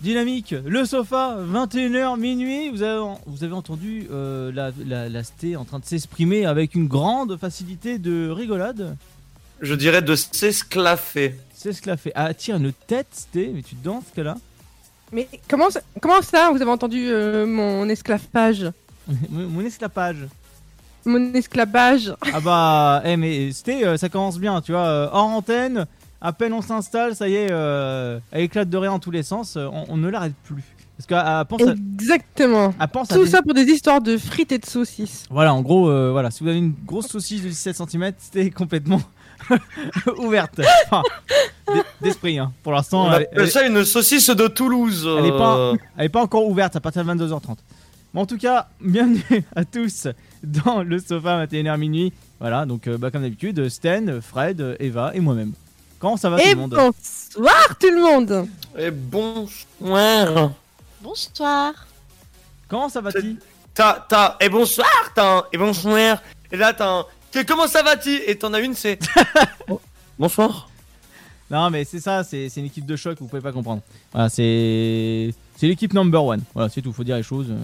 Dynamique, le sofa, 21h minuit. Vous avez, vous avez entendu euh, la, la, la Sté en train de s'exprimer avec une grande facilité de rigolade. Je dirais de s'esclaffer. Fait. Ah, tiens, une tête, Sté, mais tu danses ce là Mais comment ça, comment ça vous avez entendu euh, mon esclavage Mon mon esclapage. Mon esclavage Ah bah, eh, mais Sté, euh, ça commence bien, tu vois. euh, hors antenne, à peine on s'installe, ça y est, euh, elle éclate de rire dans tous les sens. euh, on, on ne l'arrête plus. Parce qu'elle elle pense, à, Exactement. elle pense à Tout des- ça pour des histoires de frites et de saucisses. Voilà, en gros, euh, voilà, si vous avez une grosse saucisse de 17 cm, c'était complètement ouverte. Enfin, d'esprit, hein. Pour l'instant, On elle, appelle elle- ça une saucisse de Toulouse. elle est pas, euh. elle est pas encore ouverte à partir de 22h30. Mais en tout cas, bienvenue à tous dans le sofa 21h minuit. Voilà, donc euh, bah, comme d'habitude, Sten, Fred, Eva et moi-même. Comment ça va tout Et le monde bonsoir tout le monde Et bonsoir. Bonsoir. Comment ça va-t-il T'as, t'as, et bonsoir, t'as, un- et bonsoir. Et là, t'as un, que- comment ça va-t-il Et t'en as une, c'est. Bonsoir. Non, mais c'est ça, c'est c'est une équipe de choc, vous pouvez pas comprendre. Voilà, c'est c'est l'équipe number one. Voilà, c'est tout, faut dire les choses. euh,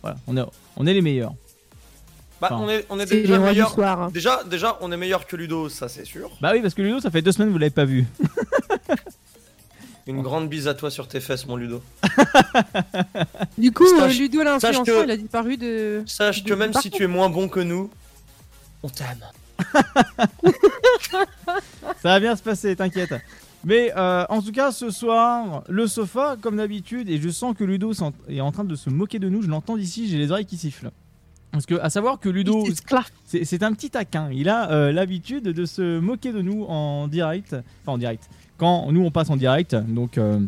voilà, on est, on est les meilleurs. Bah, Enfin, on est, on déjà meilleur. soir. Déjà, déjà, on est meilleur que Ludo, ça c'est sûr. Bah oui, parce que Ludo, ça fait deux semaines que vous l'avez pas vu. Une grande bise à toi sur tes fesses, mon Ludo. Du coup, Sache- euh, Ludo l'influenceur, que- il a disparu de... Sache que même si tu es moins bon que nous, on t'aime. Ça va bien se passer, t'inquiète. Mais euh, en tout cas, ce soir, le sofa, comme d'habitude, et je sens que Ludo est en train de se moquer de nous. Je l'entends d'ici, j'ai les oreilles qui sifflent. Parce que, à savoir que Ludo, c'est c'est un petit taquin. Il a euh, l'habitude de se moquer de nous en direct. Enfin, en direct. Quand nous, on passe en direct. Donc, euh,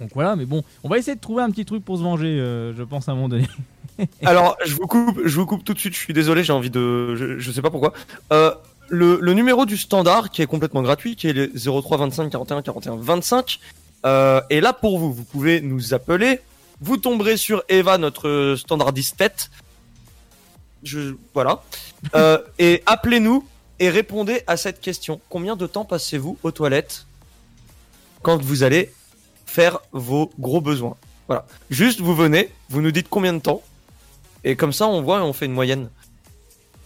donc voilà, mais bon, on va essayer de trouver un petit truc pour se venger, euh, je pense, à un moment donné. Alors, je vous coupe, je vous coupe tout de suite. Je suis désolé, j'ai envie de, je, je sais pas pourquoi. Euh, le, le numéro du standard qui est complètement gratuit, qui est le 03 25 41 41 25, euh, est là pour vous. Vous pouvez nous appeler. Vous tomberez sur Eva, notre standardiste tête. Je, voilà. Euh, et appelez-nous et répondez à cette question. Combien de temps passez-vous aux toilettes quand vous allez faire vos gros besoins? Voilà. Juste, vous venez, vous nous dites combien de temps. Et comme ça, on voit et on fait une moyenne.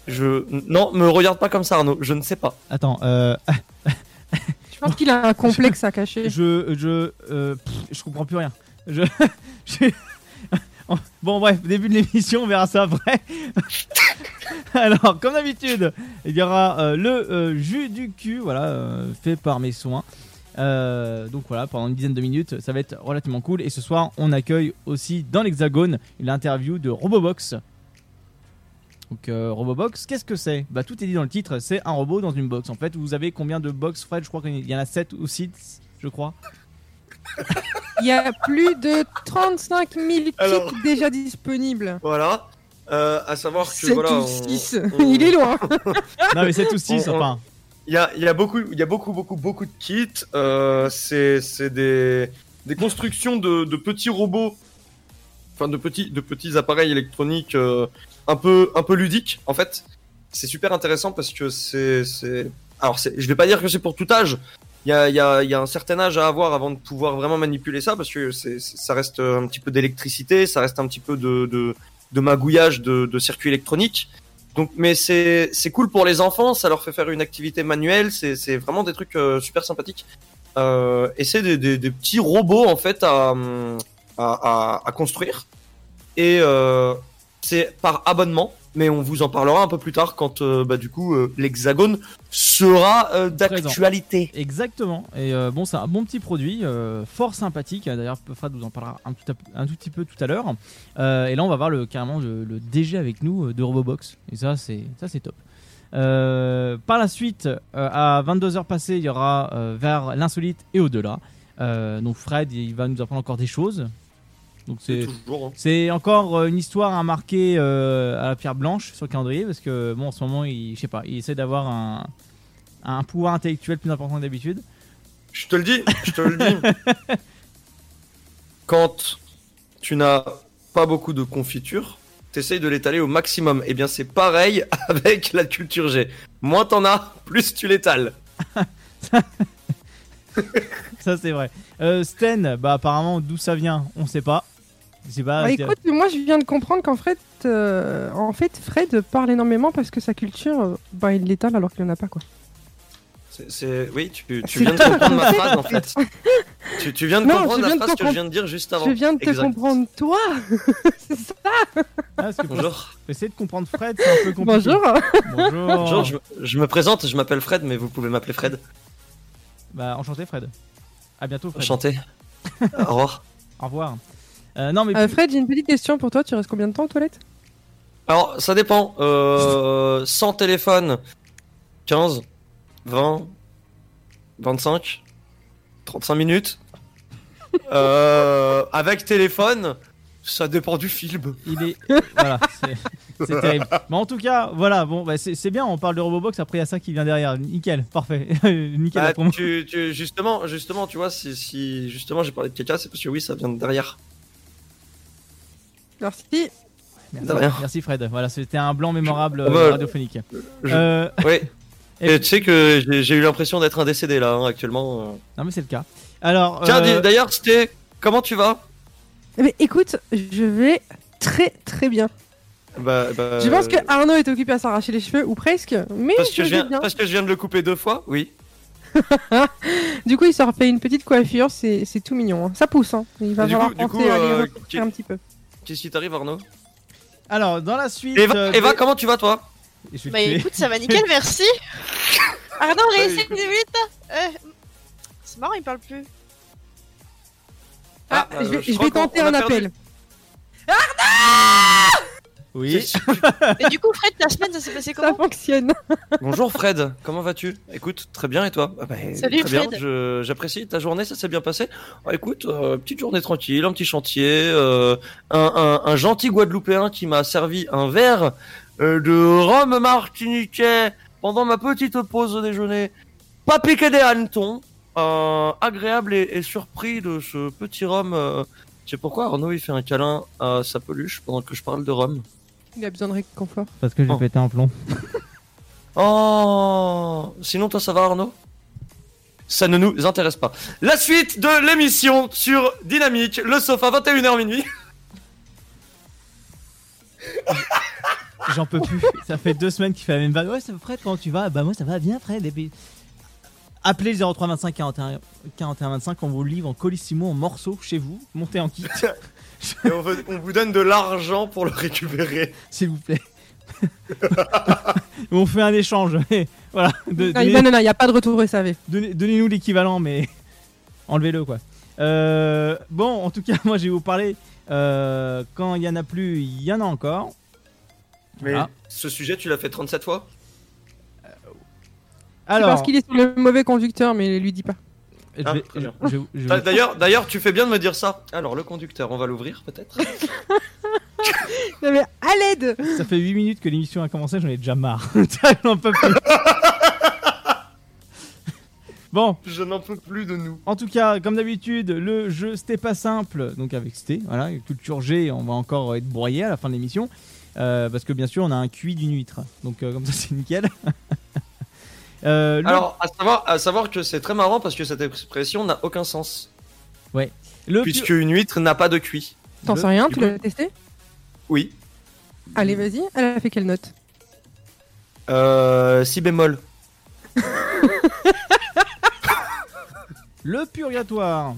Je non, me regarde pas comme ça, Arnaud. Je ne sais pas. Attends, euh, Je pense qu'il a un complexe à cacher. je, je, euh, pff, je comprends plus rien. Je, je- bon bref, début de l'émission, on verra ça après. Alors, comme d'habitude, il y aura euh, le euh, jus du cul, voilà, euh, fait par mes soins. Donc voilà, pendant une dizaine de minutes, ça va être relativement cool. Et ce soir, on accueille aussi dans l'Hexagone l'interview de Robobox. Donc Robobox, qu'est-ce que c'est? Bah tout est dit dans le titre, c'est un robot dans une box. En fait, vous avez combien de box, Fred? Je crois qu'il y en a 7 ou 6, je crois. Il y a plus de 35 000 kits Alors- déjà disponibles. Voilà. Euh, à savoir que 7 voilà. ou on- 6. on- Il est loin. Non mais 7 ou 6, On- enfin. Il y a, il y a beaucoup, il y a beaucoup, beaucoup, beaucoup de kits. Euh, c'est, c'est des, des constructions de, de petits robots, enfin de petits, de petits appareils électroniques euh, un peu, un peu ludiques. En fait, c'est super intéressant parce que c'est, c'est, alors c'est, je vais pas dire que c'est pour tout âge. Il y a, un certain âge à avoir avant de pouvoir vraiment manipuler ça parce que ça reste un petit peu d'électricité, ça reste un petit peu de, magouillage de, de circuits électroniques. Donc, mais c'est c'est cool pour les enfants, ça leur fait faire une activité manuelle, c'est c'est vraiment des trucs euh, super sympathiques. Euh, et c'est des, petits robots en fait à, à construire. Et euh, c'est par abonnement, mais on vous en parlera un peu plus tard quand euh, bah, du coup euh, l'hexagone sera euh, d'actualité. Exactement. Et bon, c'est un bon petit produit, fort sympathique. D'ailleurs, Fred vous en parlera un tout, petit peu tout à l'heure. Et là, on va voir le, carrément le, DG avec nous de Robobox. Et ça, c'est ça, c'est top. Par la suite, à 22h passées, il y aura vers l'insolite et au-delà. Donc Fred, il va nous apprendre encore des choses. Donc C'est hein. encore euh, une histoire à marquer euh, à la pierre blanche sur le calendrier parce que bon en ce moment il je sais pas il essaie d'avoir un un pouvoir intellectuel plus important que d'habitude. Je te le dis, je te le dis. Quand tu n'as pas beaucoup de confiture, t'essayes de l'étaler au maximum. Et bien c'est pareil avec la culture G. Moins t'en as, plus tu l'étales. Ça c'est vrai. Euh, Sten bah apparemment d'où ça vient on sait pas. Je sais pas. Bah, c'est- écoute, moi je viens de comprendre qu'en fait, euh, en fait, Fred parle énormément parce que sa culture, euh, bah, il l'étale alors qu'il en a pas quoi. C'est- C'est... Oui, tu, tu C'est viens de comprendre ma phrase en fait. Tu, tu viens de Non, comprendre la viens de phrase que je comprendre- viens de dire juste avant. Je viens de te Exact. comprendre toi. Ah, parce que pour Bonjour. essayer de comprendre Fred c'est un peu compliqué. Bonjour. Bonjour. Bonjour, je, je me présente, je m'appelle Fred, mais vous pouvez m'appeler Fred. Bah enchanté Fred. À bientôt Fred. Enchanté. Au revoir. Au revoir. Euh, non mais Euh, Fred, j'ai une petite question pour toi. Tu restes combien de temps aux toilettes? Alors, ça dépend. Euh, sans téléphone, 15, 20, 25, 35 minutes. Euh, avec téléphone, ça dépend du film. il est voilà c'est terrible. Mais en tout cas voilà bon bah, c'est bien on parle de Robobox après il y a ça qui vient derrière nickel parfait nickel Bah, tu- justement, justement, tu vois, si, si justement j'ai parlé de caca, c'est parce que oui, ça vient de derrière. Merci. Merci, Fred. Voilà, c'était un blanc mémorable Ah bah, euh, radiophonique. Je- Euh, Oui. Et- tu sais que j'ai- eu l'impression d'être un décédé là, hein, actuellement. euh. non mais c'est le cas. Alors, Tiens, euh, d'ailleurs, c'était. Comment tu vas? Eh ben, écoute, je vais très très bien. bah, bah, Je pense que Arnaud est occupé à s'arracher les cheveux ou presque, mais Parce que, je viens, bien. parce que je viens de le couper deux fois, oui. Du coup, il s'en refait une petite coiffure, c'est c'est tout mignon. hein. Ça pousse, hein. il va falloir penser coup, à euh, les recouvrir qui- un petit peu. Qu'est-ce qui t'arrive, Arnaud? Alors dans la suite. Eva, euh, Eva, des- comment tu vas, toi? Je vais Bah tuer. écoute, ça va nickel, merci. Arnaud, écoute. une minute. Euh, c'est marrant, il parle plus. Ah, euh, je vais, je crois vais tenter un perdu. appel. Oui. Et du coup, Fred, ta semaine, ça s'est passé Ça comment fonctionne. Bonjour Fred, comment vas-tu? Écoute, très bien et toi? Ah bah, Salut, Très bien, Fred. je- j'apprécie ta journée, ça s'est bien passé? Ah, écoute, euh, petite journée tranquille, un petit chantier, euh, un, un- un gentil Guadeloupéen qui m'a servi un verre euh, de rhum martiniquais pendant ma petite pause au déjeuner. Pas piqué des hannetons, euh, agréable et, et surpris de ce petit rhum. euh. Tu sais pourquoi Arnaud il fait un câlin à sa peluche pendant que je parle de rhum? Il a besoin de réconfort. Parce que j'ai Oh. pété un plomb. Oh Sinon, toi, ça va, Arnaud? Ça ne nous intéresse pas. La suite de l'émission sur Dynamique, le sofa, 21h minuit. J'en peux plus. Ça fait deux semaines qu'il fait la même vague. Ouais, ça va, Fred, comment tu vas? Bah moi ça va bien Fred. Et puis appelez le 03 25 41 41 25 on vous livre en colissimo en morceaux chez vous. Montez en kit, Et on, veut- on vous donne de l'argent pour le récupérer. s'il vous plaît. on fait un échange. Voilà. De- donnez- non, non, non, il n'y a pas de retour SAV. Donnez- Donnez-nous l'équivalent, mais enlevez-le quoi. Euh, bon, en tout cas, moi je vais vous parler. euh, quand il y en a plus, il y en a encore. Mais ce sujet, tu l'as fait 37 fois? C'est Alors, parce qu'il est sur le mauvais conducteur, mais lui dit pas. Ah, vais- D'ailleurs, d'ailleurs, tu fais bien de me dire ça. Alors, le conducteur, on va l'ouvrir peut-être? Non, mais à l'aide ça fait 8 minutes que l'émission a commencé, j'en ai déjà marre. j'en peux plus. bon, Je n'en peux plus de nous. en tout cas, comme d'habitude, le jeu c'était pas simple, donc avec Sté, voilà, culture G, on va encore être broyé à la fin de l'émission. euh, parce que bien sûr, on a un cuit d'une huître. Donc, euh, comme ça, c'est nickel. Euh, le- Alors, à savoir, à savoir que c'est très marrant parce que cette expression n'a aucun sens. le Puisque une huître n'a pas de cuit. T'en Le- sais rien, tu l'as testé? Oui. Allez, vas-y. Elle a fait quelle note? Euh, si bémol. Le purgatoire.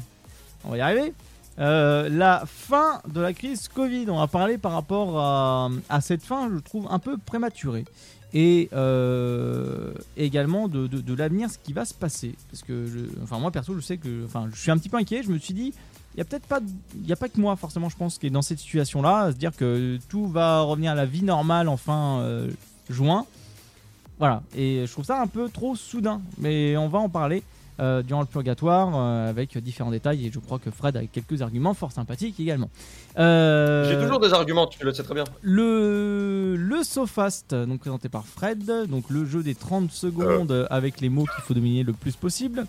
On va y arriver. Euh, la fin de la crise Covid. On va parler par rapport à, à cette fin, je trouve un peu prématurée. Et euh, également de, de- de l'avenir, ce qui va se passer. Parce que, enfin, moi perso, je sais que, enfin, je suis un petit peu inquiet. Je me suis dit, il y a peut-être pas, il y a pas que moi forcément, je pense, qui est dans cette situation-là, à se dire que tout va revenir à la vie normale en fin euh, juin. voilà, et je trouve ça un peu trop soudain. Mais on va en parler euh, durant le purgatoire euh, avec différents détails. Et je crois que Fred a quelques arguments fort sympathiques également. Euh, J'ai toujours des arguments, tu le sais très bien. le, le SoFast, donc présenté par Fred, donc le jeu des 30 secondes avec les mots qu'il faut dominer le plus possible.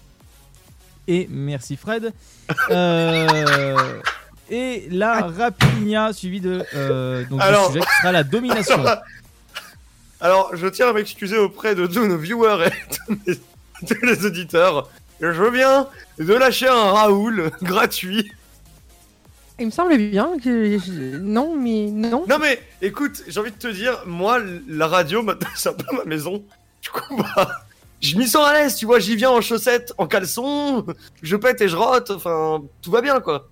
Et merci Fred. Et la Rapinia suivi de donc, le Alors- sujet qui sera la domination. Alors, je tiens à m'excuser auprès de tous nos viewers et de mes- tous les auditeurs. Je viens de lâcher un Raoul gratuit. Il me semble bien que. je- Non, mais non. Non mais, écoute, j'ai envie de te dire, moi, la radio, maintenant, c'est un peu ma maison. Du coup, bah, je m'y sens à l'aise, tu vois, j'y viens en chaussettes, en caleçon, je pète et je rote, enfin, tout va bien, quoi.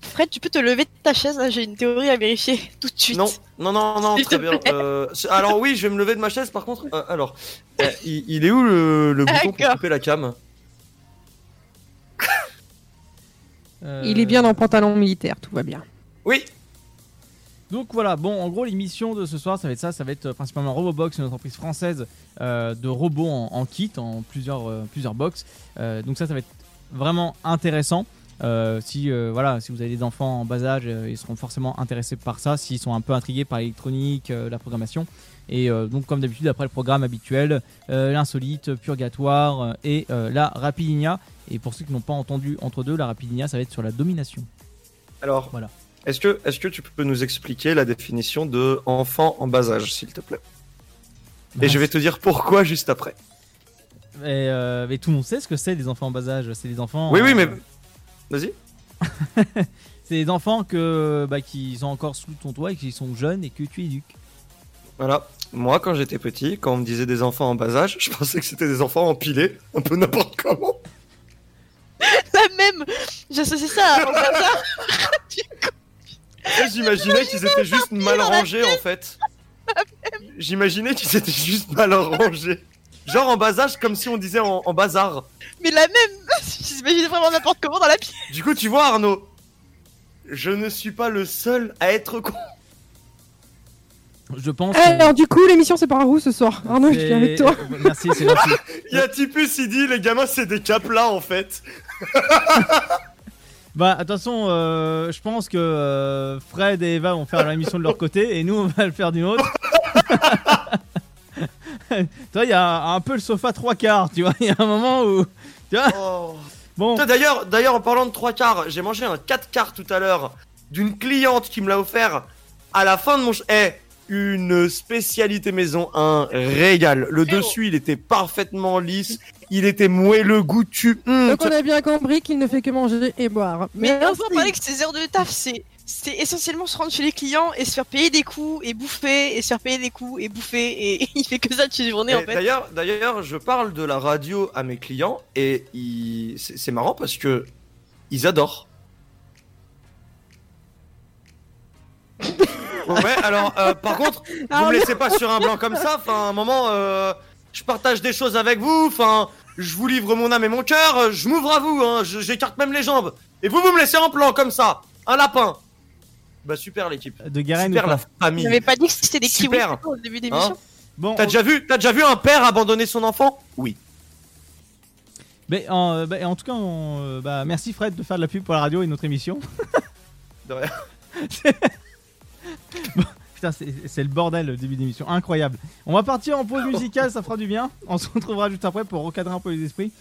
Fred, tu peux te lever de ta chaise, là, j'ai une théorie à vérifier tout de suite. Non, non, non, non, très te bien. Euh, alors oui, je vais me lever de ma chaise, par contre. euh, alors, euh, il, il est où le, le bouton pour couper la cam? Il est bien dans pantalon militaire, tout va bien. Oui, Donc voilà, bon, en gros, l'émission de ce soir, ça va être ça, ça va être euh, principalement Robobox, une entreprise française euh, de robots en, en kit, en plusieurs, euh, plusieurs box. Euh, donc ça, ça va être vraiment intéressant. Euh, si euh, voilà, si vous avez des enfants en bas âge, euh, ils seront forcément intéressés par ça, s'ils sont un peu intrigués par l'électronique, euh, la programmation. Et euh, donc, comme d'habitude, après le programme habituel, euh, l'insolite, purgatoire euh, et la rapidinia. Et pour ceux qui n'ont pas entendu entre deux, la rapidinia, ça va être sur la domination. alors, Voilà. est-ce que, est que tu peux nous expliquer la définition de enfant en bas âge, s'il te plaît? Et je vais te dire pourquoi juste après. Et, euh, mais tout le monde sait ce que c'est des enfants en bas âge. C'est des enfants. Oui, oui, mais. Vas-y. c'est des enfants que bah, qui sont encore sous ton toit et qui sont jeunes et que tu éduques. Voilà. Moi, quand j'étais petit, quand on me disait des enfants en bas âge, je pensais que c'était des enfants empilés, un peu n'importe comment. La même J'associe ça au bazar J'imaginais qu'ils étaient juste mal rangés en fait. J'imaginais qu'ils étaient juste mal rangés. Genre en bas âge, comme si on disait en, en bazar. Mais la même J'imaginais vraiment n'importe comment dans la pièce. Du coup, tu vois, Arnaud, je ne suis pas le seul à être con. Je pense. Alors, du coup, l'émission, c'est par où ce soir Arnaud, je viens avec toi. euh, Merci, c'est gentil. Il y a Tipus, il dit, les gamins, c'est des caplas en fait. Bah, attention, euh, je pense que euh, Fred et Eva vont faire l'émission de leur côté et nous, on va le faire d'une autre. Toi, il y a un peu le sofa trois quarts, tu vois. Il y a un moment où. Tu vois Oh. Bon. D'ailleurs, d'ailleurs, en parlant de trois quarts, j'ai mangé un 4 quarts tout à l'heure d'une cliente qui me l'a offert à la fin de mon. Eh, une spécialité maison, un régal. Le dessus, il était parfaitement lisse, il était moelleux, goûtu. Hum, Donc, on a bien compris qu'il ne fait que manger et boire. Mais on peut parler que ces heures de taf, c'est c'est essentiellement se rendre chez les clients et se faire payer des coups et bouffer et se faire payer des coups et bouffer et il fait que ça de ses journées en Et fait. D'ailleurs, d'ailleurs, je parle de la radio à mes clients et ils- c'est marrant parce que ils adorent. ouais, alors, euh, par contre, vous Ah, me mais- laissez pas sur un blanc comme ça. Enfin, à un moment, euh, je partage des choses avec vous. Enfin, je vous livre mon âme et mon cœur. euh, Je m'ouvre à vous. Hein, je- J'écarte même les jambes. Et vous, vous me laissez en plan comme ça. Un lapin. Bah super l'équipe. De Garen Super pas la Vous famille. n'avez pas dit que c'était des kiwis Super. au début d'émission Hein Bon, T'as déjà vu, t'as déjà vu un père abandonner son enfant? Oui. mais, en, bah, en tout cas, on, euh, bah, merci Fred de faire de la pub pour la radio et notre émission. De rien. Putain, c'est le bordel le début d'émission, incroyable. On va partir en pause musicale, ça fera du bien. On se retrouvera juste après pour recadrer un peu les esprits.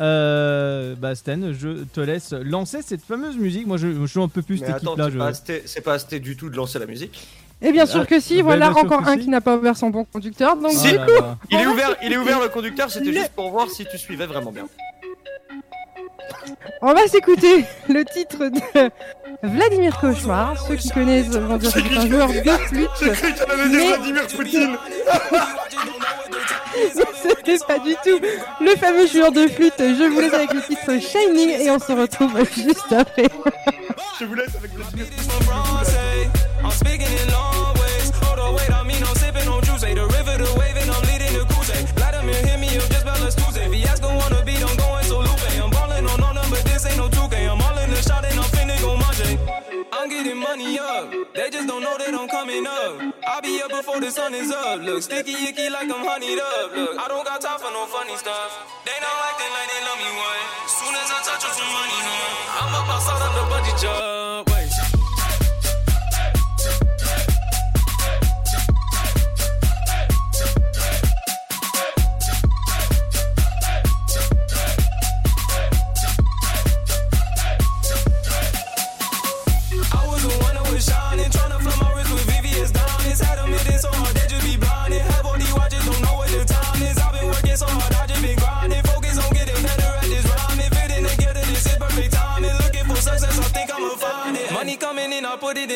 Euh, bah Sten, je te laisse lancer cette fameuse musique. Moi, je, je n'en peux plus Mais cette attends, équipe-là. c'est pas assez- du tout de lancer la musique. Et bien sûr Ah, que si, bah, voilà encore un si. qui n'a pas ouvert son bon conducteur. Donc, du coup. Il est ouvert, il est ouvert le conducteur, c'était Le- juste pour voir si tu suivais vraiment bien. On va s'écouter le titre de Vladimir Cauchemar. Ceux qui connaissent vont dire que c'est un joueur de flûte. J'ai cru qu'elle allait dire Mais- Vladimir Poutine. Ce n'est pas du tout le fameux joueur de flûte. Je vous laisse avec le titre Shining et on se retrouve juste après. Je vous laisse avec Vladimir I'm up. They just don't know that I'm coming up. I'll be up before the sun is up. Look, sticky icky like I'm honeyed up. Look, I don't got time for no funny stuff. They not acting like they love me one. Soon as I touch on some money, huh? I'm up outside on the budget job.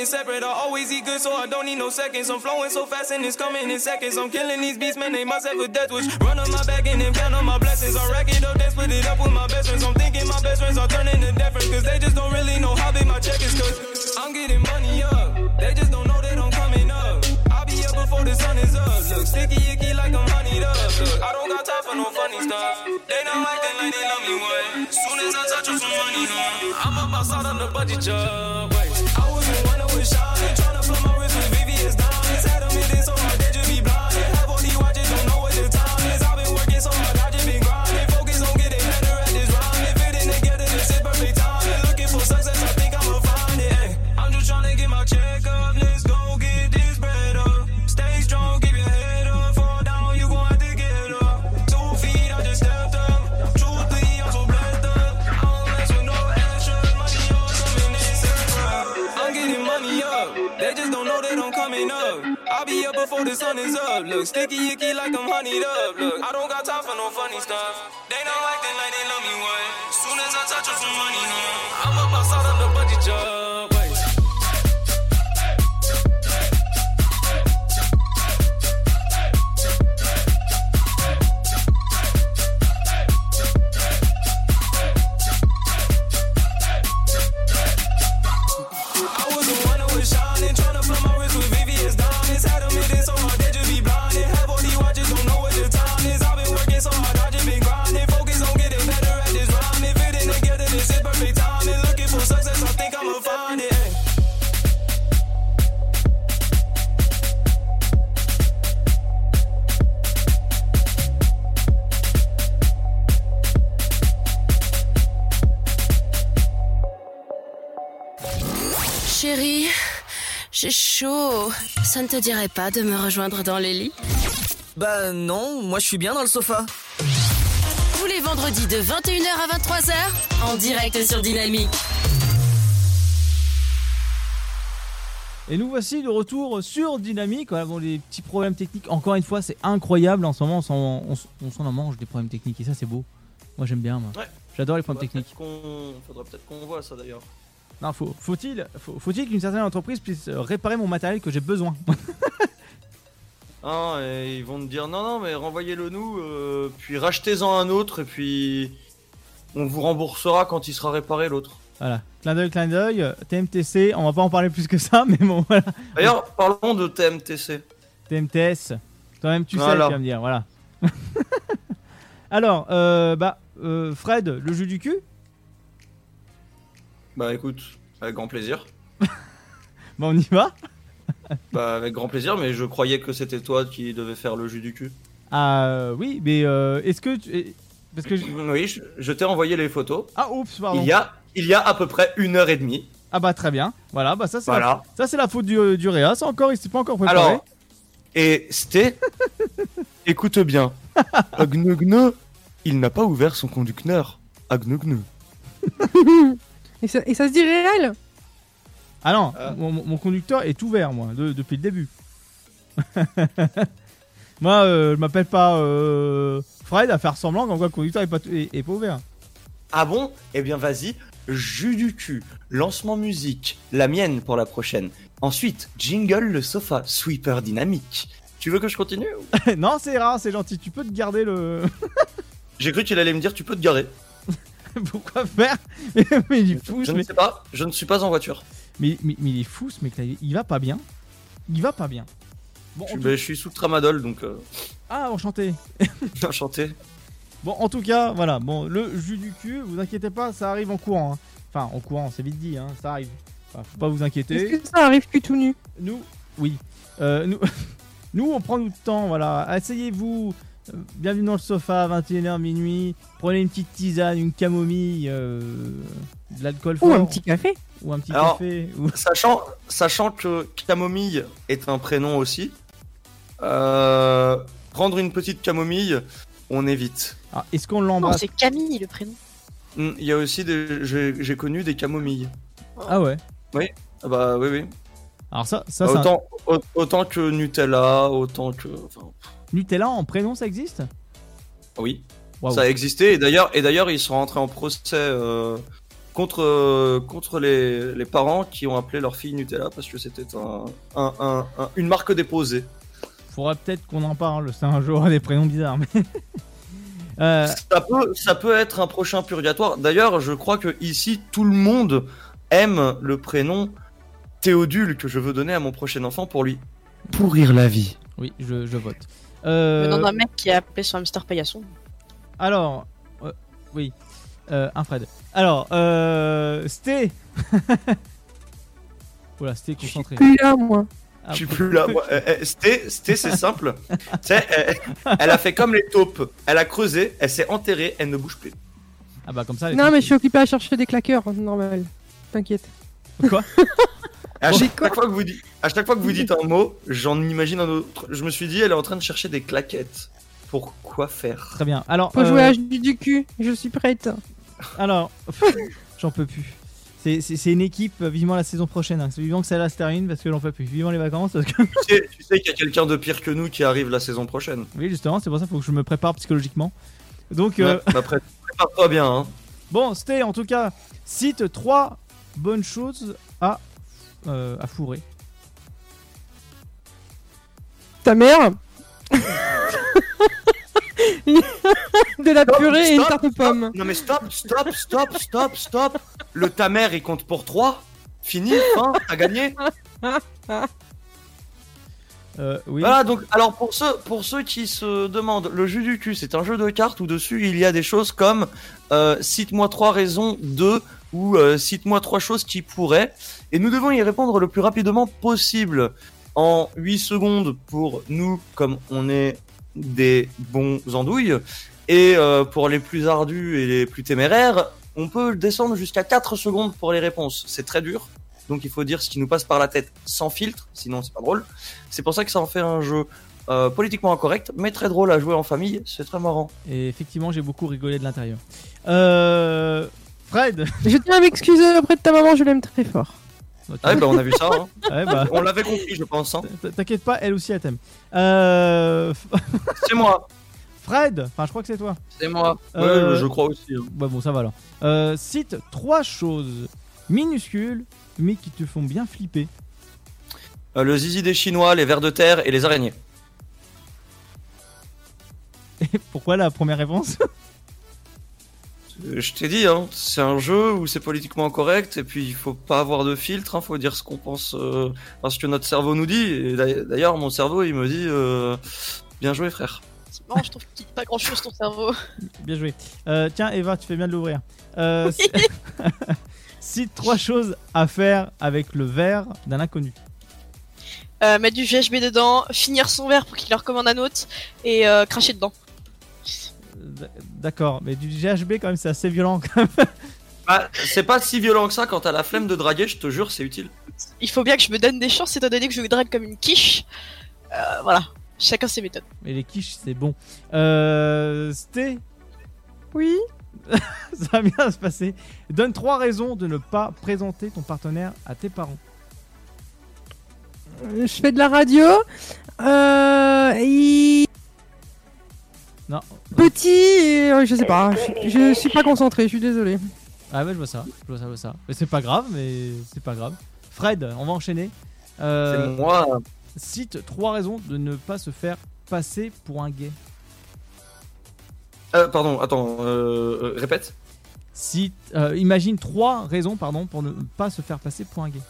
Separate. I always eat good, so I don't need no seconds. I'm flowing so fast and it's coming in seconds. I'm killing these beats, man, they must have a death wish. Run on my back and then count on my blessings. I rack it up, then split it up with my best friends. I'm thinking my best friends are turning to different, cause they just don't really know how big my check is, cause I'm getting money up. They just don't know that I'm coming up. I'll be up before the sun is up. Look, sticky icky like I'm honeyed up. Look, I don't got time for no funny stuff. They not acting like they love me, what? Soon as I touch on some money, huh? I'm up outside on the budget job. Wait, the be up before the sun is up. Look, sticky icky like I'm honeyed up. Look, I don't got time for no funny stuff. They not acting like they love me, what? Soon as I touch on some money, huh? I'm up outside on the budget job. J'ai chaud. Ça ne te dirait pas de me rejoindre dans les lits Bah non, moi je suis bien dans le sofa. Tous les vendredis de 21h à 23h, en direct sur Dynamique. Et nous voici de retour sur Dynamique. Voilà, bon, les petits problèmes techniques. Encore une fois, c'est incroyable. En ce moment, on s'en, on, on en mange des problèmes techniques. Et ça, c'est beau. Moi, j'aime bien. Moi. Ouais. J'adore les problèmes techniques. peut-être qu'on- Faudra peut-être qu'on voit ça d'ailleurs. Non, faut, faut-il, faut, faut-il qu'une certaine entreprise puisse réparer mon matériel que j'ai besoin Ah, et ils vont te dire non, non, mais renvoyez-le nous, euh, puis rachetez-en un autre, et puis on vous remboursera quand il sera réparé l'autre. Voilà. Clin d'œil, clin d'œil. TMTC. On va pas en parler plus que ça, mais bon, voilà. D'ailleurs, parlons de TMTC. TMTS. Toi-même, tu sais, Voilà. tu vas me dire. Voilà. Alors, euh, bah, euh, Fred, le jeu du cul? Bah écoute, avec grand plaisir. Bah, on y va. Bah avec grand plaisir, mais je croyais que c'était toi qui devais faire le jus du cul. Ah, euh, oui, mais euh, est-ce que. tu- Parce que. Oui, je, je t'ai envoyé les photos. Ah, oups, pardon. Il y a, il y a à peu près une heure et demie. Ah, bah, très bien. Voilà, bah, ça, c'est la, Voilà. ça, c'est la faute du, du Réa. C'est encore, il s'est pas encore préparé. Alors, et c'était. Écoute bien. Agnegne, il n'a pas ouvert son conducteur. Agnegne. Et ça, et ça se dit réel Ah non, Ah. mon, mon- mon conducteur est ouvert, moi, de- depuis le début. moi, euh, je m'appelle pas euh, Fred à faire semblant comme quoi le conducteur est pas, est, est pas ouvert. Ah bon? Eh bien vas-y, jus du cul, lancement musique, la mienne pour la prochaine. Ensuite, jingle le sofa, sweeper dynamique. Tu veux que je continue ou- non, c'est rare, c'est gentil. Tu peux te garder le. J'ai cru qu'il allait me dire tu peux te garer. Pourquoi faire mais, il est fou, Je ne mec. sais pas, je ne suis pas en voiture. Mais, mais, mais il est fou, ce mec-là. Il va pas bien. Il va pas bien. Bon, Je, en suis- tout- je suis sous tramadol donc euh, Ah, enchanté. enchanté. Bon, en tout cas, voilà. Bon, le jus du cul, vous inquiétez pas, ça arrive en courant. hein. Enfin, en courant, c'est vite dit, hein, ça arrive. Enfin, faut pas vous inquiéter. Est-ce que ça arrive plus tout nu? Nous, oui. Euh, nous, Nous, on prend du temps, voilà. Asseyez-vous. Euh, Bienvenue dans le sofa, 21h minuit. Prenez une petite tisane, une camomille, euh, de l'alcool Ou fort. un petit café. ou un petit Alors, café. ou- Sachant, sachant que Camomille est un prénom aussi, euh, prendre une petite camomille, on évite. Ah, Est-ce qu'on Non, l'embrasse c'est Camille le prénom. Hmm, Il y a aussi des. J'ai j'ai connu des camomilles. Ah ouais. Ah bah oui, oui. Alors ça, ça c'est un- autant, au- autant que Nutella, autant que. Enfin, Nutella en prénom, ça existe? Oui. Ça a existé et d'ailleurs et d'ailleurs ils sont rentrés en procès euh, contre euh, contre les, les parents qui ont appelé leur fille Nutella parce que c'était un, un- un- un- une marque déposée. Faudrait peut-être qu'on en parle. C'est un jour des prénoms bizarres. Mais... Euh, Ça peut ça peut être un prochain purgatoire. D'ailleurs je crois que ici tout le monde aime le prénom Théodule que je veux donner à mon prochain enfant pour lui pourrir la vie. oui, je, je vote. Le Euh, nom d'un mec qui a appelé son hamster paillasson. alors, euh, oui, euh, un Fred. Alors, euh, Sté. Oula, Sté concentré. Plus là, moi. Ah, Je suis plus là. moi. Euh, euh, Sté, Sté, c'est simple. Tu sais, elle, elle a fait comme les taupes. Elle a creusé, elle s'est enterrée, elle ne bouge plus. Ah bah comme ça. elle est Non, mais je suis occupé à chercher des claqueurs, normal. T'inquiète. Quoi À Bon. chaque, fois que vous dites, à chaque fois que vous dites un mot, j'en imagine un autre. Je me suis dit, elle est en train de chercher des claquettes. Pour quoi faire? Très bien. Alors, Faut euh, jouer à du, du cul, je suis prête. alors, j'en peux plus. C'est- une équipe, euh, vivement la saison prochaine. Hein. C'est vivant que celle-là se termine parce que j'en peux plus. Vivement les vacances parce que. Tu sais, tu sais qu'il y a quelqu'un de pire que nous qui arrive la saison prochaine. oui, justement, c'est pour ça qu'il faut que je me prépare psychologiquement. Donc, euh, Ouais, bah, pré- prépare-toi bien. Hein. bon, Sté, en tout cas, cite trois bonnes choses à, euh, à fourrer. Ta mère De la Stop, purée et une tarte aux pommes. Non mais stop, stop, stop, stop, stop. Le ta mère il compte pour 3. Fini, fin, t'as gagné. Euh, oui. Voilà, donc, alors pour ceux, pour ceux qui se demandent, le jeu du cul, c'est un jeu de cartes où dessus il y a des choses comme euh, cite-moi trois raisons de ou euh, cite-moi trois choses qui pourraient, et nous devons y répondre le plus rapidement possible en 8 secondes pour nous, comme on est des bons andouilles, et euh, pour les plus ardus et les plus téméraires, on peut descendre jusqu'à 4 secondes pour les réponses. C'est très dur. Donc il faut dire ce qui nous passe par la tête sans filtre, sinon c'est pas drôle. C'est pour ça que ça en fait un jeu euh, politiquement incorrect, mais très drôle à jouer en famille, c'est très marrant. Et effectivement, j'ai beaucoup rigolé de l'intérieur. Euh, Fred? Je tiens à m'excuser auprès de ta maman, je l'aime très fort. Ah ouais, bah on a vu ça, hein. Ouais, bah, on l'avait compris je pense. Hein. T'inquiète pas, elle aussi elle t'aime. Euh, C'est moi, Fred, enfin je crois que c'est toi. c'est moi. Euh, Ouais, je crois aussi. hein. Bah bon, ça va alors. Euh, cite trois choses minuscules mais qui te font bien flipper. Euh, le zizi des Chinois, les vers de terre et les araignées. Et pourquoi la première réponse? Je t'ai dit, hein, c'est un jeu où c'est politiquement incorrect et puis il faut pas avoir de filtre, hein, faut dire ce qu'on pense, euh, parce que notre cerveau nous dit. Et d'ailleurs- mon cerveau il me dit, euh, bien joué frère. C'est marrant, je trouve qu'il dit pas grand chose ton cerveau. Bien joué. Euh, tiens, Eva, tu fais bien de l'ouvrir. Euh, c- Cite trois choses à faire avec le verre d'un inconnu. Euh, mettre du GHB dedans, finir son verre pour qu'il leur commande un autre et euh, cracher dedans. Euh, D'accord, mais du GHB quand même, c'est assez violent. Ah, c'est pas si violent que ça quand t'as la flemme de draguer, je te jure, c'est utile. Il faut bien que je me donne des chances étant donné que je me drague comme une quiche. Euh, voilà, chacun ses méthodes. Mais les quiches, c'est bon. Euh, Sté, Oui ça va bien se passer. Donne trois raisons de ne pas présenter ton partenaire à tes parents. Je fais de la radio. Euh, il- Non. Petit, et, euh, je sais pas, je, je suis pas concentré, je suis désolé. Ah ouais, je vois ça, je vois ça, je vois ça. Mais c'est pas grave, mais c'est pas grave. Fred, on va enchaîner. Euh, C'est moi. cite trois raisons de ne pas se faire passer pour un gay. Euh, pardon, attends, euh, euh, répète. Cite, euh, imagine trois raisons, pardon, pour ne pas se faire passer pour un gay.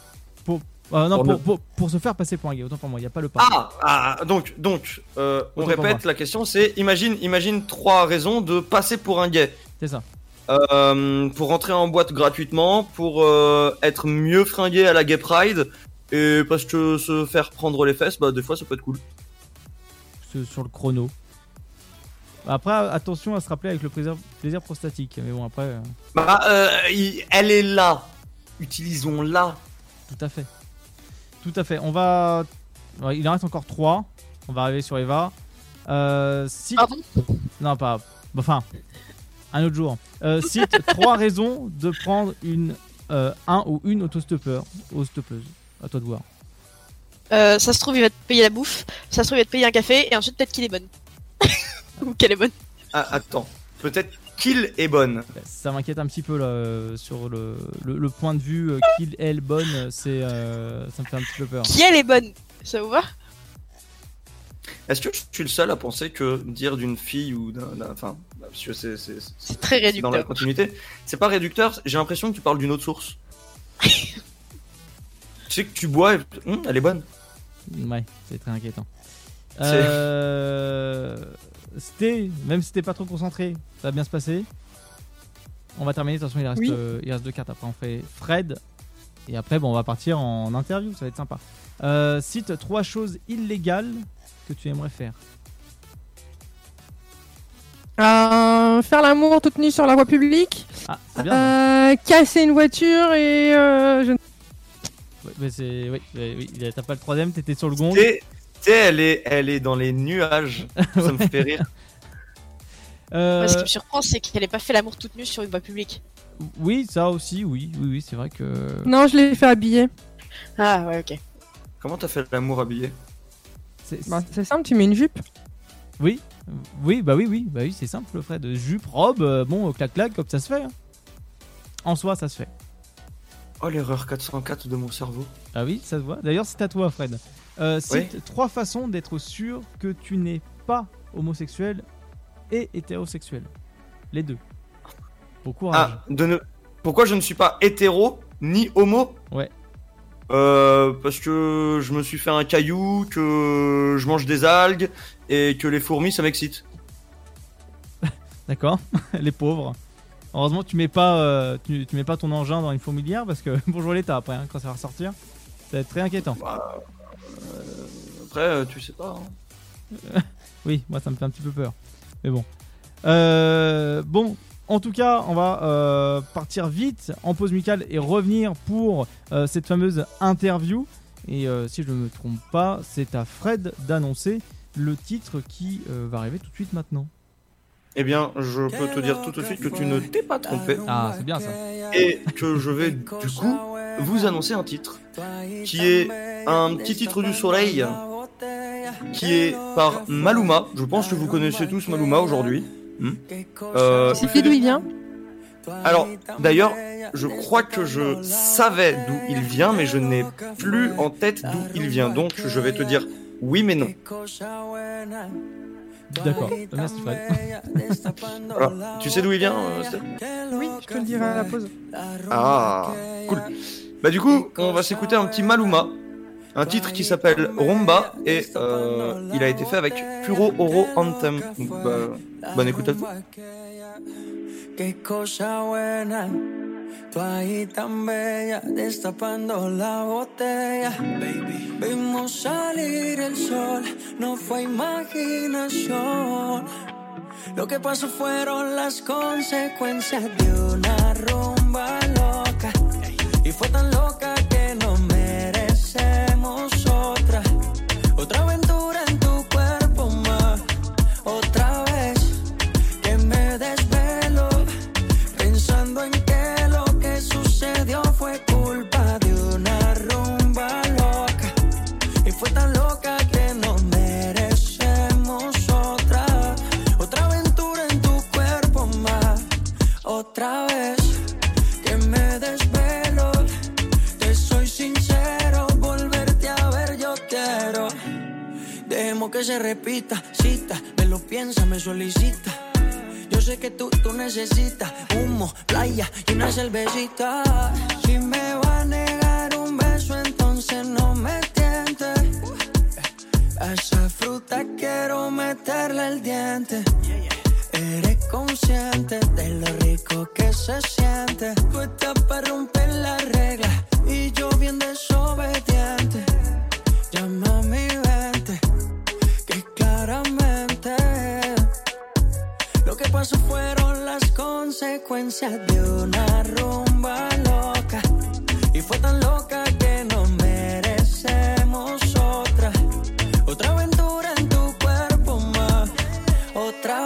Pour, euh, non, Pour se faire passer pour un gay. Autant pour moi, il y a pas le pas. Ah, ah donc, donc, euh, on répète, la question c'est imagine, imagine trois raisons de passer pour un gay. C'est ça. Euh, pour rentrer en boîte gratuitement, pour être mieux fringué à la Gay Pride, et parce que se faire prendre les fesses, bah des fois ça peut être cool. sur le chrono. Après, attention à se rappeler avec le plaisir, plaisir prostatique. Mais bon, après, Bah, elle est là. Utilisons-la. tout à fait. Tout à fait. On va. il en reste encore 3. On va arriver sur Eva. Euh, cite- Pardon? Non, pas. Enfin, un autre jour. Euh, cite trois raisons de prendre une, euh, un ou une autostoppeur, autostoppeuse. À toi de voir. Euh, ça se trouve, il va te payer la bouffe. Ça se trouve, il va te payer un café. Et ensuite, peut-être qu'il est bonne. Ou qu'elle est bonne. Ah, attends. Peut-être qu'il est bonne. Ça m'inquiète un petit peu là euh, sur le, le, le point de vue euh, qu'il, elle, bonne. C'est, euh, ça me fait un petit peu peur. Qui elle est bonne? Ça vous va? Est-ce que je suis le seul à penser que dire d'une fille ou d'un. Enfin, parce que c'est. très c'est dans la réducteur. continuité. C'est pas réducteur, j'ai l'impression que tu parles d'une autre source. tu sais que tu bois et. Hum, elle est bonne. Ouais, c'est très inquiétant. Euh, c'était, même si t'es pas trop concentré, ça va bien se passer. On va terminer, attention, il reste, Oui. euh, il reste deux cartes. Après, on fait Fred. Et après, bon, on va partir en interview, ça va être sympa. Euh, cite trois choses illégales que tu aimerais faire. Euh, faire l'amour toute nue sur la voie publique, Ah, c'est bien. ça. euh, casser une voiture et euh, je... Ouais, mais c'est, oui, oui, oui, t'as pas le troisième, t'étais sur le gong. Tu sais, elle est, elle est dans les nuages. Ça me fait rire. Euh, Moi, ce qui me surprend, c'est qu'elle ait pas fait l'amour toute nue sur une voie publique. oui, ça aussi, oui, oui, oui, c'est vrai que. Non, je l'ai fait habiller. Ah, ouais, ok. Comment t'as fait l'amour habillé? C'est- Bah, c'est simple, tu mets une jupe. Oui, oui, bah oui, oui, bah oui, c'est simple, Fred. Jupe, robe, euh, bon, clac clac, comme ça se fait. hein. En soi, ça se fait. Oh, l'erreur 404 de mon cerveau. Ah oui, ça se voit. D'ailleurs, c'est à toi, Fred. Euh, cite Oui. trois façons d'être sûr que tu n'es pas homosexuel et hétérosexuel. Les deux. Bon courage. Ah, de ne... pourquoi je ne suis pas hétéro ni homo? Ouais. Euh, parce que je me suis fait un caillou, que je mange des algues et que les fourmis ça m'excite. D'accord. Les pauvres. Heureusement, tu mets pas, euh, tu, tu mets pas ton engin dans une fourmilière parce que bonjour l'état après, hein, quand ça va ressortir, ça va être très inquiétant. Bah, après, euh, tu sais pas. hein. Oui, moi ça me fait un petit peu peur. Mais bon. Euh, bon, en tout cas, on va euh, partir vite en pause musicale et revenir pour euh, cette fameuse interview. Et euh, si je ne me trompe pas, c'est à Fred d'annoncer le titre qui euh, va arriver tout de suite maintenant. Eh bien, je peux te dire tout de suite que tu ne t'es pas trompé Ah, c'est bien ça. et que je vais du coup vous annoncer un titre qui est un petit titre du soleil qui est par Maluma. Je pense que vous connaissez tous Maluma aujourd'hui. Hmm. Euh, C'est qui d'où il vient? Alors, d'ailleurs, je crois que je savais d'où il vient, mais je n'ai plus en tête d'où il vient. Donc, je vais te dire oui, mais non. D'accord. Merci Fred. Alors, tu sais d'où il vient, euh, Oui, je te le dirai à la pause. Ah, cool. Bah du coup, on va s'écouter un petit Maluma, un titre qui s'appelle Rumba et euh, il a été fait avec Puro Oro Anthem. Donc, bah, bonne écoute à vous. Qué cosa buena, tú ahí tan bella, destapando la botella. Baby. Vimos salir el sol, no fue imaginación. Lo que pasó fueron las consecuencias de una rumba. Y que se repita, cita, me lo piensa, me solicita. Yo sé que tú, tú necesitas humo, playa y una cervecita. Si me va a negar un beso, entonces no me tiente. Esa fruta quiero meterle el diente. Eres consciente de lo rico que se siente. Tú estás para romper la regla y yo bien desobediente. Llama Lo que pasó fueron las consecuencias de una rumba loca. Y fue tan loca que no merecemos otra. Otra aventura en tu cuerpo más. Otra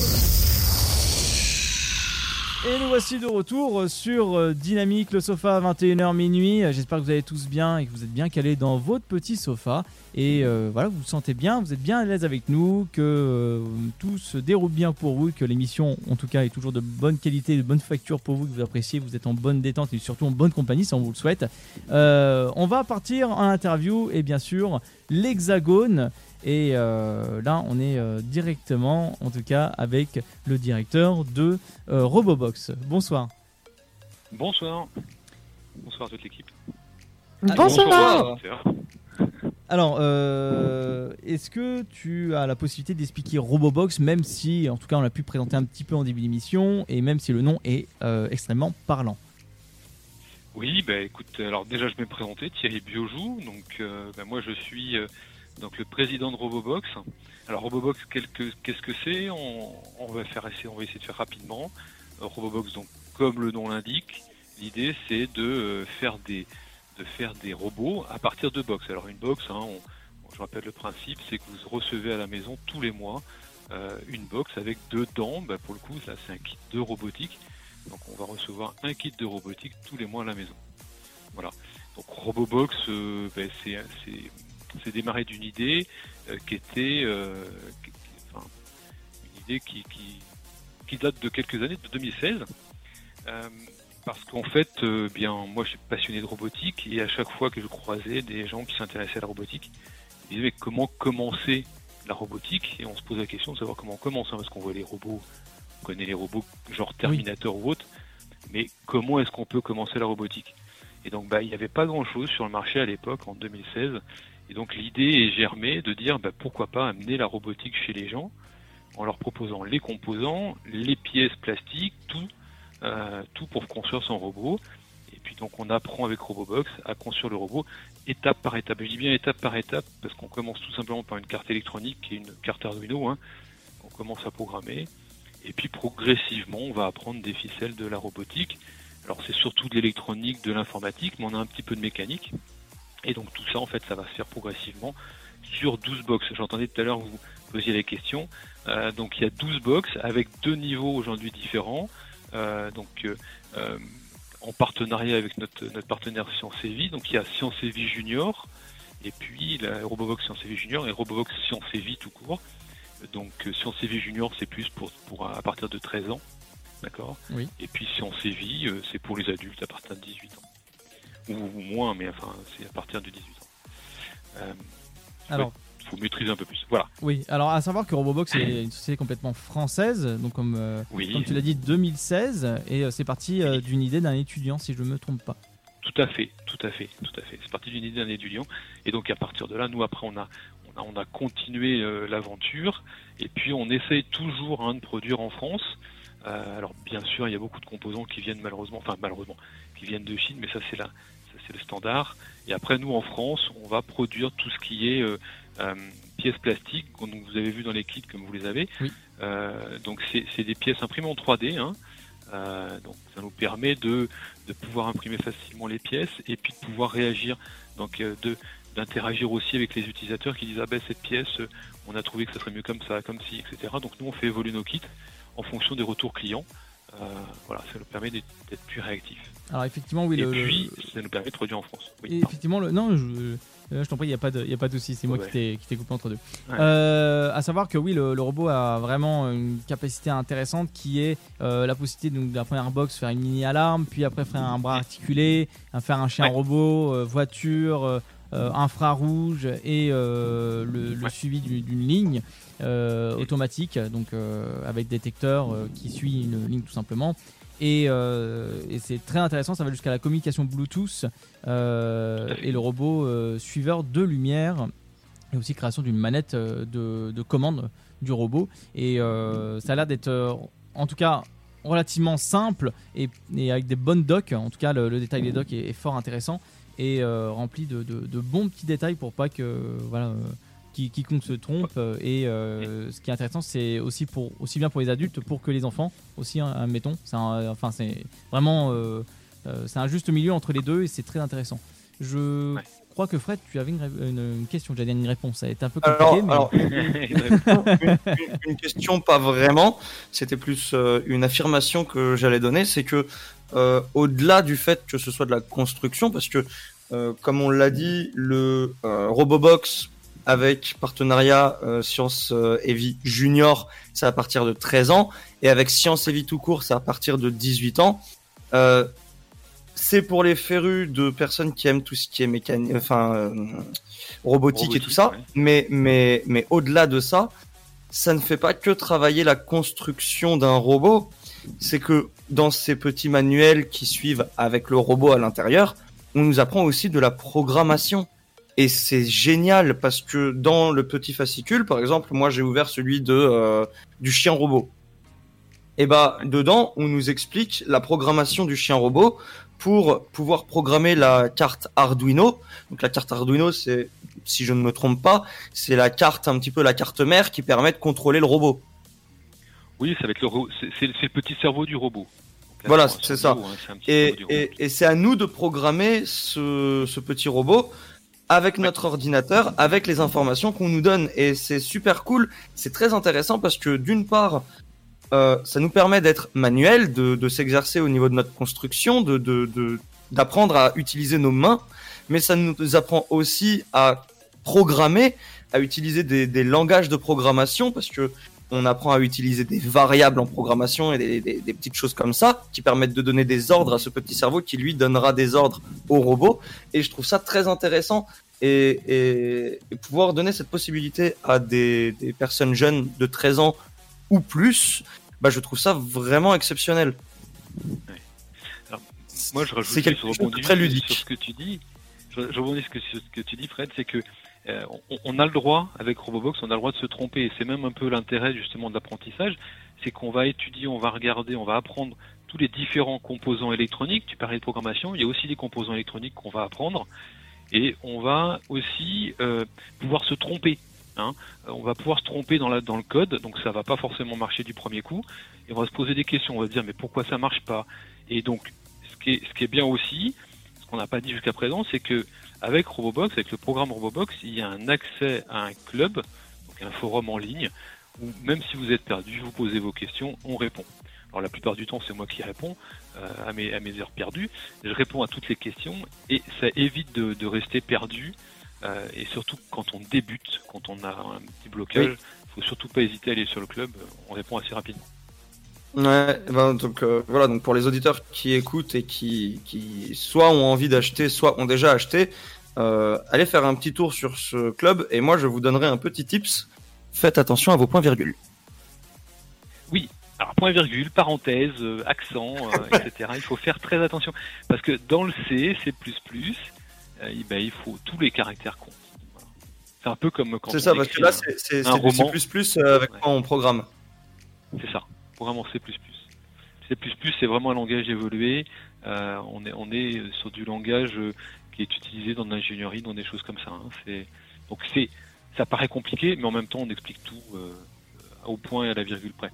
Et nous voici de retour sur euh, Dynamique, le sofa à 21h minuit. J'espère que vous allez tous bien et que vous êtes bien calés dans votre petit sofa. Et euh, voilà, vous vous sentez bien, vous êtes bien à l'aise avec nous, que euh, tout se déroule bien pour vous, que l'émission en tout cas est toujours de bonne qualité, de bonne facture pour vous, que vous appréciez, vous êtes en bonne détente et surtout en bonne compagnie si on vous le souhaite. On va partir en interview et bien sûr l'Hexagone. Et euh, là, on est euh, directement, en tout cas, avec le directeur de euh, Robobox. Bonsoir. Bonsoir. Bonsoir à toute l'équipe. Bonsoir. Alors, euh, est-ce que tu as la possibilité d'expliquer Robobox, même si, en tout cas, on l'a pu présenter un petit peu en début d'émission, et même si le nom est euh, extrêmement parlant? Oui, bah écoute, alors déjà je vais me présenter, Thierry Biojou. Donc euh, bah, moi je suis euh, donc le président de Robobox. Alors Robobox, qu'est-ce que c'est? On, va faire essayer, on va essayer de faire rapidement. Robobox, donc comme le nom l'indique, l'idée c'est de euh, faire des de faire des robots à partir de box. Alors une box, hein, je rappelle le principe, c'est que vous recevez à la maison tous les mois euh, une box avec dedans, bah, pour le coup, ça c'est un kit de robotique. Donc on va recevoir un kit de robotique tous les mois à la maison. Voilà. Donc Robobox, euh, ben, c'est c'est- démarré d'une idée euh, qui était euh, qui- qui- enfin, une idée qui, qui, qui date de quelques années, de 2016. Euh, parce qu'en fait, euh, bien, moi, je suis passionné de robotique et à chaque fois que je croisais des gens qui s'intéressaient à la robotique, ils disaient mais comment commencer la robotique? Et on se pose la question de savoir comment on commence hein, parce qu'on voit les robots, on connaît les robots genre Terminator ou autre, mais comment est-ce qu'on peut commencer la robotique? Et donc, bah, il n'y avait pas grand-chose sur le marché à l'époque en 2016, et donc l'idée est germée de dire bah, pourquoi pas amener la robotique chez les gens en leur proposant les composants, les pièces plastiques, tout, euh, tout pour construire son robot. Et puis donc on apprend avec Robobox à construire le robot étape par étape. Je dis bien étape par étape parce qu'on commence tout simplement par une carte électronique qui est une carte Arduino. Hein, on commence à programmer. Et puis progressivement on va apprendre des ficelles de la robotique. Alors c'est surtout de l'électronique, de l'informatique, mais on a un petit peu de mécanique. Et donc tout ça en fait ça va se faire progressivement sur 12 box. J'entendais tout à l'heure vous posiez la question. Euh, donc il y a 12 box avec deux niveaux aujourd'hui différents. Euh, donc euh, euh, en partenariat avec notre, notre partenaire Science et Vie. Donc il y a Science et Vie Junior et puis la Robobox Science et Vie Junior et Robobox Science et Vie tout court. Donc euh, Science et Vie Junior c'est plus pour, pour à partir de 13 ans. D'accord? Oui. Et puis Science et Vie euh, c'est pour les adultes à partir de 18 ans. Ou, moins, mais enfin c'est à partir de 18 ans. Euh, Alors, il faut maîtriser un peu plus. Voilà. Oui, alors à savoir que Robobox est une société complètement française, donc comme, euh, Oui. comme tu l'as dit, 2016, et euh, c'est parti euh, d'une idée d'un étudiant, si je ne me trompe pas. Tout à fait, tout à fait, tout à fait. C'est parti d'une idée d'un étudiant. Et donc à partir de là, nous après on a on a, on a continué l'aventure et puis on essaye toujours hein, de produire en France. Alors bien sûr, il y a beaucoup de composants qui viennent malheureusement, enfin malheureusement, qui viennent de Chine, mais ça c'est c'est le standard. Et après nous en France, on va produire tout ce qui est euh, euh, pièces plastiques, donc vous avez vu dans les kits comme vous les avez. Oui. Euh, donc c'est des pièces imprimées en 3D. Hein. Donc ça nous permet de, de pouvoir imprimer facilement les pièces et puis de pouvoir réagir, donc de d'interagir aussi avec les utilisateurs qui disent ah ben cette pièce on a trouvé que ça serait mieux comme ça, comme ci, etc. Donc nous on fait évoluer nos kits en fonction des retours clients. Euh, voilà, ça nous permet d'être plus réactif. Alors effectivement, oui, et le, le- puis ça nous permet de produire en France. Oui, Et pardon. effectivement, le... non, je, euh, je t'en prie, il n'y a pas de, y a pas de souci, c'est moi Ouais. qui t'ai qui t'ai coupé entre deux. Ouais. Euh, à savoir que oui, le, le robot a vraiment une capacité intéressante qui est euh, la possibilité donc, de la première box faire une mini alarme, puis après faire un bras articulé, faire un chien Ouais. robot, voiture, infrarouge et le, suivi du- d'une ligne euh, automatique, donc euh, avec détecteur euh, qui suit une ligne tout simplement. Et, et c'est très intéressant, ça va jusqu'à la communication Bluetooth et le robot suiveur de lumière et aussi création d'une manette de, de commande du robot. Et ça a l'air d'être, en tout cas, relativement simple et, et avec des bonnes docks. En tout cas, le, le détail des docks est, est fort intéressant et euh, rempli de, de- de bons petits détails pour pas que voilà qui, quiconque se trompe. euh, Et euh, ce qui est intéressant, c'est aussi pour aussi bien pour les adultes pour que les enfants aussi, hein, admettons. C'est enfin, c'est vraiment euh, euh, c'est un juste milieu entre les deux et c'est très intéressant. Je Ouais. crois que Fred, tu avais une, ré- une- une question, j'allais dire une réponse. Ça a été un peu compliqué, Alors, mais alors une, une- une question, pas vraiment. C'était plus euh, une affirmation que j'allais donner, c'est que euh, au-delà du fait que ce soit de la construction, parce que euh, comme on l'a dit, le euh, Robobox avec partenariat euh, Science euh, et Vie Junior, c'est à partir de 13 ans, et avec Science et Vie tout court, c'est à partir de 18 ans. Euh, c'est pour les férus de personnes qui aiment tout ce qui est mécanique, enfin euh, robotique, et tout ça. ouais. Mais mais mais au-delà de ça, ça ne fait pas que travailler la construction d'un robot. C'est que dans ces petits manuels qui suivent avec le robot à l'intérieur, on nous apprend aussi de la programmation. Et c'est génial parce que dans le petit fascicule, par exemple, moi j'ai ouvert celui de euh, du chien robot. Et bah dedans, on nous explique la programmation du chien robot pour pouvoir programmer la carte Arduino. Donc la carte Arduino, c'est si je ne me trompe pas, c'est la carte un petit peu la carte mère qui permet de contrôler le robot. Oui, ça va être le c'est c'est- c'est le petit cerveau du robot. Là, Voilà, c'est ça. hein, c'est Et, et, et c'est à nous de programmer ce, ce petit robot avec notre ordinateur, avec les informations qu'on nous donne. Et c'est super cool, c'est très intéressant parce que d'une part, euh, ça nous permet d'être manuel, de, de s'exercer au niveau de notre construction, de de- de- d'apprendre à utiliser nos mains, mais ça nous apprend aussi à programmer, à utiliser des, des langages de programmation parce que on apprend à utiliser des variables en programmation et des, des- des petites choses comme ça qui permettent de donner des ordres à ce petit cerveau qui lui donnera des ordres au robot. Et je trouve ça très intéressant et, et- et pouvoir donner cette possibilité à des, des personnes jeunes de 13 ans ou plus, bah, je trouve ça vraiment exceptionnel. Moi, je rajoute c'est quelque chose de très ludique. Sur ce que tu dis, je, je rebondis sur ce que tu dis, Fred, c'est que euh, on, on a le droit, avec Robobox, on a le droit de se tromper. Et c'est même un peu l'intérêt justement de l'apprentissage, c'est qu'on va étudier, on va regarder, on va apprendre tous les différents composants électroniques. Tu parlais de programmation, il y a aussi des composants électroniques qu'on va apprendre, et on va aussi euh, pouvoir se tromper. Hein. Euh, On va pouvoir se tromper dans, la, dans le code, donc ça va pas forcément marcher du premier coup. Et on va se poser des questions, on va se dire mais pourquoi ça marche pas? Et donc ce qui est, ce qui est bien aussi, ce qu'on n'a pas dit jusqu'à présent, c'est que avec Robobox, avec le programme Robobox, il y a un accès à un club, donc un forum en ligne, où même si vous êtes perdu, vous posez vos questions, on répond. Alors la plupart du temps, c'est moi qui réponds euh, à, mes, à mes heures perdues. Je réponds à toutes les questions et ça évite de, de rester perdu. euh, et surtout quand on débute, quand on a un petit blocage, faut surtout pas hésiter à aller sur le club. On répond assez rapidement. Ouais, ben, donc euh, voilà, donc pour les auditeurs qui écoutent et qui, qui soit ont envie d'acheter, soit ont déjà acheté, euh, allez faire un petit tour sur ce club et moi je vous donnerai un petit tips. Faites attention à vos points virgules. Alors point virgule, parenthèse, euh, accent, euh, etc. Il faut faire très attention parce que dans le C, C++, euh, eh ben, il faut tous les caractères comptent. Voilà. C'est un peu comme quand C'est ça, parce que là c'est. C++ euh, avec Ouais. quoi on programme. C'est ça, vraiment C++. C++ c'est vraiment un langage évolué. Euh, on est on est sur du langage euh, qui est utilisé dans l'ingénierie, dans des choses comme ça. hein. C'est donc c'est ça paraît compliqué, mais en même temps, on explique tout euh, au point et à la virgule près.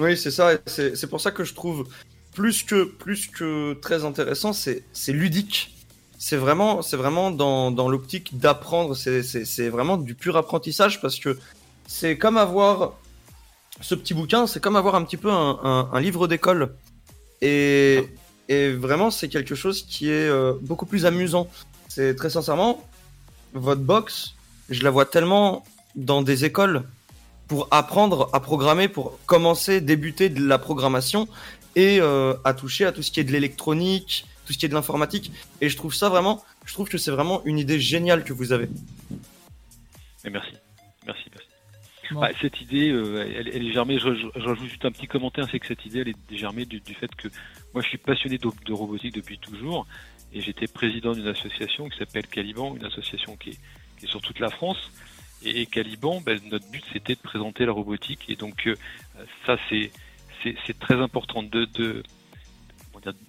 Oui, c'est ça. C'est c'est pour ça que je trouve plus que plus que très intéressant, c'est c'est ludique. C'est vraiment c'est vraiment dans, dans l'optique d'apprendre. C'est c'est c'est vraiment du pur apprentissage parce que c'est comme avoir ce petit bouquin, c'est comme avoir un petit peu un, un, un livre d'école. Et et vraiment c'est quelque chose qui est euh, beaucoup plus amusant. C'est très sincèrement votre box, je la vois tellement dans des écoles pour apprendre à programmer, pour commencer, débuter de la programmation et euh, à toucher à tout ce qui est de l'électronique, tout ce qui est de l'informatique. Et je trouve ça vraiment, je trouve que c'est vraiment une idée géniale que vous avez. Merci, merci. Bah, cette idée, euh, elle, elle est germée. Je, rajoute juste un petit commentaire, c'est que cette idée, elle est germée du, du fait que moi, je suis passionné de, de robotique depuis toujours, et j'étais président d'une association qui s'appelle Caliban, une association qui est, qui est sur toute la France. Et, Caliban, ben, notre but, c'était de présenter la robotique, et donc euh, ça, c'est c'est très important de, de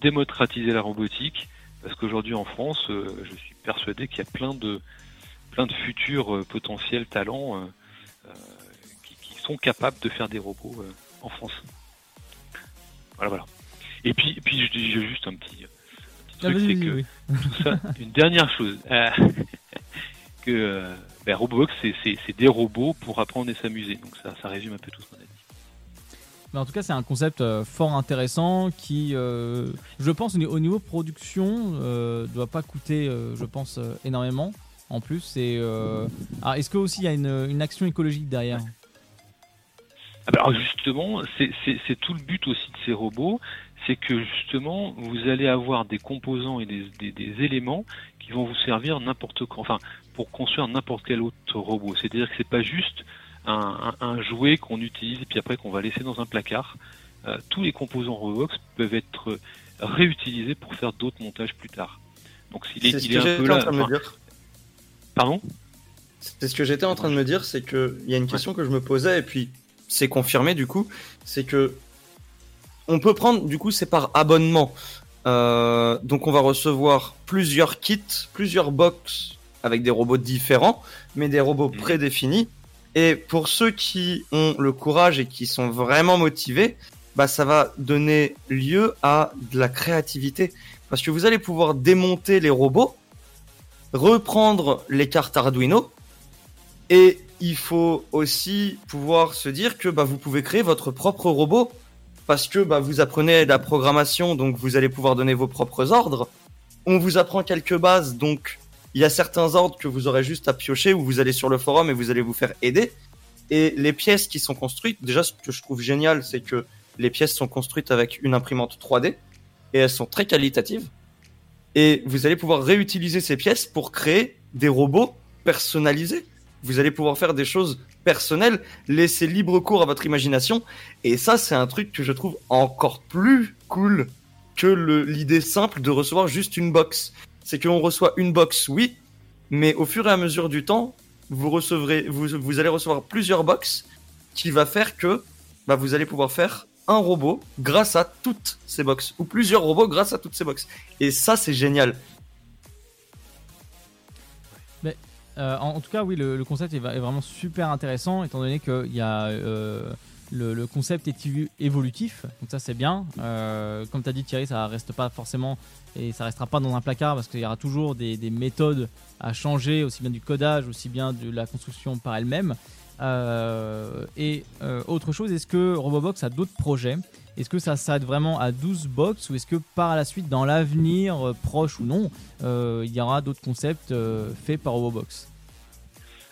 démocratiser la robotique, parce qu'aujourd'hui en France, euh, je suis persuadé qu'il y a plein de plein de futurs euh, potentiels talents. euh, euh, sont capables de faire des robots euh, en France. Voilà, voilà. Et puis, et puis je dis j'ai juste un petit, un petit Ah, truc, c'est que oui. tout ça, une dernière chose, euh, que euh, ben, Robobox, c'est- c'est c'est des robots pour apprendre et s'amuser. Donc ça, ça résume un peu tout ce qu'on a dit. Mais en tout cas, c'est un concept euh, fort intéressant qui, euh, je pense, au ni- au niveau production, euh, doit pas coûter, euh, je pense, énormément. En plus, c'est. Ah, est-ce que aussi il y a une, une action écologique derrière? Alors justement, c'est- tout le but aussi de ces robots, c'est que justement, vous allez avoir des composants et des, des- des éléments qui vont vous servir n'importe quand, enfin, pour construire n'importe quel autre robot. C'est-à-dire que c'est pas juste un, un- un jouet qu'on utilise et puis après qu'on va laisser dans un placard. Euh, tous les composants Robox peuvent être réutilisés pour faire d'autres montages plus tard. Donc s'il est, C'est ce il est que un peu j'étais en là. train de me enfin, dire. pardon? C'est ce que j'étais en train de me dire, c'est que il y a une question que je me posais et puis c'est confirmé du coup, c'est que on peut prendre du coup c'est par abonnement. Euh, donc on va recevoir plusieurs kits, plusieurs box avec des robots différents, mais des robots Mhm. prédéfinis. Et pour ceux qui ont le courage et qui sont vraiment motivés, bah ça va donner lieu à de la créativité parce que vous allez pouvoir démonter les robots, reprendre les cartes Arduino et il faut aussi pouvoir se dire que bah, vous pouvez créer votre propre robot parce que bah, vous apprenez la programmation, donc vous allez pouvoir donner vos propres ordres. On vous apprend quelques bases, donc il y a certains ordres que vous aurez juste à piocher ou vous allez sur le forum et vous allez vous faire aider. Et les pièces qui sont construites, déjà ce que je trouve génial, c'est que les pièces sont construites avec une imprimante 3D et elles sont très qualitatives. Et vous allez pouvoir réutiliser ces pièces pour créer des robots personnalisés. Vous allez pouvoir faire des choses personnelles, laisser libre cours à votre imagination. Et ça, c'est un truc que je trouve encore plus cool que l'idée simple de recevoir juste une box. C'est qu'on reçoit une box, oui, mais au fur et à mesure du temps, vous recevrez, vous, allez recevoir plusieurs box qui va faire que bah, vous allez pouvoir faire un robot grâce à toutes ces box ou plusieurs robots grâce à toutes ces box. Et ça, c'est génial. Euh, en, tout cas, oui, le, concept est, vraiment super intéressant, étant donné qu'il y a euh, le, concept est évolutif, donc ça c'est bien. Euh, comme tu as dit Thierry, ça reste pas forcément et ça restera pas dans un placard parce qu'il y aura toujours des méthodes à changer, aussi bien du codage, aussi bien de la construction par elle-même. Euh, et euh, autre chose, est-ce que Robobox a d'autres projets? Est-ce que ça s'arrête vraiment à 12 box ou est-ce que par la suite, dans l'avenir, euh, proche ou non, il y aura d'autres concepts faits par Robobox?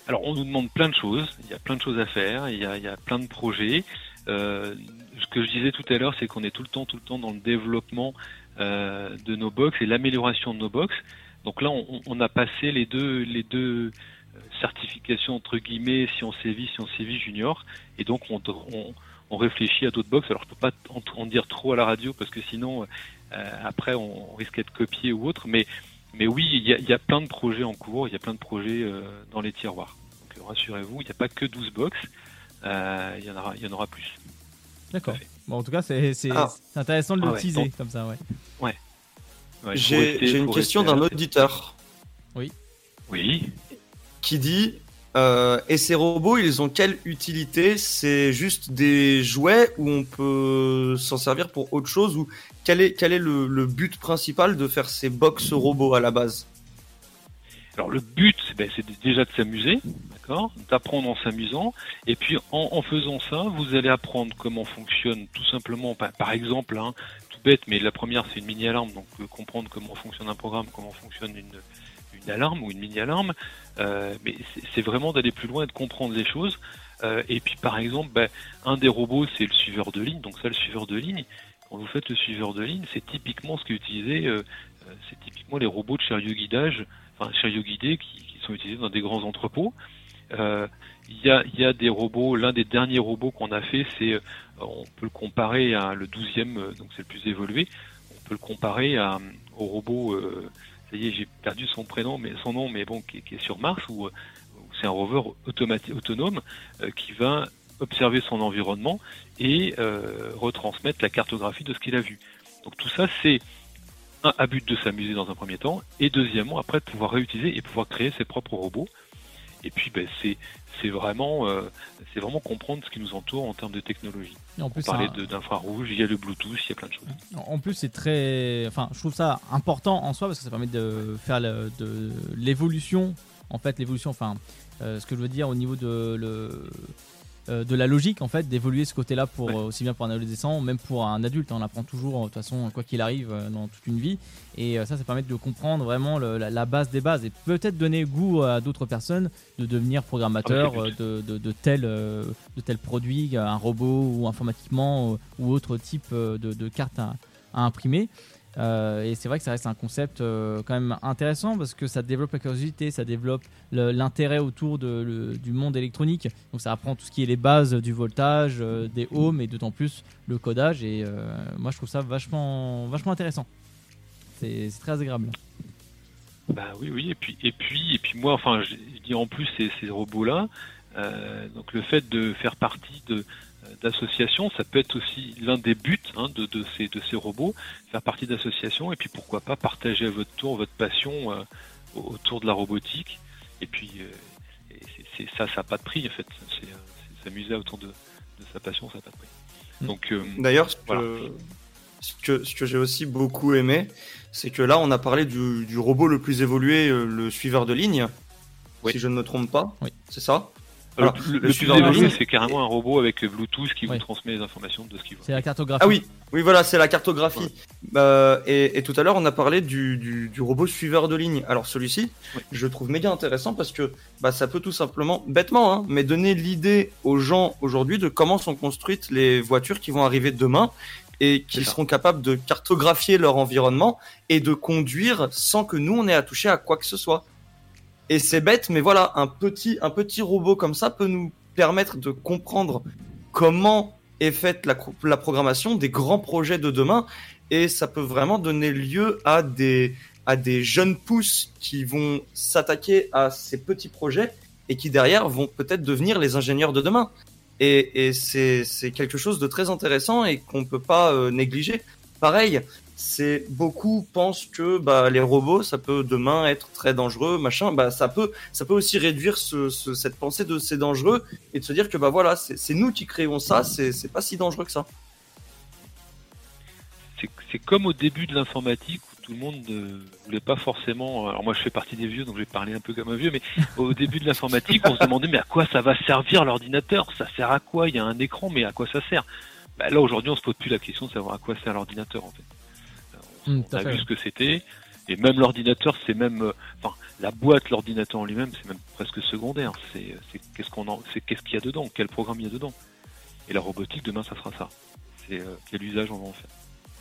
Alors, on nous demande plein de choses. Il y a plein de choses à faire. Il y a, plein de projets. Ce que je disais tout à l'heure, c'est qu'on est tout le temps, tout le temps dans le développement de nos box et l'amélioration de nos box. Donc là, on, on a passé les deux, les deux certifications entre guillemets, si on sévit, si on sévit junior, et donc on, on, on réfléchit à d'autres box. Alors je peux pas en, en dire trop à la radio parce que sinon euh, après on, on risque d'être copié ou autre, mais mais oui, il y a, il y a plein de projets en cours, il y a plein de projets euh, dans les tiroirs. Donc euh, rassurez-vous, il n'y a pas que 12 box, euh, il y en aura, il y en aura plus. D'accord. Bon, en tout cas, c'est Ah. intéressant de le Ah ouais, teaser donc- comme ça, ouais. Ouais, J'ai une question d'un auditeur Oui. Qui dit Euh, et ces robots, ils ont quelle utilité? C'est juste des jouets où on peut s'en servir pour autre chose? Ou quel est, quel est le, but principal de faire ces box robots à la base? Alors le but, ben, c'est déjà de s'amuser, d'accord, d'apprendre en s'amusant, et puis en, faisant ça, vous allez apprendre comment fonctionne tout simplement, par, par exemple, hein, tout bête, mais la première c'est une mini alarme, donc euh, comprendre comment fonctionne un programme, comment fonctionne une, une alarme ou une mini alarme, euh, mais c'est- vraiment d'aller plus loin et de comprendre les choses. Euh, et puis par exemple, ben, un des robots c'est le suiveur de ligne, donc ça le suiveur de ligne. Quand vous faites le suiveur de ligne, c'est typiquement ce qui est utilisé, euh, c'est typiquement les robots de chariot guidage, enfin chariot guidés qui, sont utilisés dans des grands entrepôts. Il y, a, des robots, l'un des derniers robots qu'on a fait, c'est, on peut le comparer à le 12e, euh, donc c'est le plus évolué, on peut le comparer à, au robot, ça y est, j'ai perdu son prénom, mais son nom, mais bon, qui, est- sur Mars, où, c'est un rover autonome euh, qui va observer son environnement et euh, retransmettre la cartographie de ce qu'il a vu. Donc tout ça, c'est un à but de s'amuser dans un premier temps, et deuxièmement, après de pouvoir réutiliser et pouvoir créer ses propres robots. Et puis, ben, c'est c'est vraiment, euh, c'est vraiment comprendre ce qui nous entoure en termes de technologie. Et en On plus, parlait ça- de- d'infrarouge, il y a le Bluetooth, il y a plein de choses. En plus, c'est très. Enfin, je trouve ça important en soi parce que ça permet de faire le- de l'évolution. En fait, l'évolution, enfin, euh, ce que je veux dire au niveau de, le, euh, de la logique, en fait, d'évoluer ce côté-là pour euh, aussi bien pour un adolescent, même pour un adulte. hein. on apprend toujours, de toute façon, quoi qu'il arrive euh, dans toute une vie. Et euh, ça, ça permet de comprendre vraiment le- la, la base des bases et peut-être donner goût à d'autres personnes de devenir programmateur Ah, euh, de, de, de tel, euh, de tel produit, un robot ou informatiquement euh, ou autre type euh, de, de carte à, à imprimer. Euh, et c'est vrai que ça reste un concept euh, quand même intéressant parce que ça développe la curiosité, ça développe l'intérêt autour du monde électronique. Donc ça apprend tout ce qui est les bases du voltage, euh, des ohms et d'autant plus le codage. Et moi je trouve ça vachement, vachement intéressant. C'est très agréable. Bah oui, oui, et puis, et puis, et puis moi, enfin, je dis en plus ces, ces robots-là, donc le fait de faire partie de d'associations, ça peut être aussi l'un des buts hein, de, de ces de ces robots, faire partie d'associations, et puis pourquoi pas partager à votre tour votre passion euh, au- autour de la robotique, et puis euh, et c'est c'est- ça, ça n'a pas de prix en fait, c'est c'est s'amuser autour de, de sa passion, ça n'a pas de prix. Donc euh, D'ailleurs, ce Voilà. que, ce que, ce que j'ai aussi beaucoup aimé, c'est que là, on a parlé du, du robot le plus évolué, le suiveur de ligne, Oui. si je ne me trompe pas. Oui. C'est ça? Le, Alors, le- le le plus suiveur de évolué, ligne- c'est carrément un robot avec Bluetooth qui Oui. vous transmet les informations de ce qu'il voit. C'est la cartographie. Ah oui, oui, voilà, c'est la cartographie. Euh, et, et tout à l'heure, on a parlé du, du, du robot suiveur de ligne. Alors celui-ci, je le trouve méga intéressant parce que bah, ça peut tout simplement, bêtement, hein, mais donner l'idée aux gens aujourd'hui de comment sont construites les voitures qui vont arriver demain et ça. seront capables de cartographier leur environnement et de conduire sans que nous on ait à toucher à quoi que ce soit. Et c'est bête, mais voilà, un petit, un petit robot comme ça peut nous permettre de comprendre comment est faite la, la programmation des grands projets de demain et ça peut vraiment donner lieu à des, à des jeunes pousses qui vont s'attaquer à ces petits projets et qui derrière vont peut-être devenir les ingénieurs de demain. Et, et c'est quelque chose de très intéressant et qu'on peut pas euh, négliger. Pareil, c'est beaucoup pensent que bah, les robots ça peut demain être très dangereux machin bah ça peut ça peut aussi réduire ce, ce- cette pensée de c'est dangereux et de se dire que bah voilà c'est nous qui créons ça c'est pas si dangereux que ça c'est c'est comme au début de l'informatique où tout le monde ne voulait pas forcément. Alors moi, je fais partie des vieux, donc je vais parler un peu comme un vieux. Mais au début de l'informatique, on se demandait mais à quoi ça va servir l'ordinateur? Ça sert à quoi? Il y a un écran, mais à quoi ça sert? Bah, Là aujourd'hui, on se pose plus la question de savoir à quoi sert l'ordinateur en fait. Mm, on à a fait. vu ce que c'était. Et même l'ordinateur, c'est même, euh, enfin, la boîte, l'ordinateur en lui-même, c'est même presque secondaire. C'est, qu'est-ce qu'on en, c'est qu'est-ce qu'il y a dedans, quel programme il y a dedans? Et la robotique, demain, ça sera ça. C'est euh, quel usage on va en faire.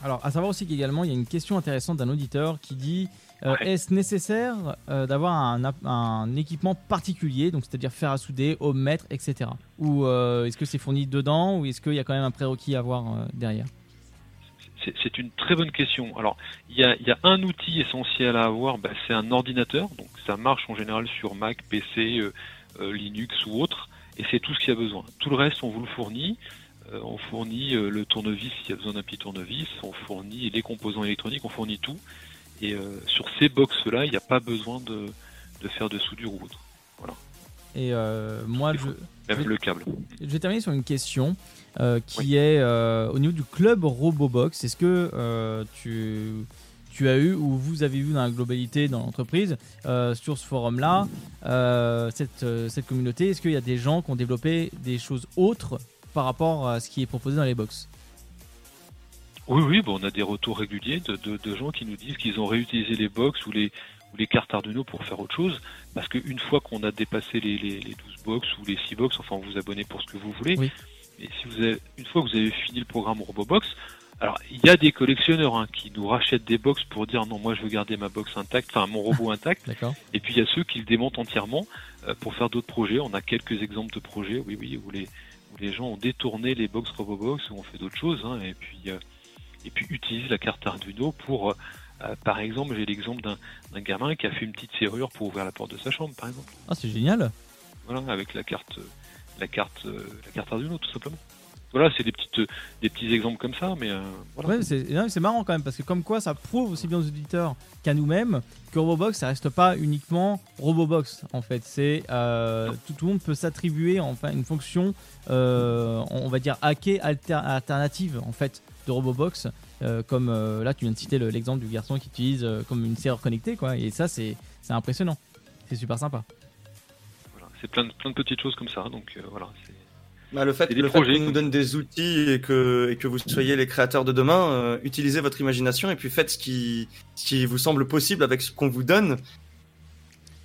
Alors, à savoir aussi qu'également, il y a une question intéressante d'un auditeur qui dit euh, Ouais. Est-ce nécessaire euh, d'avoir un, équipement particulier, donc c'est-à-dire fer à souder, ohmmètre, etc. Ou est-ce que c'est fourni dedans, ou est-ce qu'il y a quand même un prérequis à avoir derrière? C'est- une très bonne question. Alors, il y a, un outil essentiel à avoir, bah, c'est un ordinateur. Donc, ça marche en général sur Mac, PC, euh, euh, Linux ou autre, et c'est tout ce qu'il y a besoin. Tout le reste, on vous le fournit. Euh, on fournit le tournevis s'il y a besoin d'un petit tournevis. On fournit les composants électroniques. On fournit tout. Et sur ces box-là, il n'y a pas besoin de, de faire de soudure ou autre. Et euh, moi, je, Même Oui. le câble. je vais terminer sur une question euh, qui est euh, au niveau du club Robobox. Est-ce que tu, tu as eu ou vous avez vu dans la globalité dans l'entreprise euh, sur ce forum-là, euh, cette, euh, cette communauté, est-ce qu'il y a des gens qui ont développé des choses autres par rapport à ce qui est proposé dans les box? Oui, oui, bon, on a des retours réguliers de, de, de gens qui nous disent qu'ils ont réutilisé les box ou les, ou les cartes Arduino pour faire autre chose. Parce qu'une fois qu'on a dépassé les, les, les 12 box ou les 6 box, enfin, vous vous abonnez pour ce que vous voulez. Oui. Et si vous avez, une fois que vous avez fini le programme Robobox, alors il y a des collectionneurs hein, qui nous rachètent des box pour dire non, moi je veux garder ma box intacte, enfin mon robot intact. Et puis il y a ceux qui le démontent entièrement euh, pour faire d'autres projets. On a quelques exemples de projets, oui, oui, où les, où les gens ont détourné les box Robobox ou ont fait d'autres choses. hein, et puis euh, et puis utilisent la carte Arduino pour, euh, euh, par exemple, j'ai l'exemple d'un gamin qui a fait une petite serrure pour ouvrir la porte de sa chambre, par exemple. Ah, c'est génial Voilà, avec la carte, euh, la carte, euh, la carte Arduino, tout simplement. Voilà, c'est des petites, des petits exemples comme ça, mais euh, voilà. Ouais, c'est marrant quand même parce que comme quoi ça prouve aussi bien aux auditeurs qu'à nous-mêmes que Robobox ça reste pas uniquement Robobox en fait. C'est euh, tout, tout le monde peut s'attribuer enfin une fonction, on va dire hackée alter- alternative en fait de Robobox. Euh, comme euh, là tu viens de citer le- l'exemple du garçon qui utilise euh, comme une serrure connectée quoi et ça c'est c'est impressionnant. C'est super sympa. Voilà, c'est plein de, plein de petites choses comme ça, donc euh, voilà. c'est- Bah, le fait, le fait qu'on nous donne des outils et que, et que vous soyez les créateurs de demain, euh, utilisez votre imagination et puis faites ce qui, ce qui vous semble possible avec ce qu'on vous donne,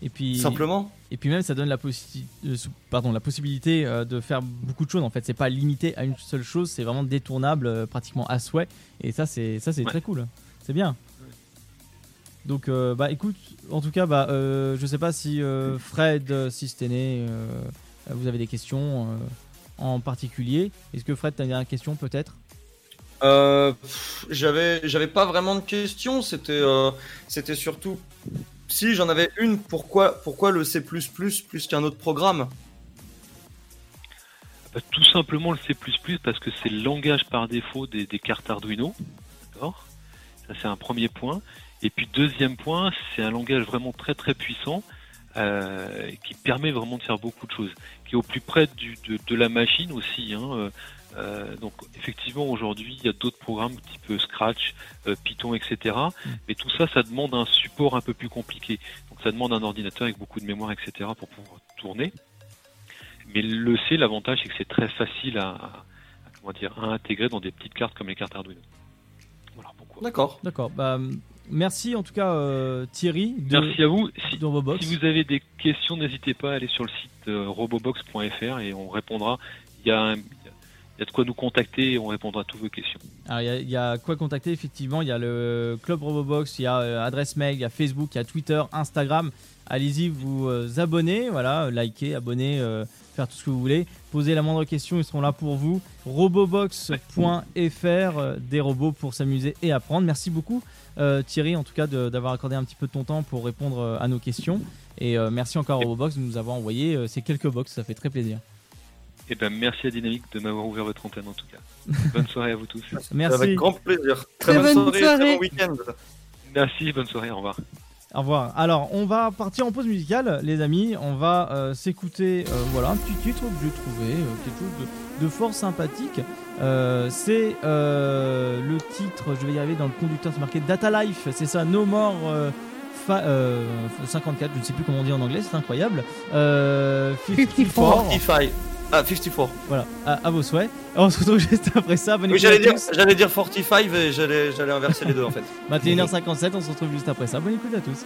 Et puis simplement. Et puis même ça donne la, possi- euh, pardon, la possibilité euh, de faire beaucoup de choses en fait. C'est pas limité à une seule chose, c'est vraiment détournable euh, pratiquement à souhait. Et ça c'est ça c'est Ouais. très cool. C'est bien. Donc euh, bah écoute, en tout cas bah euh, je sais pas si euh, Fred, si Stené, euh, vous avez des questions euh, en particulier. Est-ce que Fred t'as une dernière question peut-être? Euh, j'avais, j'avais pas vraiment de questions. C'était, euh, c'était surtout, si j'en avais une, pourquoi, pourquoi le C++ plus qu'un autre programme? Bah, tout simplement le C++ parce que c'est le langage par défaut des, cartes Arduino. D'accord? Ça c'est un premier point. Et puis deuxième point, c'est un langage vraiment très très puissant euh, qui permet vraiment de faire beaucoup de choses, qui est au plus près de la machine aussi. Hein, euh, euh, donc effectivement aujourd'hui il y a d'autres programmes type Scratch, euh, Python, etc. Mais tout ça, ça demande un support un peu plus compliqué. Donc ça demande un ordinateur avec beaucoup de mémoire, etc. pour pouvoir tourner. Mais le C, l'avantage, c'est que c'est très facile à, à- comment dire, à intégrer dans des petites cartes comme les cartes Arduino. Voilà pourquoi. D'accord. D'accord. Bah merci en tout cas euh, Thierry de, Merci à vous. Si, si vous avez des questions, n'hésitez pas à aller sur le site euh, robobox.fr et on répondra. Il y, a un- y a- de quoi nous contacter et on répondra à toutes vos questions. Alors, il y a- quoi contacter, effectivement. Il y a le Club Robobox, il y a euh, adresse mail, il y a Facebook, il y a Twitter, Instagram. Allez-y, vous euh, abonnez, voilà, likez, abonnez, euh, faire tout ce que vous voulez. Posez la moindre question, ils seront là pour vous. Robobox.fr, des robots pour s'amuser et apprendre. Merci beaucoup, Thierry, en tout cas, d'avoir accordé un petit peu de ton temps pour répondre à nos questions. Et merci encore Robobox de nous avoir envoyé ces quelques box, ça fait très plaisir. Et ben merci à Dynamique de m'avoir ouvert votre antenne en tout cas. Bonne soirée à vous tous. Merci. Avec grand plaisir. Très Très, bonne bonne soirée, soirée. très bon week-end. Merci, bonne soirée, au revoir. Au revoir. Alors, on va partir en pause musicale, les amis. On va euh, s'écouter, euh, voilà, un petit titre que j'ai trouvé, euh, quelque chose de, de fort sympathique. Euh, c'est euh, le titre, je vais y arriver dans le conducteur, c'est marqué Data Life. C'est ça, No More euh, fa- euh, 54, je ne sais plus comment on dit en anglais, c'est incroyable. Euh, 54. 55. Ah, 54. Voilà, à, à vos souhaits. On se retrouve juste après ça. Bonne Oui, écoute à j'allais dire, j'allais dire 45 et j'allais, j'allais inverser les deux en fait. 21h57, on se retrouve juste après ça. Bonne écoute à tous.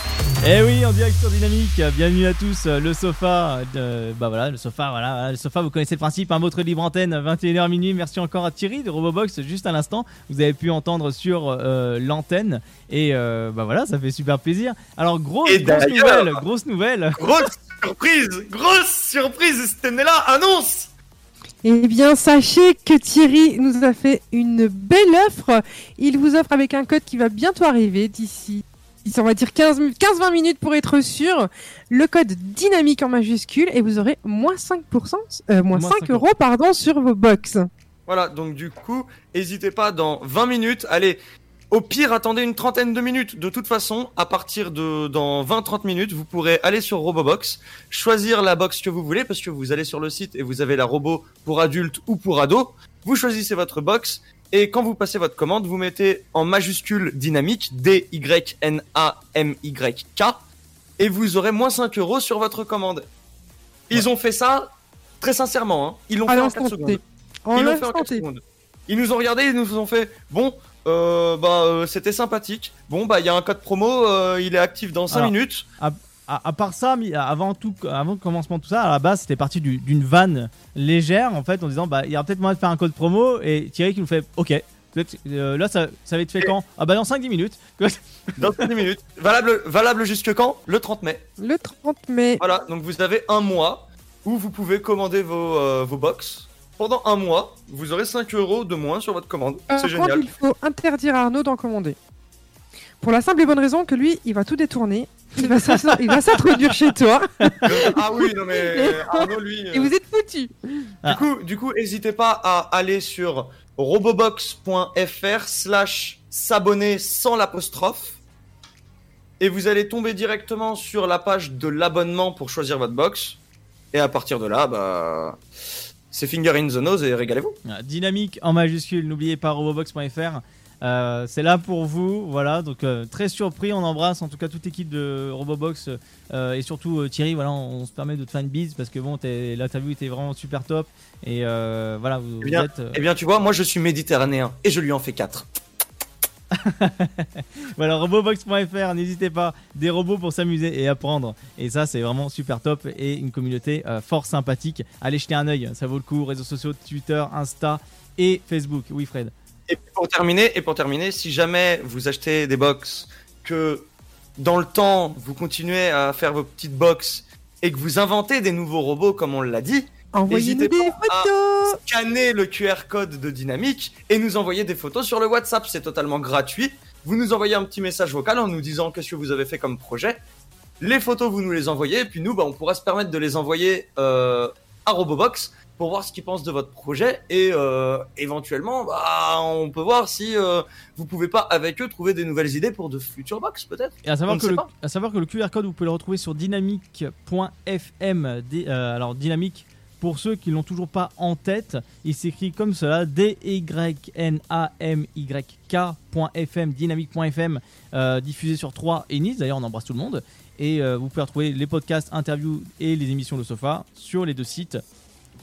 Eh oui, en direct sur Dynamique, bienvenue à tous, euh, le sofa, euh, bah voilà, le sofa, voilà, voilà, le sofa, vous connaissez le principe, un votre libre antenne, 21h minuit, merci encore à Thierry de Robobox, juste à l'instant, vous avez pu entendre sur euh, l'antenne, et euh, bah voilà, ça fait super plaisir. Alors, grosse, Et grosse d'ailleurs- nouvelle, grosse nouvelle, Grosse surprise Grosse surprise Cette année-là annonce Eh bien, sachez que Thierry nous a fait une belle offre. Il vous offre avec un code qui va bientôt arriver d'ici, on va dire 15-20 minutes pour être sûr, le code dynamique en majuscule et vous aurez moins 5%, euh, moins Moins 5 5 euros pardon, sur vos box. Voilà, donc du coup, n'hésitez pas dans 20 minutes, allez, au pire, attendez une trentaine de minutes. De toute façon, à partir de dans 20-30 minutes, vous pourrez aller sur Robobox, choisir la box que vous voulez, parce que vous allez sur le site et vous avez la robot pour adultes ou pour ados. Vous choisissez votre box, et quand vous passez votre commande, vous mettez en majuscule dynamique, D-Y-N-A-M-Y-K, et vous aurez moins 5 euros sur votre commande. Ils ont fait ça, très sincèrement, hein. ils l'ont fait en l'instant 4 secondes. En Ils l'ont fait en l'instant 4 T. secondes. Ils nous ont regardé, ils nous ont fait bon, euh, bah euh, c'était sympathique. Bon bah il y a un code promo, euh, il est actif dans 5 Alors, minutes. à, à part ça, avant tout, avant le commencement de tout ça, à la base, c'était parti du- d'une vanne légère, en fait, en disant, bah, il y a peut-être moyen de faire un code promo, et Thierry qui nous fait, ok, euh, là, ça, ça va être fait quand? Ah bah dans 5-10 minutes. Dans 5 minutes. Valable, valable jusque quand? Le 30 mai. Le 30 mai. Voilà, donc vous avez un mois où vous pouvez commander vos, euh, vos box. Pendant un mois, vous aurez 5 euros de moins sur votre commande. C'est génial. il faut interdire à Arnaud d'en commander. Pour la simple et bonne raison que lui, il va tout détourner. Il va s'ass- il va s'introduire chez toi ah oui, non mais Arnaud lui. euh, et vous êtes foutus. Ah. Du coup, du coup, n'hésitez pas à aller sur robobox.fr slash s'abonner sans l'apostrophe. Et vous allez tomber directement sur la page de l'abonnement pour choisir votre box. Et à partir de là, bah, c'est finger in the nose et régalez-vous. Dynamique en majuscule, n'oubliez pas robobox.fr. Euh, c'est là pour vous, voilà. Donc euh, très surpris, on embrasse en tout cas toute l'équipe de Robobox euh, et surtout Thierry. Voilà, on, on se permet de te faire une bise parce que bon, l'interview était vraiment super top et voilà, vous, Eh bien, vous êtes. eh bien, tu vois, moi je suis méditerranéen et je lui en fais 4. Voilà, robobox.fr, n'hésitez pas, des robots pour s'amuser et apprendre. Et ça, c'est vraiment super top et une communauté euh, fort sympathique. Allez jeter un œil, ça vaut le coup. Réseaux sociaux, Twitter, Insta et Facebook. Oui, Fred. Et pour terminer, et pour terminer, si jamais vous achetez des box, que dans le temps vous continuez à faire vos petites box et que vous inventez des nouveaux robots comme on l'a dit, Envoyez-nous N'hésitez des pas à- photos. scannez le QR code de Dynamique et nous envoyez des photos sur le WhatsApp, c'est totalement gratuit. Vous nous envoyez un petit message vocal en nous disant qu'est-ce que vous avez fait comme projet. Les photos, vous nous les envoyez, et puis nous, bah, on pourra se permettre de les envoyer euh, à Robobox pour voir ce qu'ils pensent de votre projet et euh, éventuellement, bah, on peut voir si euh, vous pouvez pas avec eux trouver des nouvelles idées pour de futures box peut-être. Et à savoir, On que le, pas. à savoir que le QR code, vous pouvez le retrouver sur dynamique.fm. Euh, alors, dynamique, pour ceux qui l'ont toujours pas en tête, il s'écrit comme cela D-Y-N-A-M-Y-K.fm, dynamique.fm, euh, diffusé sur 3 et Nice. D'ailleurs, on embrasse tout le monde. Et vous pouvez retrouver les podcasts, interviews et les émissions Le Sofa sur les deux sites.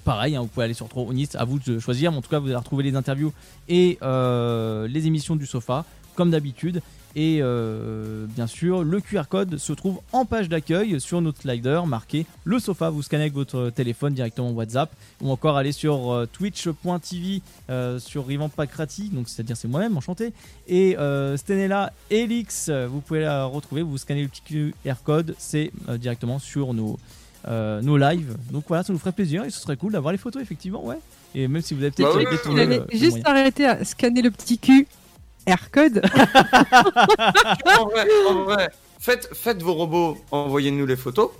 Pareil, hein, vous pouvez aller sur 3 ou Nice, à vous de choisir. Mais en tout cas, vous allez retrouver les interviews et euh, les émissions du Sofa, comme d'habitude. Et euh, bien sûr, le QR code se trouve en page d'accueil sur notre slider marqué le sofa. Vous scannez avec votre téléphone directement WhatsApp ou encore aller sur euh, twitch.tv sur Rivan Pacrati, donc c'est-à-dire c'est moi-même, enchanté. Et Stenella Elix, vous pouvez la retrouver. Vous scannez le petit QR code, c'est directement sur nos, euh, nos lives. Donc voilà, ça nous ferait plaisir et ce serait cool d'avoir les photos, effectivement, ouais. Et même si vous avez peut-être Bah ouais, détourné juste arrêter à scanner le petit cul. Air code. en vrai, en vrai, faites, faites vos robots, envoyez-nous les photos.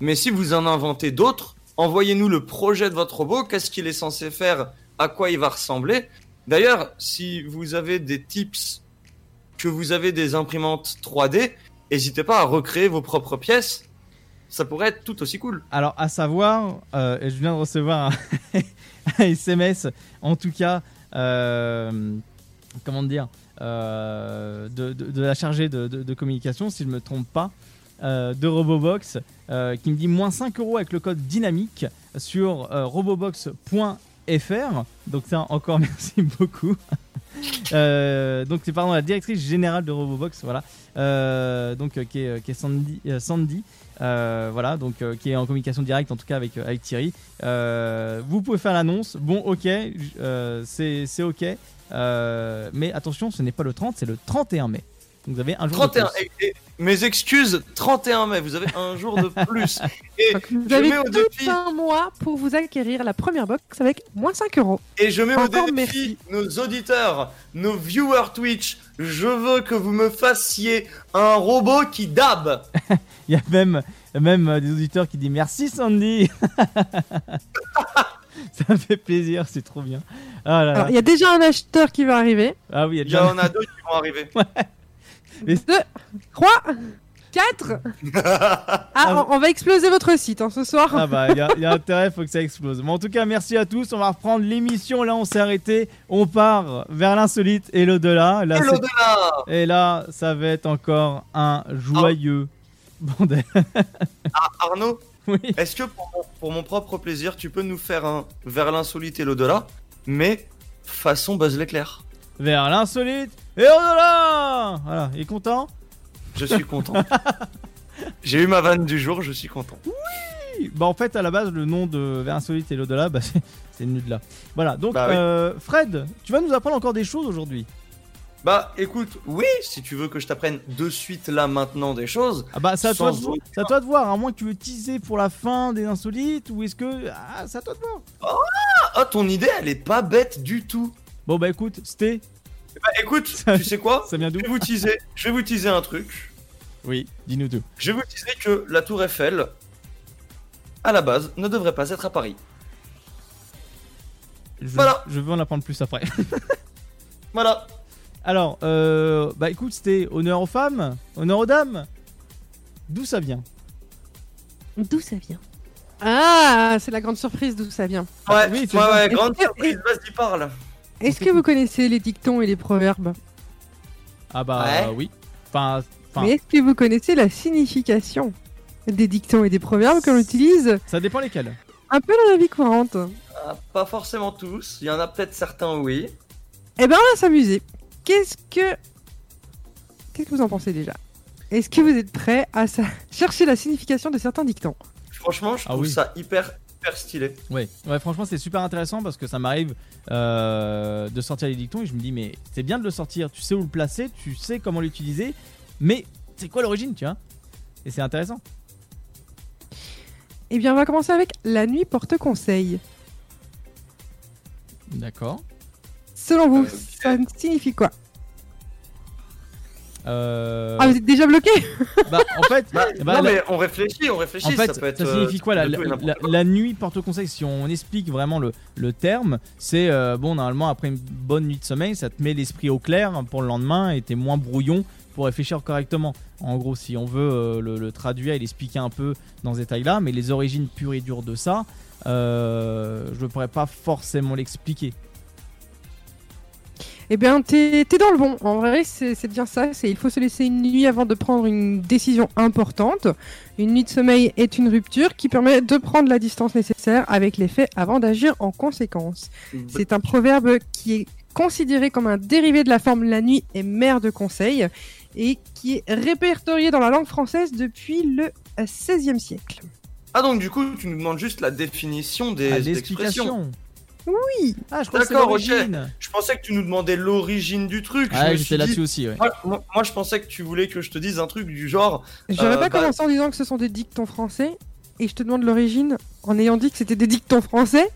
Mais si vous en inventez d'autres, envoyez-nous le projet de votre robot, qu'est-ce qu'il est censé faire, à quoi il va ressembler. D'ailleurs, si vous avez des tips, que vous avez des imprimantes 3D, n'hésitez pas à recréer vos propres pièces. Ça pourrait être tout aussi cool. Alors, à savoir, euh, je viens de recevoir un, SMS, en tout cas, euh, comment dire, euh, de, la chargée de, communication, si je ne me trompe pas, de Robobox qui me dit moins 5 euros avec le code dynamique sur robobox.fr. Donc ça encore merci beaucoup. Euh, donc c'est pardon la directrice générale de Robobox, voilà. Euh, donc euh, qui est, Sandy, voilà, donc qui est en communication directe en tout cas avec, avec Thierry. Vous pouvez faire l'annonce. Bon, ok, c'est ok. Mais attention, ce n'est pas le 30, c'est le 31 mai. Donc vous avez un jour 31. de plus. Et, et mes excuses, 31 mai, vous avez un jour de plus. Et Donc, vous je avez mets au tout défi, un mois pour vous acquérir la première box avec moins 5 euros. et je mets au défi merci. nos auditeurs, nos viewers Twitch. Je veux que vous me fassiez un robot qui dab. Il y a même, même euh, des auditeurs qui disent merci Sandy. Ça me fait plaisir, c'est trop bien. Ah, là là. Alors, il y a déjà un acheteur qui va arriver. ah oui, il y a Il y déjà. en a deux qui vont arriver. 2, 3, 4. Ah, on, on va exploser votre site hein, ce soir. Ah bah, il y, a- il y a intérêt, faut que ça explose. Mais en tout cas, merci à tous. On va reprendre l'émission. Là, on s'est arrêté. On part vers l'insolite et l'au-delà. Là, Et l'au-delà. et là, ça va être encore un joyeux bordel. Arnaud, Oui. est-ce que pour mon, pour mon propre plaisir, tu peux nous faire un vers l'insolite et l'au-delà, mais façon Buzz l'éclair? Vers l'insolite et au-delà. Voilà, il est content Je suis content. J'ai eu ma vanne du jour, je suis content. Bah, en fait, à la base, le nom de Vers l'insolite et l'au-delà, bah, c'est venu de là. Voilà, donc, Bah oui. euh, Fred, tu vas nous apprendre encore des choses aujourd'hui. Bah écoute, oui, si tu veux que je t'apprenne de suite là maintenant des choses, Ah bah, c'est à, toi de, aucun- toi de voir, à moins que tu veux teaser pour la fin des insolites, ou est-ce que. Ah, c'est à toi de voir. ah ton idée elle est pas bête du tout. Bon, bah écoute, c'était. Bah écoute, tu sais quoi Ça vient d'où Je vais vous teaser, je vais vous teaser un truc. Oui, dis-nous tout. Je vais vous teaser que la tour Eiffel, à la base, ne devrait pas être à Paris. Je, Voilà. je veux en apprendre plus après. Voilà. Alors, euh, bah écoute, c'était honneur aux femmes, honneur aux dames. D'où ça vient D'où ça vient Ah, c'est la grande surprise d'où ça vient. Ouais, oui, ouais, ouais, grande surprise, vas-y parle. Est-ce que vous connaissez les dictons et les proverbes Ah bah Ouais. oui. Enfin, enfin, Mais est-ce que vous connaissez la signification des dictons et des proverbes qu'on utilise ça dépend lesquels. un peu dans la vie courante Ah, pas forcément tous, il y en a peut-être certains oui. Eh ben, on va s'amuser. Qu'est-ce que. Qu'est-ce que vous en pensez déjà? Est-ce que vous êtes prêts à chercher la signification de certains dictons? Franchement, je Ah trouve oui. ça hyper, stylé. Ouais, ouais, franchement, c'est super intéressant parce que ça m'arrive euh, de sortir les dictons et je me dis, mais c'est bien de le sortir, tu sais où le placer, tu sais comment l'utiliser, mais c'est quoi l'origine, tu vois? Et c'est intéressant. Eh bien, on va commencer avec la nuit porte conseil. D'accord. Selon vous, Euh, ça signifie quoi? Euh, Ah, vous êtes déjà bloqué? Bah, en fait, Bah, bah, non la- mais on réfléchit, on réfléchit. en fait, ça, peut être, ça signifie euh, quoi la, la- la- quoi. la nuit porte conseil Si on explique vraiment le, le terme, c'est euh, bon, normalement, après une bonne nuit de sommeil, ça te met l'esprit au clair pour le lendemain et t'es moins brouillon pour réfléchir correctement. En gros, si on veut euh, le, le traduire et l'expliquer un peu dans ce détail-là, mais les origines pures et dures de ça, euh, je ne pourrais pas forcément l'expliquer. Eh bien, t'es dans le bon. En vrai, c'est c'est bien ça. C'est il faut se laisser une nuit avant de prendre une décision importante. Une nuit de sommeil est une rupture qui permet de prendre la distance nécessaire avec les faits avant d'agir en conséquence. C'est un proverbe qui est considéré comme un dérivé de la forme la nuit est mère de conseil et qui est répertorié dans la langue française depuis le XVIe siècle. Ah donc du coup, tu nous demandes juste la définition des Ah, expressions. Oui. Ah, je crois que c'est D'accord, ok. Je pensais que tu nous demandais l'origine du truc. Ah, j'étais là-dessus aussi, ouais. Moi, moi- moi, je pensais que tu voulais que je te dise un truc du genre. J'aurais Euh, pas bah- commencé en disant que ce sont des dictons français et je te demande l'origine en ayant dit que c'était des dictons français.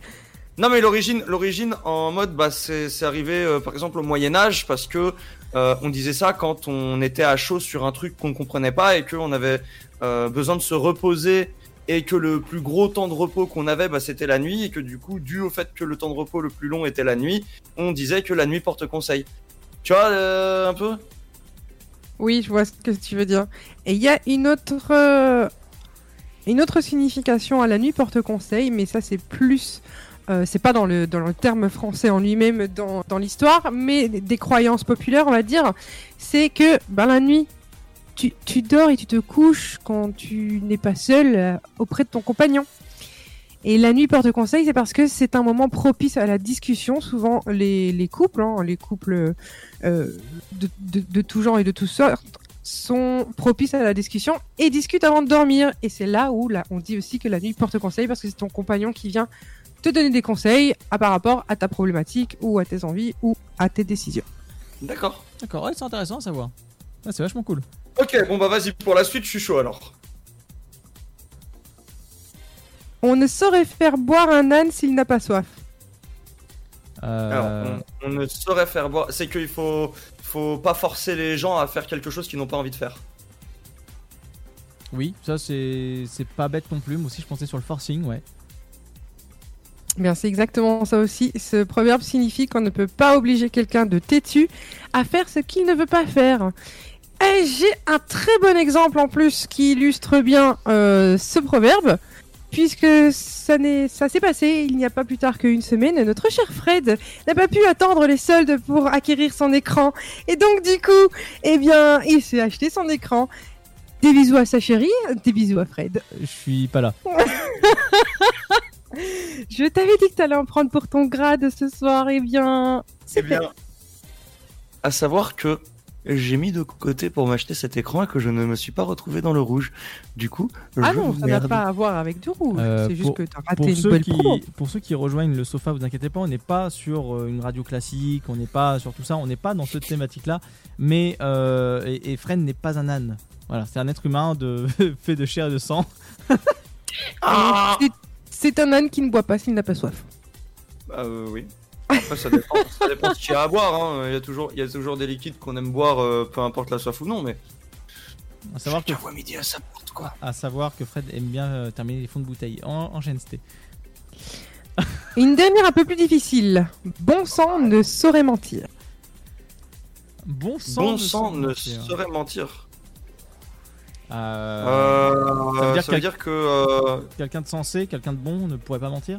Non mais l'origine, l'origine en mode, bah c'est arrivé euh, par exemple au Moyen Âge parce que euh, on disait ça quand on était à chaud sur un truc qu'on comprenait pas et qu'on avait euh, besoin de se reposer et que le plus gros temps de repos qu'on avait, bah, c'était la nuit et que du coup, dû au fait que le temps de repos le plus long était la nuit, on disait que la nuit porte conseil. Tu vois euh, un peu? Oui, je vois ce que tu veux dire. Et il y a une autre, euh, une autre signification à la nuit porte conseil, mais ça c'est plus, euh, c'est pas dans le, dans le terme français en lui-même dans, dans l'histoire, mais des croyances populaires, on va dire, c'est que ben, la nuit, tu, tu dors et tu te couches quand tu n'es pas seul euh, auprès de ton compagnon. Et la nuit porte conseil, c'est parce que c'est un moment propice à la discussion. Souvent, les, les couples, hein, les couples euh, de, de, de tout genre et de toutes sortes, sont propices à la discussion et discutent avant de dormir. Et c'est là où là, on dit aussi que la nuit porte conseil parce que c'est ton compagnon qui vient te donner des conseils à par rapport à ta problématique ou à tes envies ou à tes décisions. D'accord. D'accord, ouais, c'est intéressant à savoir. Ouais, c'est vachement cool. Ok, bon bah vas-y pour la suite, je suis chaud alors. On ne saurait faire boire un âne s'il n'a pas soif. Euh, Alors, on, on ne saurait faire boire. C'est qu'il faut, faut pas forcer les gens à faire quelque chose qu'ils n'ont pas envie de faire. Oui, ça c'est c'est pas bête non plus. Moi aussi, je pensais sur le forcing, ouais. Bien, c'est exactement ça aussi. Ce proverbe signifie qu'on ne peut pas obliger quelqu'un de têtu à faire ce qu'il ne veut pas faire. Et j'ai un très bon exemple en plus qui illustre bien euh, ce proverbe, puisque ça n'est- ça s'est passé il n'y a pas plus tard qu'une semaine. Notre cher Fred n'a pas pu attendre les soldes pour acquérir son écran. Et donc, du coup, eh bien, il s'est acheté son écran. Des bisous à sa chérie, des bisous à Fred. Je suis pas là. Je t'avais dit que t'allais en prendre pour ton grade ce soir, eh bien, Eh c'est fait. bien, à savoir que j'ai mis de côté pour m'acheter cet écran et que je ne me suis pas retrouvé dans le rouge. Du coup, Ah je non, ça n'a pas à voir avec du rouge. Euh, c'est juste pour- que t'as raté Pour une ceux, belle qui, promo. pour ceux qui rejoignent le sofa, vous inquiétez pas, on n'est pas sur euh, une radio classique, on n'est pas sur tout ça, on n'est pas dans cette thématique-là. Mais euh, et, et Fred n'est pas un âne. Voilà, c'est un être humain de, fait de chair et de sang. Ah C'est- C'est un âne qui ne boit pas s'il n'a pas soif. Bah, euh, oui. Après, ça dépend, ça dépend de ce qu'il y a à boire. hein. Il, y a toujours, il y a toujours des liquides qu'on aime boire, euh, peu importe la soif ou non. Mais À savoir que, vois midi à ça porte quoi. à savoir que Fred aime bien euh, terminer les fonds de bouteille. En, enchaîne, c'était. Une dernière un peu plus difficile. Bon sang ne saurait mentir. Bon sang. Bon ne sang ne mentir. saurait mentir. Euh, Euh, ça veut dire ça veut quel- dire que. euh, Quelqu'un de sensé, quelqu'un de bon ne pourrait pas mentir?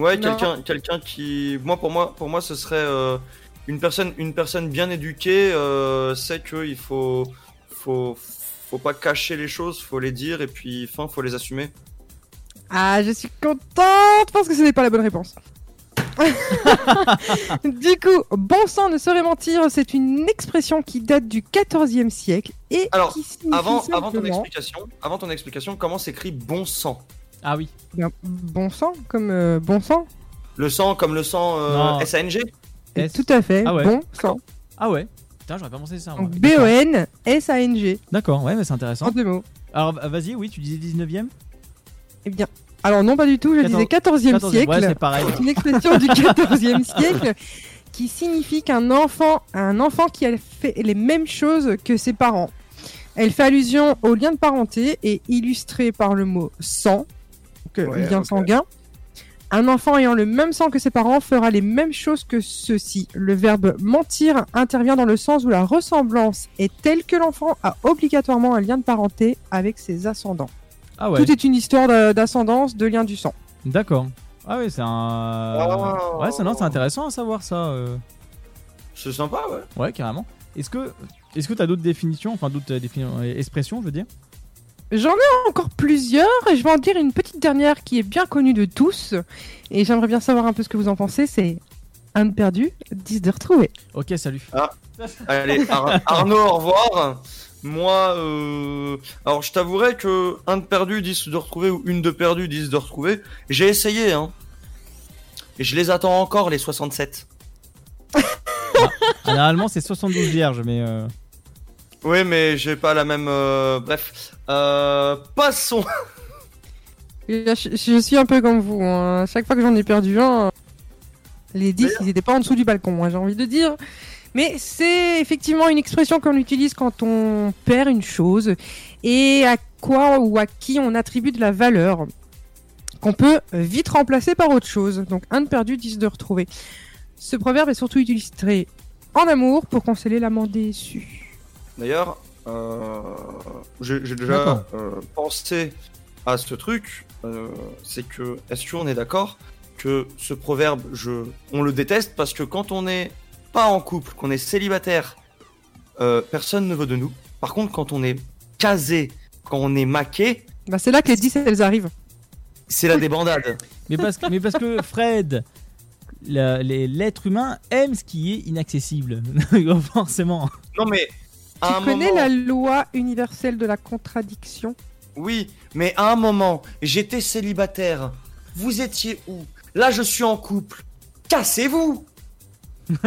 Ouais, quelqu'un, quelqu'un qui, moi pour moi, pour moi, ce serait euh, une personne, une personne bien éduquée euh, sait que il faut, faut, faut pas cacher les choses, faut les dire et puis, fin, faut les assumer. Ah, je suis contente parce que ce n'est pas la bonne réponse. du coup, bon sang ne saurait mentir, c'est une expression qui date du 14e siècle et Alors, qui signifie Avant, avant ton explication, avant ton explication, comment s'écrit bon sang? Ah oui. Bien, bon sang, comme euh, bon sang. Le sang comme le sang euh. S-A-N-G S. Tout à fait, Ah ouais. bon sang. Ah ouais. Putain, j'aurais pas pensé ça. moi. Donc B-O-N-S-A-N-G, D'accord, ouais, mais c'est intéressant. en deux mots. Alors va- vas-y, oui, tu disais 19ème Eh bien, alors non, pas du tout, je disais 14e 14e, siècle. ouais, c'est pareil. C'est une expression du 14e siècle qui signifie qu'un enfant, un enfant qui a fait les mêmes choses que ses parents. Elle fait allusion au lien de parenté et illustrée par le mot sang, donc euh, Ouais, lien sanguin. Un enfant ayant le même sang que ses parents fera les mêmes choses que ceux-ci. Le verbe mentir intervient dans le sens où la ressemblance est telle que l'enfant a obligatoirement un lien de parenté avec ses ascendants. Ah ouais. Tout est une histoire d'a- d'ascendance, de lien du sang. D'accord. Ah oui, c'est un. Oh. Ouais, c'est intéressant à savoir ça. euh. C'est sympa, ouais. Ouais, carrément. Est-ce que, est-ce que t'as d'autres définitions, enfin d'autres euh, euh, expressions, je veux dire? J'en ai encore plusieurs et je vais en dire une petite dernière qui est bien connue de tous et j'aimerais bien savoir un peu ce que vous en pensez. C'est un de perdu, 10 de retrouvé. Ok, salut. Allez, Ar- Arnaud, au revoir. Moi, euh... alors je t'avouerai que un de perdu, 10 de retrouvé ou une de perdu, 10 de retrouvé, j'ai essayé, hein. Et je les attends encore, les 67. Généralement, c'est 72 vierges, mais. euh, Oui, mais j'ai pas la même. euh, Bref. Euh... Passons. Je, je suis un peu comme vous. hein. Chaque fois que j'en ai perdu un, euh, les 10, ils étaient pas en dessous du balcon, hein, j'ai envie de dire. Mais c'est effectivement une expression qu'on utilise quand on perd une chose et à quoi ou à qui on attribue de la valeur qu'on peut vite remplacer par autre chose. Donc un de perdu, 10 de retrouvé. Ce proverbe est surtout illustré en amour pour consoler l'amant déçu. D'ailleurs, euh... j'ai déjà D'accord. euh, pensé à ce truc. euh, C'est que, est-ce qu'on est d'accord que ce proverbe, je, on le déteste parce que quand on n'est pas en couple, qu'on est célibataire, euh, personne ne veut de nous. Par contre, quand on est casé, quand on est maqué, Bah, c'est là que les 10 elles arrivent. c'est la débandade. Mais parce que, mais parce que Fred, l'être humain aime ce qui est inaccessible. Forcément. Non mais Tu un connais moment, la loi universelle de la contradiction? Oui, mais à un moment, j'étais célibataire. Vous étiez où? Là, je suis en couple. Cassez-vous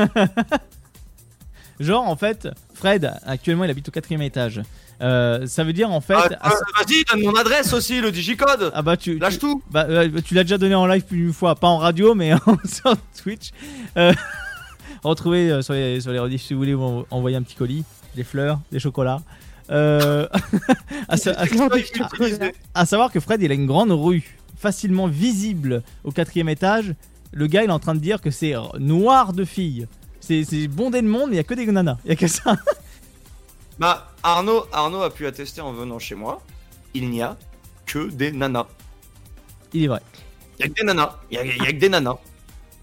Genre, en fait, Fred, actuellement, il habite au quatrième étage. Euh, ça veut dire, en fait. Ah, à- euh, Vas-y, donne mon adresse aussi, le digicode. Ah bah tu, Lâche tu- tout. bah, euh, tu l'as déjà donné en live plus d'une fois, pas en radio mais en- sur Twitch. Euh, retrouvez euh, sur les, sur les rediffs si vous voulez envoyer un petit colis, des fleurs, des chocolats. Euh, à, sa- à- Genre des chocolats. à savoir que Fred il a une grande rue facilement visible au quatrième étage. Le gars il est en train de dire que c'est noir de filles. C'est c'est bondé de monde, mais il y a que des nanas. Il y a que ça. Bah, Arnaud, Arnaud a pu attester en venant chez moi. Il n'y a que des nanas. Il est vrai. Il y a que des nanas. Il y a, il y a que des nanas.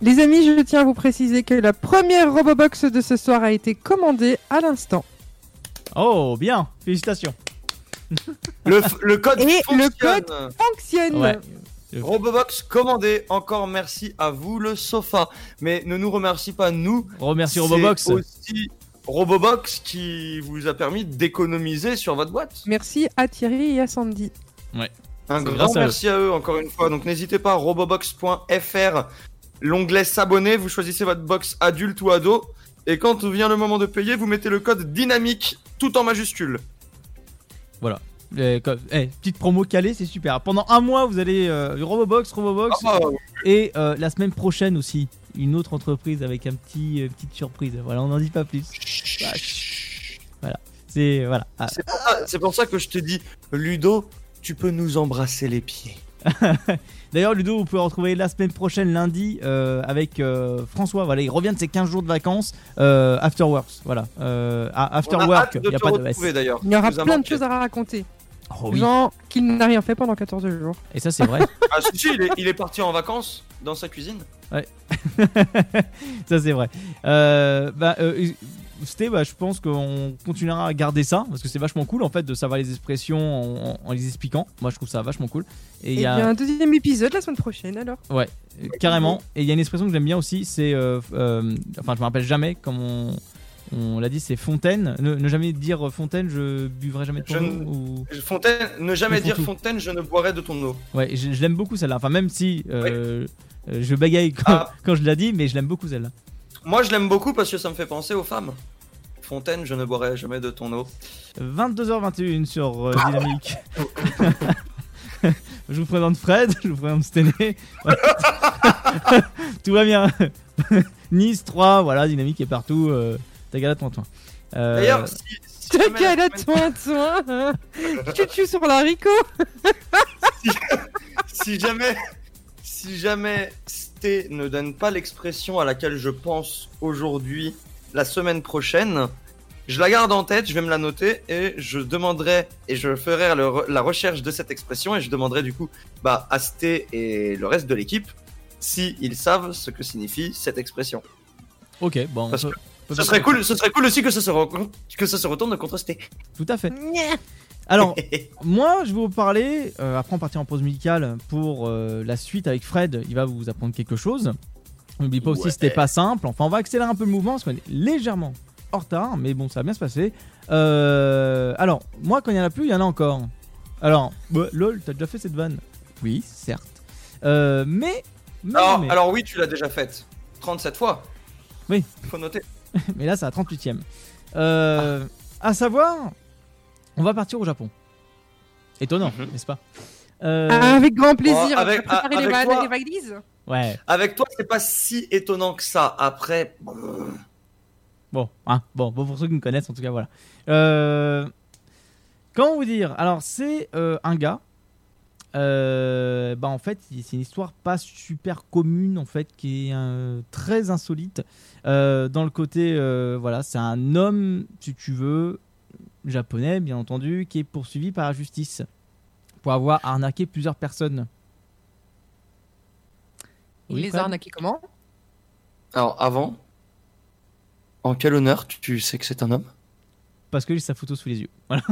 Les amis, je tiens à vous préciser que la première Robobox de ce soir a été commandée à l'instant. Oh bien, félicitations. Le, f- le code Et le fonctionne. code Fonctionne Ouais. Robobox commandé. Encore merci à vous, le sofa. Mais ne nous remercie pas, nous. Remercie C'est Robobox. aussi Robobox qui vous a permis d'économiser sur votre boîte. Merci à Thierry et à Sandy. Un C'est grand grâce à eux. merci à eux encore une fois. Donc n'hésitez pas, robobox.fr, l'onglet s'abonner, vous choisissez votre box adulte ou ado. Et quand vient le moment de payer, vous mettez le code dynamique tout en majuscule. Eh, comme- eh, petite promo calée, c'est super. Pendant un mois, vous allez euh, Robobox, Robobox, Ah, et euh, la semaine prochaine aussi, une autre entreprise avec un petit euh, petite surprise. Voilà, on n'en dit pas plus. Bah. Voilà, c'est voilà. Ah, c'est pour, ça- c'est pour ça que je te dis, Ludo, tu peux nous embrasser les pieds. D'ailleurs, Ludo, vous pouvez retrouver la semaine prochaine, lundi, euh, avec euh, François. Voilà, il revient de ses 15 jours de vacances. Euh, Afterworks, voilà. Euh, ah, After On a Work, il n'y a pas de S. Il y aura plein de choses à raconter. Oh, oui. Genre qu'il n'a rien fait pendant 14 jours. Et ça, c'est vrai. Ah si, si, il est, il est parti en vacances dans sa cuisine. ça c'est vrai. Euh, bah, euh, c'était, bah, je pense qu'on continuera à garder ça parce que c'est vachement cool en fait de savoir les expressions en, en- en les expliquant. Moi je trouve ça vachement cool. Et il y y a un deuxième épisode la semaine prochaine alors. ouais, carrément. Et il y a une expression que j'aime bien aussi, c'est, euh, euh, enfin je me rappelle jamais comme on, on l'a dit, c'est fontaine. Ne, ne jamais dire fontaine, je buvrai jamais de ton Je eau. ne- Ou... Fontaine, ne jamais dire tout. Fontaine, je ne boirai de ton eau. Ouais, je, je l'aime beaucoup celle-là. Enfin même si euh, je bagaille quand, Ah. quand je l'ai dit, mais je l'aime beaucoup celle-là. Moi, je l'aime beaucoup parce que ça me fait penser aux femmes. Fontaine, je ne boirai jamais de ton eau. 22h21 sur euh, Dynamique. je vous présente Fred, je vous présente Stené. Tout va bien. nice 3, voilà, Dynamique est partout. Euh, ta galade, toi, toi. Euh, D'ailleurs, si, si Ta jamais la galette, semaine- toi, toi Chouchou sur l'haricot si jamais, si jamais Ne donne pas l'expression à laquelle je pense aujourd'hui, la semaine prochaine, je la garde en tête, je vais me la noter et je demanderai et je ferai le la recherche de cette expression et je demanderai du coup bah, à Sté et le reste de l'équipe si ils savent ce que signifie cette expression. Ok, bon. on Parce peut- que peut Ce serait cool, ce serait cool aussi que ça se, re- que ça se retourne contre Sté. Tout à fait. Alors, moi, je vais vous parler. euh, après, on partira en pause musicale pour euh, la suite avec Fred. Il va vous apprendre quelque chose. N'oublie pas aussi, Ouais. c'était pas simple. Enfin, on va accélérer un peu le mouvement parce qu'on est légèrement en retard, mais bon, ça va bien se passer. Euh, alors, moi, quand il y en a plus, il y en a encore. Alors, bah, lol, t'as déjà fait cette vanne Oui, certes. Euh, mais. mais- Alors, mais- alors oui, tu l'as déjà faite. 37 fois. Oui. Faut noter. mais là, c'est à 38ème. Euh, À savoir, on va partir au Japon. Étonnant, Mhm. n'est-ce pas Euh, Ah, Avec grand plaisir. Avec- les, toi- les valises Ouais. Avec toi, c'est pas si étonnant que ça. Après, bon, Bon, hein, bon, bon, pour ceux qui me connaissent, en tout cas, voilà. Euh, comment vous dire? Alors, c'est euh, un gars. euh, bah, en fait, c'est une histoire pas super commune, en fait, qui est euh, très insolite. Euh, dans le côté, euh, voilà, c'est un homme, si tu veux, japonais, bien entendu, qui est poursuivi par la justice pour avoir arnaqué plusieurs personnes. Il Oui, les a arnaqués comment? Alors, avant, en quel honneur tu, sais que c'est un homme? Parce que j'ai sa photo sous les yeux. Voilà.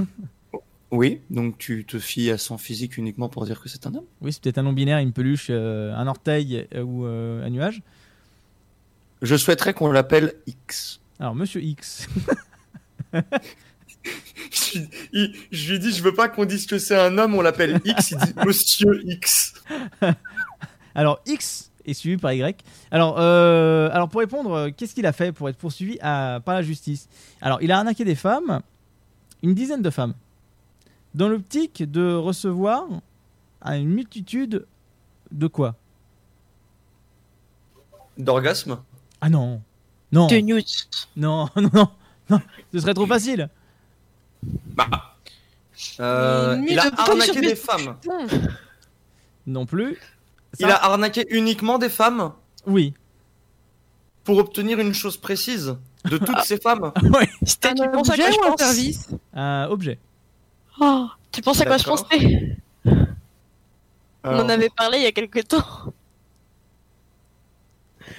Oui, donc tu te fies à son physique uniquement pour dire que c'est un homme? Oui, c'est peut-être un non binaire, une peluche, euh, un orteil euh, ou euh, un nuage. Je souhaiterais qu'on l'appelle X. Alors, Monsieur X. je, lui- il- je lui dis, je veux pas qu'on dise que c'est un homme, on l'appelle X, il dit Monsieur X. Alors X est suivi par Y. Alors, euh, alors pour répondre, euh, qu'est-ce qu'il a fait pour être poursuivi à- par la justice? Alors, il a arnaqué des femmes, une dizaine de femmes, dans l'optique de recevoir une multitude de quoi? D'orgasme? Ah non, non, De news. non, non, non, non, ce serait trop facile. Bah. Euh, il a arnaqué des mes- femmes. Non plus. Il a arnaqué uniquement des femmes Oui. pour obtenir une chose précise de toutes ces femmes. oui. C'était Un tu penses à objet quoi je ou un service Un objet. Oh, Tu penses à quoi je pensais On en Alors, avait parlé il y a quelques temps.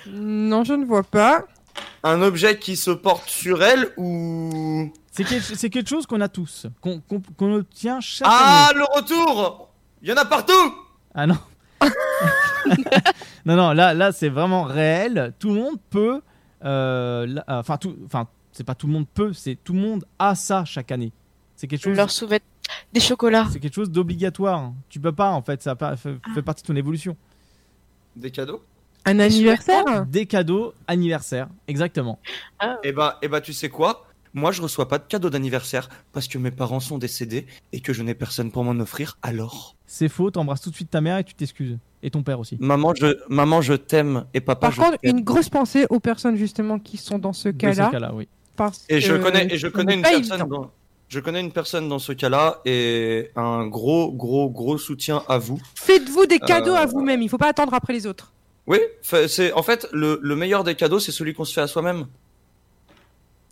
Non, je ne vois pas. Un objet qui se porte sur elle ou... C'est quelque, chose qu'on a tous, qu'on obtient chaque Ah, année. le retour Il y en a partout Ah non. non, non, là, là c'est vraiment réel. Tout le monde peut. euh, là- Enfin, tout, enfin, c'est pas tout le monde peut, c'est tout le monde a ça chaque année. C'est quelque chose. leur souhaite des chocolats. C'est quelque chose d'obligatoire. Tu peux pas, en fait, ça fait, fait partie de ton évolution. Des cadeaux? Un anniversaire? Des cadeaux anniversaire, exactement. Eh bah, eh bah, tu sais quoi? Moi, je reçois pas de cadeaux d'anniversaire parce que mes parents sont décédés et que je n'ai personne pour m'en offrir. Alors, C'est faux, t'embrasses tout de suite ta mère et tu t'excuses. Et ton père aussi. maman, je, maman, je t'aime et papa, Par je contre, une grosse pensée aux personnes justement qui sont dans ce Dans ce cas-là. cas-là, oui. parce Et je que connais, et je connais une personne. Dans, je connais une personne dans ce cas-là et un gros, gros, gros soutien à vous. Faites-vous des cadeaux Euh, à vous-même, il faut pas attendre après les autres. Oui, c'est en fait le, le meilleur des cadeaux, c'est celui qu'on se fait à soi-même.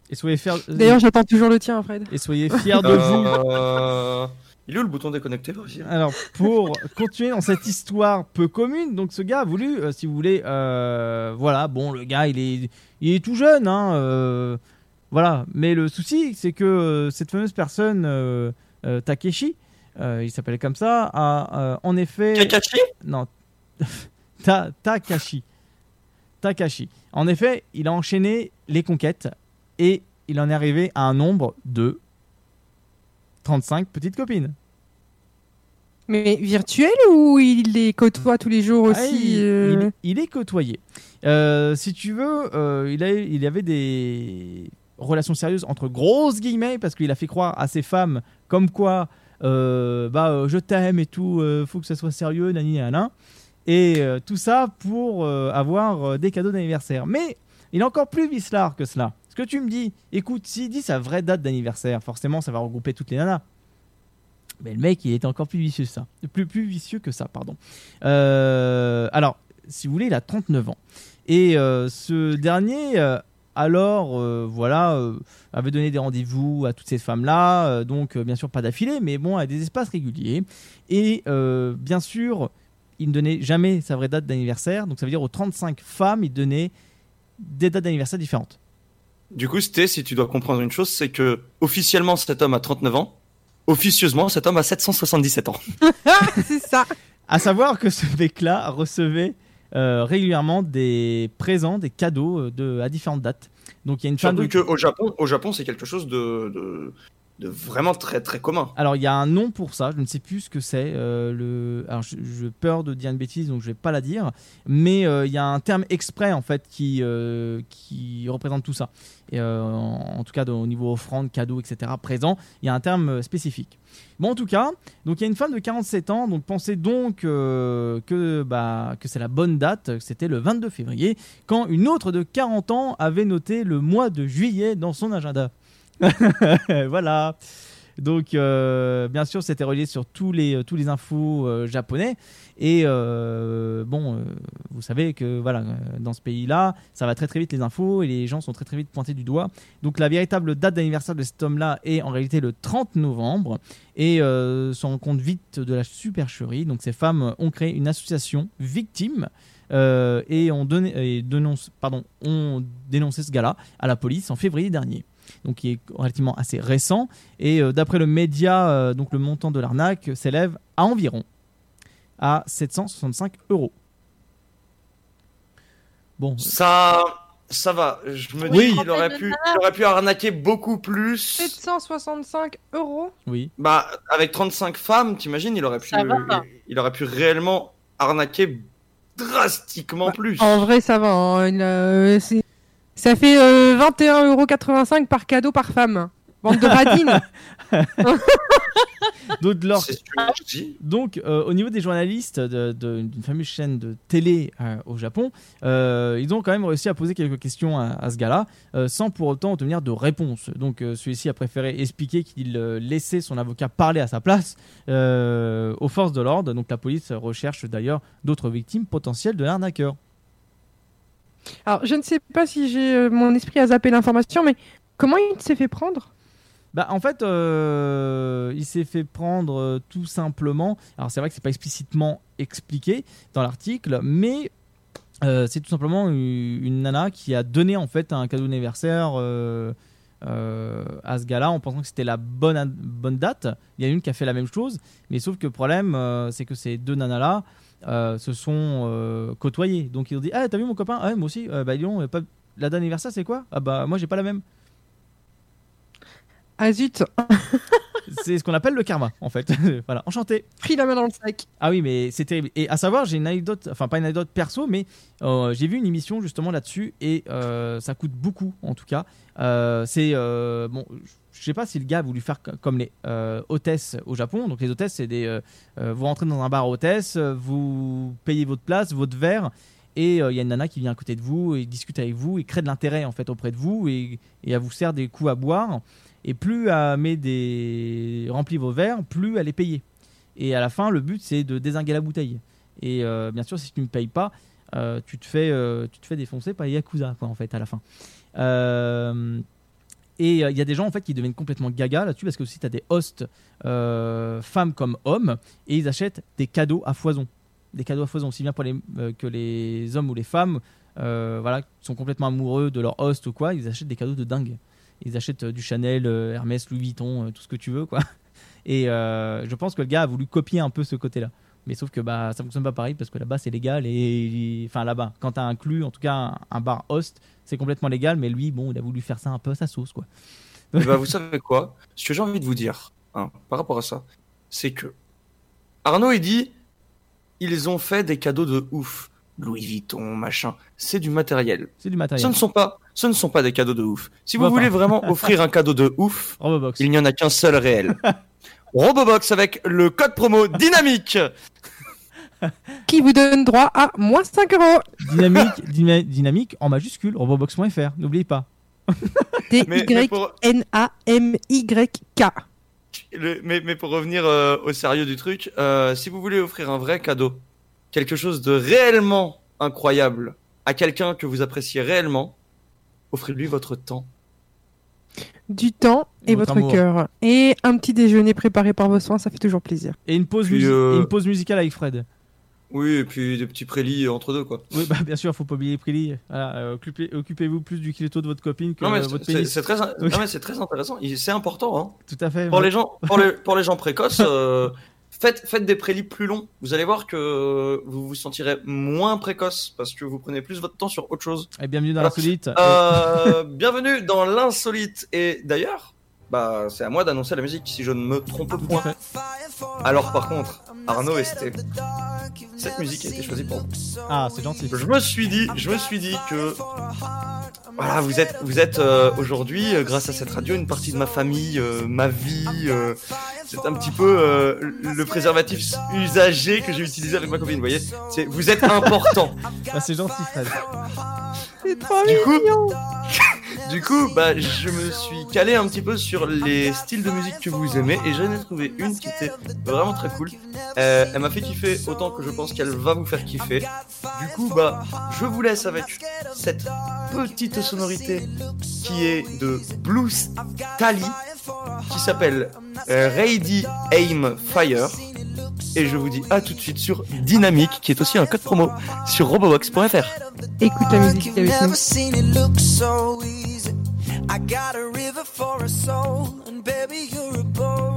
Et soyez fiers. D'ailleurs, j'attends toujours le tien, Fred. et soyez fiers de vous. Euh, Il est où le bouton déconnecté aussi? Alors, pour continuer dans cette histoire peu commune, donc ce gars a voulu, euh, si vous voulez, euh, voilà, bon, le gars, il est, il est tout jeune, hein, euh, voilà. Mais le souci, c'est que cette fameuse personne, euh, euh, Takeshi, euh, il s'appelait comme ça, a euh, en effet, Kakashi? Non, Ta- Takashi, Takashi. En effet, il a enchaîné les conquêtes et il en est arrivé à un nombre de 35 petites copines. Mais virtuel ou il les côtoie tous les jours Ah, aussi il, euh, il- il est côtoyé. Euh, si tu veux, euh, il, a, il y avait des relations sérieuses entre grosses guillemets parce qu'il a fait croire à ses femmes comme quoi bah je t'aime et tout, faut que ça soit sérieux, nani nana. Et tout ça pour avoir des cadeaux d'anniversaire. Mais il est encore plus vicelard que cela. Que tu me dis, écoute, s'il dit sa vraie date d'anniversaire, forcément ça va regrouper toutes les nanas. Mais le mec, il est encore plus vicieux ça. Plus, plus vicieux que ça, pardon. Euh, alors, si vous voulez, il a 39 ans. Et euh, ce dernier, euh, alors, voilà, avait donné des rendez-vous à toutes ces femmes-là. donc, bien sûr, pas d'affilée, mais bon, à des espaces réguliers. Et bien sûr, il ne donnait jamais sa vraie date d'anniversaire. Donc, ça veut dire aux 35 femmes, il donnait des dates d'anniversaire différentes. Du coup, c'était, si tu dois comprendre une chose, c'est que officiellement cet homme a 39 ans, officieusement cet homme a 777 ans. C'est ça. À savoir que ce mec-là recevait euh, régulièrement des présents, des cadeaux euh, de, à différentes dates. Donc, il y a une femme. Surtout qu'au Japon, au Japon, c'est quelque chose de, de, de vraiment très très commun. Alors il y a un nom pour ça, je ne sais plus ce que c'est. euh, le... Alors je, peur de dire une bêtise, donc je vais pas la dire. Mais euh, il y a un terme exprès en fait qui, euh, qui représente tout ça. Et, en, tout cas de- au niveau offrande, cadeau, etc. Présent, il y a un terme spécifique. Bon en tout cas, donc il y a une femme de 47 ans, donc pensez donc que, bah, que c'est la bonne date, c'était le 22 février, quand une autre de 40 ans avait noté le mois de juillet dans son agenda. voilà. Donc, euh, bien sûr, c'était relié sur tous les, euh, tous les infos euh, japonais. Et bon, vous savez que voilà, dans ce pays-là, ça va très très vite les infos et les gens sont très très vite pointés du doigt. Donc, la véritable date d'anniversaire de cet homme-là est en réalité le 30 novembre et se rend compte vite de la supercherie. Donc, ces femmes ont créé une association victime et ont, donné, et dénonce, pardon, ont dénoncé ce gars-là à la police en février dernier. Donc qui est relativement assez récent. Et euh, d'après le média, euh, donc le montant de l'arnaque s'élève à environ à 765 euros. Bon, Ça, ça va. Je me dis Oui. qu'il aurait pu, il aurait pu arnaquer beaucoup plus. 765 euros? Oui. Bah, avec 35 femmes, t'imagines, il aurait pu, il, il aurait pu réellement arnaquer drastiquement plus. En vrai, ça va. hein, il, euh, c'est- ça fait euh, 21,85€ par cadeau par femme. Bande de radines. Lors- je dis. Donc, euh, au niveau des journalistes de- de- d'une fameuse chaîne de télé euh, au Japon, euh, ils ont quand même réussi à poser quelques questions à, à ce gars-là, euh, sans pour autant obtenir de réponse. Donc, euh, celui-ci a préféré expliquer qu'il euh, laissait son avocat parler à sa place euh, aux forces de l'ordre. Donc, la police recherche d'ailleurs d'autres victimes potentielles de l'arnaqueur. Alors, je ne sais pas si j'ai euh, mon esprit à zapper l'information, mais comment il s'est fait prendre? Bah, en fait, euh, il s'est fait prendre euh, tout simplement. Alors, c'est vrai que c'est pas explicitement expliqué dans l'article, mais c'est tout simplement une, nana qui a donné en fait un cadeau d'anniversaire à ce gars-là en pensant que c'était la bonne, bonne date. Il y a une qui a fait la même chose, mais sauf que le problème, c'est que ces deux nanas-là euh, se sont euh, côtoyées. Donc, ils ont dit Ah, t'as vu mon copain? Ah, moi aussi. Euh, bah, euh, pas... la date d'anniversaire, c'est quoi? Ah, bah, moi, j'ai pas la même. Ah zut, C'est ce qu'on appelle le karma, en fait. voilà, enchanté. pris la main dans le sac. Ah oui, mais c'est terrible. Et à savoir, j'ai une anecdote, enfin pas une anecdote perso, mais euh, j'ai vu une émission justement là-dessus et euh, ça coûte beaucoup en tout cas. Euh, c'est bon, je sais pas si le gars a voulu faire co- comme les hôtesses au Japon. Donc les hôtesses, c'est des, vous rentrez dans un bar hôtesse, vous payez votre place, votre verre. Et euh, il y a une nana qui vient à côté de vous et discute avec vous et crée de l'intérêt en fait auprès de vous et, et elle vous sert des coups à boire. Et plus elle met des remplit vos verres, plus elle est payée. Et à la fin, le but, c'est de désinguer la bouteille. Et euh, bien sûr, si tu ne payes pas, euh, tu, te fais, euh, tu te fais défoncer par les Yakuza, quoi, en fait, à la fin. Et il y a des gens, en fait, qui deviennent complètement gaga là-dessus, parce que aussi, tu as des hosts, femmes comme hommes, et ils achètent des cadeaux à foison. Des cadeaux à foison, aussi bien pour les, que les hommes ou les femmes, voilà, sont complètement amoureux de leur host ou quoi, ils achètent des cadeaux de dingue. Ils achètent euh, du Chanel, euh, Hermès, Louis Vuitton, euh, tout ce que tu veux, quoi. Et je pense que le gars a voulu copier un peu ce côté-là. Mais sauf que bah, ça fonctionne pas pareil parce que là-bas c'est légal et enfin là-bas quand t'as inclus en tout cas un, bar host c'est complètement légal mais lui bon il a voulu faire ça un peu à sa sauce quoi. Eh ben, vous savez quoi? Ce que j'ai envie de vous dire hein, par rapport à ça, c'est que Arnaud il dit ils ont fait des cadeaux de ouf. Louis Vuitton, machin, c'est du matériel. C'est du Ce matériel. ne sont pas, ce ne sont pas des cadeaux de ouf. Si vous voulez vraiment offrir un cadeau de ouf, Robobox. il n'y en a qu'un seul réel. Robobox avec le code promo dynamique. Qui vous donne droit à moins 5 euros. Dynamique, dyna- dynamique en majuscule robobox.fr n'oubliez pas. Mais, mais pour, D-Y-N-A-M-Y-K. mais, mais pour revenir euh, au sérieux du truc, euh, si vous voulez offrir un vrai cadeau, quelque chose de réellement incroyable à quelqu'un que vous appréciez réellement, offrez-lui votre temps. Du temps et Votre votre cœur. Et un petit déjeuner préparé par vos soins, ça fait toujours plaisir. Et une pause, Puis, musi- euh, et une pause musicale avec Fred. Oui, et puis des petits prélis entre deux, quoi. Oui bah bien sûr faut pas oublier les prélis. Voilà, euh, occupez- Occupez-vous plus du kiloto de votre copine que Non, mais euh, votre pénis. c'est très, in- très intéressant. C'est important, hein. Tout à fait. Pour les gens, pour les, pour les gens précoces, euh, faites, faites des prélis plus longs. Vous allez voir que vous vous sentirez moins précoce parce que vous prenez plus votre temps sur autre chose. Et bienvenue dans l'insolite. Euh, bienvenue dans l'insolite. Et d'ailleurs, bah, c'est à moi d'annoncer la musique si je ne me trompe à point. Alors par contre, Arnaud Esté, cette musique a été choisie pour vous. Ah c'est gentil. Je me suis dit, je me suis dit que voilà, vous êtes, vous êtes euh, aujourd'hui, euh, grâce à cette radio, une partie de ma famille, euh, ma vie. euh, c'est un petit peu euh, le préservatif usagé que j'ai utilisé avec ma copine. Vous voyez, c'est, vous êtes important. Bah, c'est gentil Fred. C'est trop Du coup, mignon. du coup, bah, je me suis calé un petit peu sur les styles de musique que vous aimez et j'en ai trouvé une qui était vraiment très cool. Euh, elle m'a fait kiffer autant que je pense qu'elle va vous faire kiffer. Du coup, bah, je vous laisse avec cette petite sonorité qui est de Blues Tally qui s'appelle euh, Ready Aim Fire. Et je vous dis à tout de suite sur Dynamique, qui est aussi un code promo sur robobox.fr. Écoute la musique avec nous. Never seen it look so easy. I got a river for a soul, and baby, you're a boat.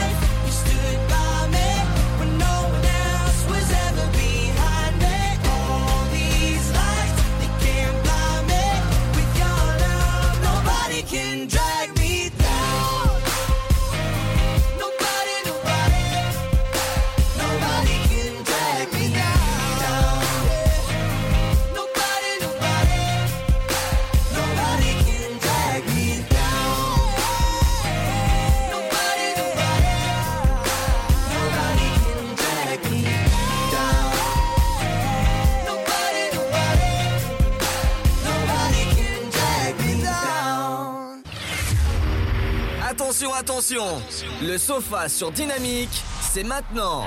Attention, attention Le sofa sur Dynamique, c'est maintenant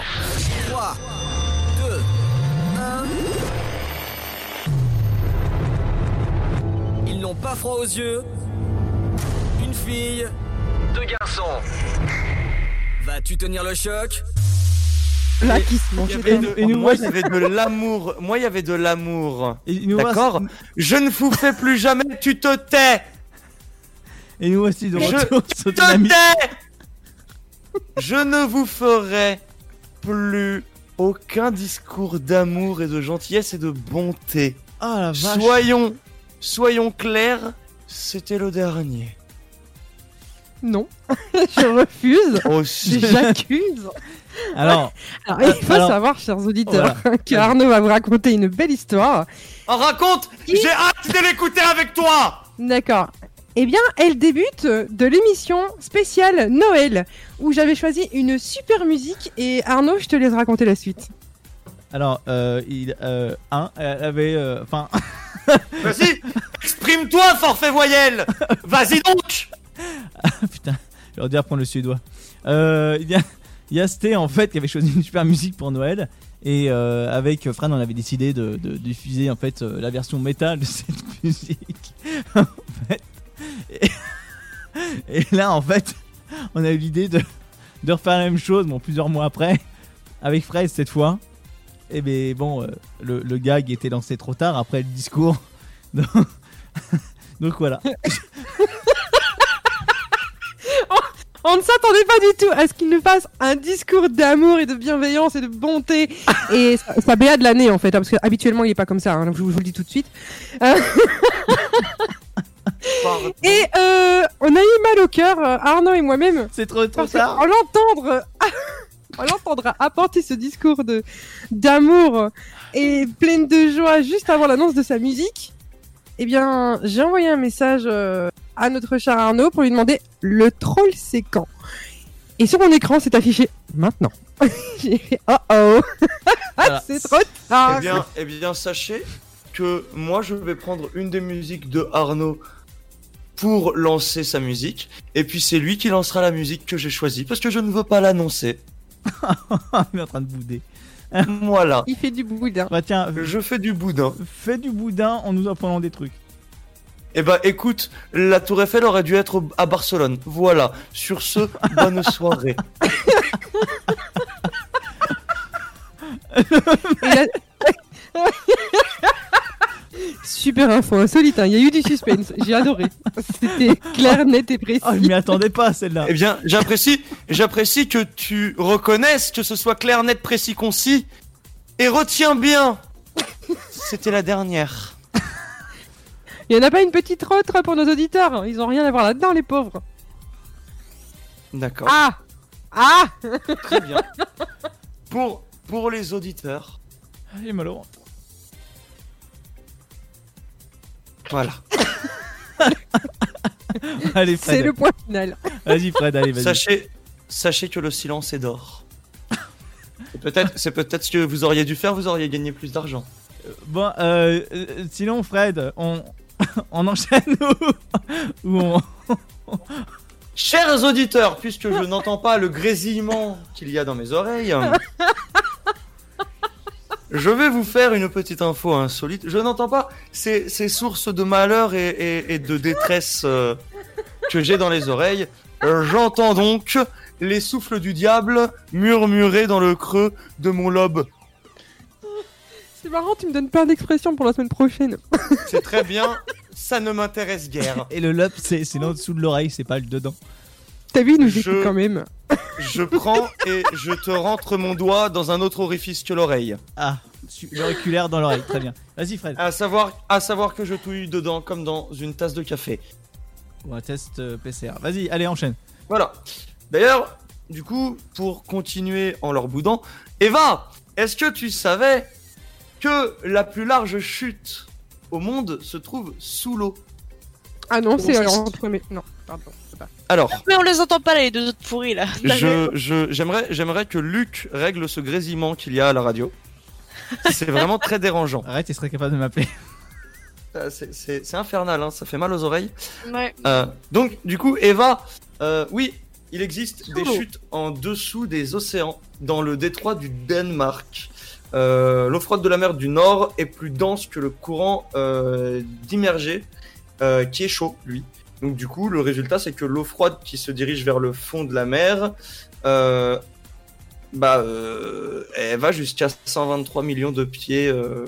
3, 2, 1... Ils n'ont pas froid aux yeux. Une fille, deux garçons. Vas-tu tenir le choc? Là, qui se mange moi, il y avait de l'amour. Moi, il y avait de l'amour. D'accord? Je ne vous fais plus jamais, tu te tais Et nous voici de Je retour sur Dynamique. Je ne vous ferai plus aucun discours d'amour et de gentillesse et de bonté. Ah la vache. Soyons, soyons clairs, c'était le dernier. Non, je refuse. Aussi. J'accuse. Alors, Alors, il faut alors- savoir, chers auditeurs, Voilà. que Arnaud va vous raconter une belle histoire. En raconte J'ai hâte de l'écouter avec toi D'accord. Eh bien, elle débute de l'émission spéciale Noël, où j'avais choisi une super musique. Et Arnaud, je te laisse raconter la suite. alors, euh, il, euh, un, elle avait, euh, enfin, Vas-y Exprime-toi, forfait voyelle Vas-y donc putain, j'aurais dû apprendre le suédois. Euh, il y a, il y a Sté en fait qui avait choisi une super musique pour Noël. Et euh, avec Fran, on avait décidé de, de diffuser en fait euh, la version métal de cette musique. en fait. Et, et là, en fait, on a eu l'idée de, de refaire la même chose, bon, plusieurs mois après, avec Fraise cette fois. Et ben bon, euh, le, le gag était lancé trop tard après le discours. Donc, donc voilà. On ne s'attendait pas du tout à ce qu'il nous fasse un discours d'amour et de bienveillance et de bonté. Et sa, sa BA de l'année, en fait, hein, parce qu'habituellement, il est pas comme ça, hein, je, vous- je vous le dis tout de suite. Euh, et euh, on a eu mal au cœur, euh, Arnaud et moi-même. C'est trop, trop tard. en l'entendre, on l'entendra apporter ce discours de d'amour et pleine de joie juste avant l'annonce de sa musique, eh bien, j'ai envoyé un message euh, à notre cher Arnaud pour lui demander le troll c'est quand. Et sur mon écran, c'est affiché maintenant. j'ai fait oh oh, Voilà. c'est trop tard. Eh bien, eh bien, sachez que moi, je vais prendre une des musiques de Arnaud pour lancer sa musique. Et puis, c'est lui qui lancera la musique que j'ai choisie parce que je ne veux pas l'annoncer. Il est en train de bouder. Voilà. Il fait du boudin. Bah tiens, Je fais du boudin. fais du boudin en nous apprenant des trucs. Eh ben, écoute, la Tour Eiffel aurait dû être à Barcelone. Voilà. Sur ce, bonne soirée. Super info insolite, hein. il y a eu du suspense, j'ai adoré. C'était clair, net et précis. Oh, je m'y attendais pas celle-là. Eh bien, j'apprécie, j'apprécie que tu reconnaisses que ce soit clair, net, précis, concis. Et retiens bien, c'était la dernière. Il y en a pas une petite autre pour nos auditeurs, ils ont rien à voir là-dedans, les pauvres. D'accord. Ah Ah Très bien. Pour, pour les auditeurs, Il est malheureux. Voilà. Allez C'est Fred. le point final. Vas-y Fred, allez, vas-y. Sachez, sachez que le silence est d'or. C'est peut-être, c'est peut-être ce que vous auriez dû faire, vous auriez gagné plus d'argent. Bon, euh, euh, sinon Fred, on, on enchaîne ou, ou on... Chers auditeurs, puisque je n'entends pas le grésillement qu'il y a dans mes oreilles, je vais vous faire une petite info insolite. Je n'entends pas ces, ces sources de malheur et, et- et de détresse euh, que j'ai dans les oreilles. Euh, J'entends donc les souffles du diable murmurer dans le creux de mon lobe. C'est marrant, tu me donnes plein d'expressions pour la semaine prochaine. C'est très bien, ça ne m'intéresse guère. Et le lobe, c'est c'est en dessous de l'oreille, c'est pas le dedans. T'as vu, il nous Je- écoute quand même. Je prends et je te rentre mon doigt dans un autre orifice que l'oreille. Ah, l'auriculaire dans l'oreille, très bien. Vas-y Fred. À savoir, à savoir que je touille dedans comme dans une tasse de café. Bon, un test euh, PCR. Vas-y, allez, enchaîne. Voilà. D'ailleurs, du coup, pour continuer en leur boudant, Eva, est-ce que tu savais que la plus large chute au monde se trouve sous l'eau? Ah non, c'est entre mes... Non, pardon. C'est pas- Alors, Mais on les entend pas là, les deux autres pourris là. je, je- j'aimerais, j'aimerais que Luc règle ce grésillement qu'il y a à la radio. C'est vraiment très dérangeant. Arrête, il serait capable de m'appeler. Euh, C'est, infernal, hein, ça fait mal aux oreilles. Ouais. Euh, donc, du coup, Eva, euh, oui, il existe des chutes en dessous des océans, dans le détroit du Danemark. Euh, L'eau froide de la mer du Nord est plus dense que le courant euh, d'immergé, euh, qui est chaud, lui. Donc, du coup, le résultat, c'est que l'eau froide qui se dirige vers le fond de la mer, euh, bah, euh, elle va jusqu'à 123 millions de pieds euh,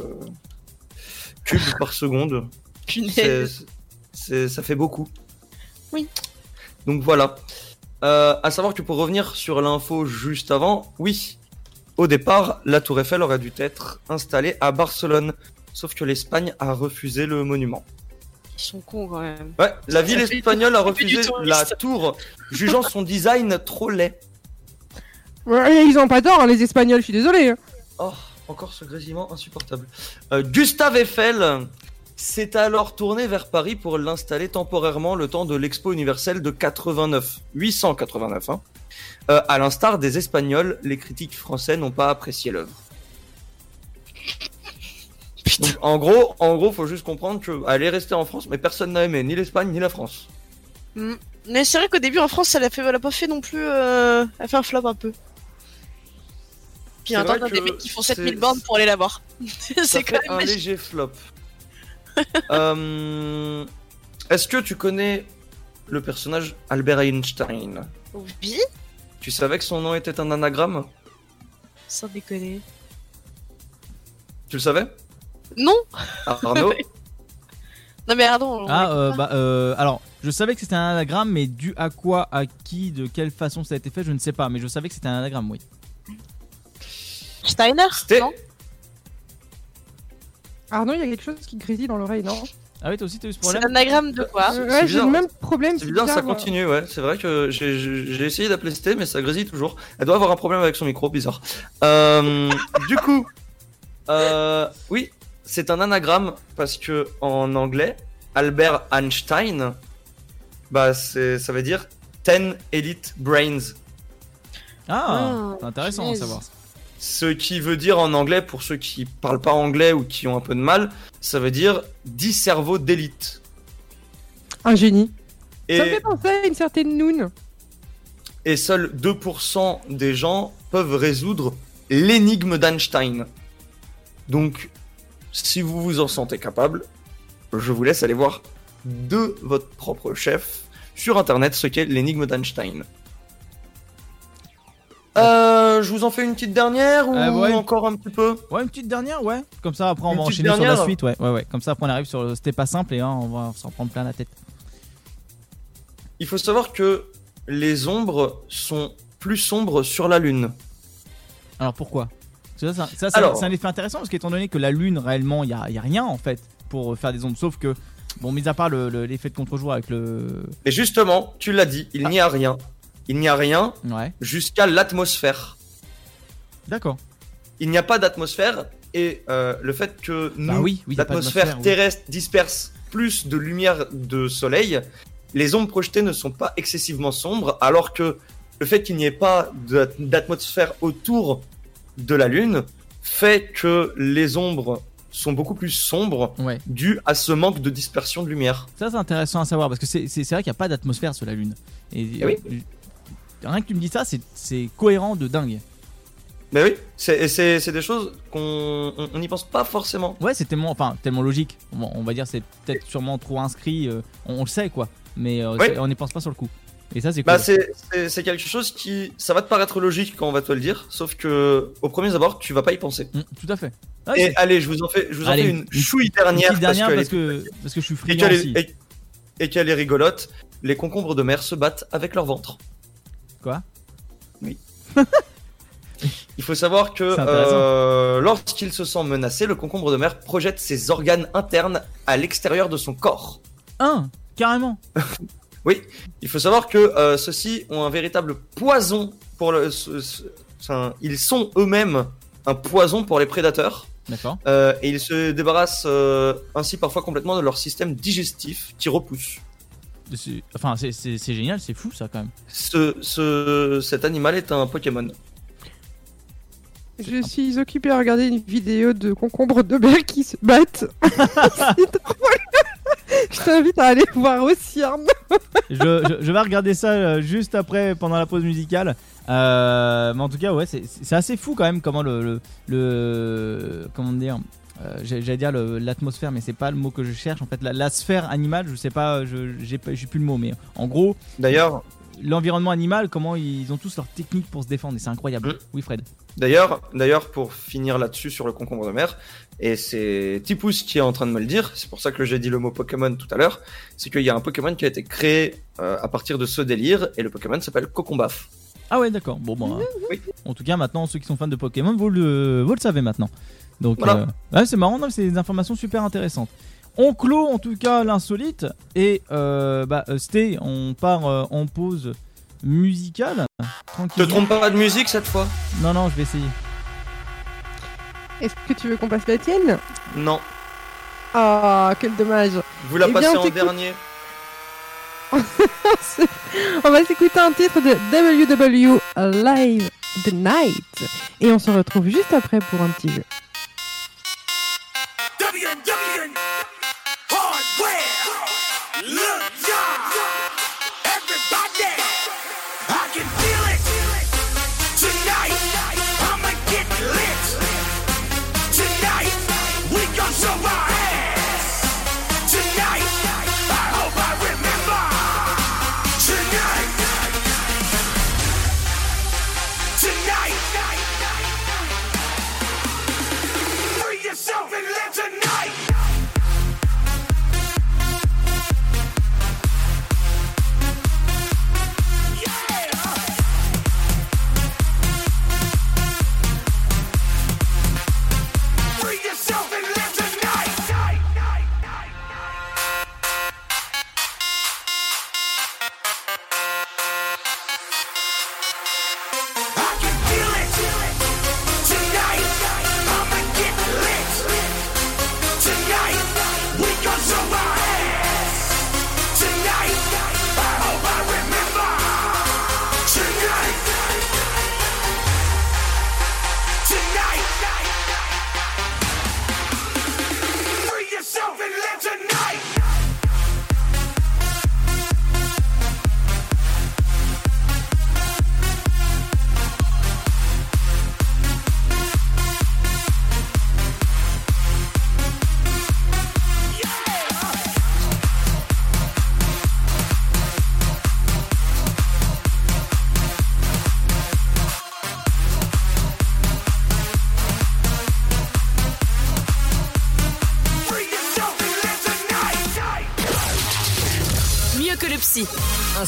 cubes par seconde. C'est- c'est- ça fait beaucoup. Oui. Donc voilà. À savoir que pour revenir sur l'info juste avant, oui, au départ, la Tour Eiffel aurait dû être installée à Barcelone. Sauf que l'Espagne a refusé le monument. Ils sont cons quand même. Ouais, la ville espagnole a refusé la tour, jugeant son design trop laid. Ouais, ils ont pas tort, hein, les Espagnols, je suis désolé. hein. Oh, encore ce grésillement insupportable. Euh, Gustave Eiffel s'est alors tourné vers Paris pour l'installer temporairement le temps de l'Expo universelle de 89, 889. Hein. Euh, à l'instar des Espagnols, les critiques français n'ont pas apprécié l'œuvre. Donc, en gros, en gros, faut juste comprendre qu'elle est restée en France, mais personne n'a aimé ni l'Espagne ni la France. Mm. Mais c'est vrai qu'au début en France, elle a, fait, elle a pas fait non plus. Euh... Elle a fait un flop un peu. Puis attends, vrai t'as des mecs qui font c'est- 7000 bornes pour aller la voir. C'est quand même un magique. léger flop. Euh, Est-ce que tu connais le personnage Albert Einstein? Oui, Tu savais que son nom était un anagramme? Sans déconner. Tu le savais? Non Arnaud Non mais pardon. Ah, euh, bah, euh, alors, je savais que c'était un anagramme, mais dû à quoi, à qui, de quelle façon ça a été fait, je ne sais pas, mais je savais que c'était un anagramme, oui. Steiner C'était Non Arnaud, il y a quelque chose qui grésille dans l'oreille, non Ah oui, toi aussi t'as eu ce C'est problème l'anagramme de quoi Euh, c'est Ouais, j'ai bizarre. le même problème. C'est bizarre, ça continue, ouais. C'est vrai que j'ai- j'ai j'ai essayé d'appeler Sté, mais ça grésille toujours. Elle doit avoir un problème avec son micro, bizarre. Euh, du coup, euh, oui, c'est un anagramme parce que en anglais, Albert Einstein, bah, c'est- ça veut dire 10 Elite Brains. Ah, Ah, intéressant à savoir. Ce qui veut dire en anglais, pour ceux qui parlent pas anglais ou qui ont un peu de mal, ça veut dire 10 cerveaux d'élite. Un génie. Et... Ça me fait penser à une certaine Noon. et seuls 2% des gens peuvent résoudre l'énigme d'Einstein. Donc, si vous vous en sentez capable, je vous laisse aller voir de votre propre chef sur internet ce qu'est l'énigme d'Einstein. Euh, je vous en fais une petite dernière ou Euh, ouais. encore un petit peu? Ouais, une petite dernière, ouais. Comme ça, après, on Une va enchaîner sur la suite, ouais, ouais, ouais. Comme ça, après, on arrive sur le. C'était pas simple et hein, on va s'en prendre plein la tête. Il faut savoir que les ombres sont plus sombres sur la Lune. Alors pourquoi? Ça, ça, ça, ça- Alors- c'est un effet intéressant parce qu'étant donné que la Lune, réellement, il y a, y a rien en fait pour faire des ombres, sauf que, bon, mis à part le- le- l'effet de contre-jour avec le. Et justement, tu l'as dit, il n'y a rien. Il n'y a rien Ouais, jusqu'à l'atmosphère. d'accord. il n'y a pas d'atmosphère et euh, le fait que nous, Bah oui, oui, l'atmosphère d'atmosphère, oui. terrestre disperse plus de lumière de soleil, les ombres projetées ne sont pas excessivement sombres, alors que le fait qu'il n'y ait pas d'atmosphère autour de la Lune fait que les ombres sont beaucoup plus sombres Ouais. dû à ce manque de dispersion de lumière. Ça, c'est intéressant à savoir parce que c'est vrai qu'il n'y a pas d'atmosphère sur la Lune. Et Eh oui. euh, rien que tu me dis ça, c'est- cohérent de dingue. Mais oui, c'est et c'est c'est des choses qu'on on- on n'y pense pas forcément. Ouais, c'est tellement, enfin, tellement logique. On va dire c'est peut-être sûrement trop inscrit. euh, on, on le sait quoi, mais euh, on n'y pense pas sur le coup. Et ça, c'est cool. Bah c'est quelque chose qui ça va te paraître logique quand on va te le dire, sauf que au premier abord tu vas pas y penser. Mm, tout à fait. Ouais, Et allez, je vous en fais, je vous en fais une une- chouille une dernière, petite dernière parce que, parce que je suis friand aussi. et, et qu'elle est rigolote. Les concombres de mer se battent avec leur ventre. Quoi? Oui. Il faut savoir que euh, lorsqu'il se sent menacé, le concombre de mer projette ses organes internes à l'extérieur de son corps. Un, carrément. Oui, il faut savoir que euh, ceux-ci ont un véritable poison pour le. ce- ce- enfin, ils sont eux-mêmes un poison pour les prédateurs. D'accord. Euh, et ils se débarrassent euh, ainsi parfois complètement de leur système digestif qui repousse. Enfin, c'est- génial, c'est fou ça quand même. Ce, ce, cet animal est un Pokémon. Je suis occupée à regarder une vidéo de concombres de mer qui se battent. Je t'invite à aller voir aussi Arnaud. je, je- je vais regarder ça euh, juste après, pendant la pause musicale. Euh, mais en tout cas, ouais, c'est- assez fou quand même comment le. le, le- comment dire euh, J'allais dire l'atmosphère, mais c'est pas le mot que je cherche. En fait, la, la sphère animale, je sais pas, je j'ai pas- j'ai plus le mot, mais en gros, D'ailleurs, l'environnement animal, comment ils ont tous leur technique pour se défendre, et c'est incroyable. Mm. Oui, Fred. d'ailleurs, d'ailleurs, pour finir là-dessus sur le concombre de mer, et c'est Tipous qui est en train de me le dire, c'est pour ça que j'ai dit le mot Pokémon tout à l'heure, c'est qu'il y a un Pokémon qui a été créé euh, à partir de ce délire, et le Pokémon s'appelle Cocombaf. Ah ouais, d'accord. Bon, bon. Oui. En tout cas, maintenant, ceux qui sont fans de Pokémon, vous le, vous le savez maintenant. Donc, Voilà. euh, ouais, c'est marrant, c'est des informations super intéressantes. On clôt en tout cas l'insolite et euh, bah, euh, Sté, on part euh, en pause musicale. Te trompe pas de musique cette fois? Non, non, je vais essayer. Est-ce que tu veux qu'on passe la tienne? Non. Ah, quel dommage. Vous la Eh passez en dernier. On va s'écouter un titre de WW Live the Night. Et on se retrouve juste après pour un petit jeu.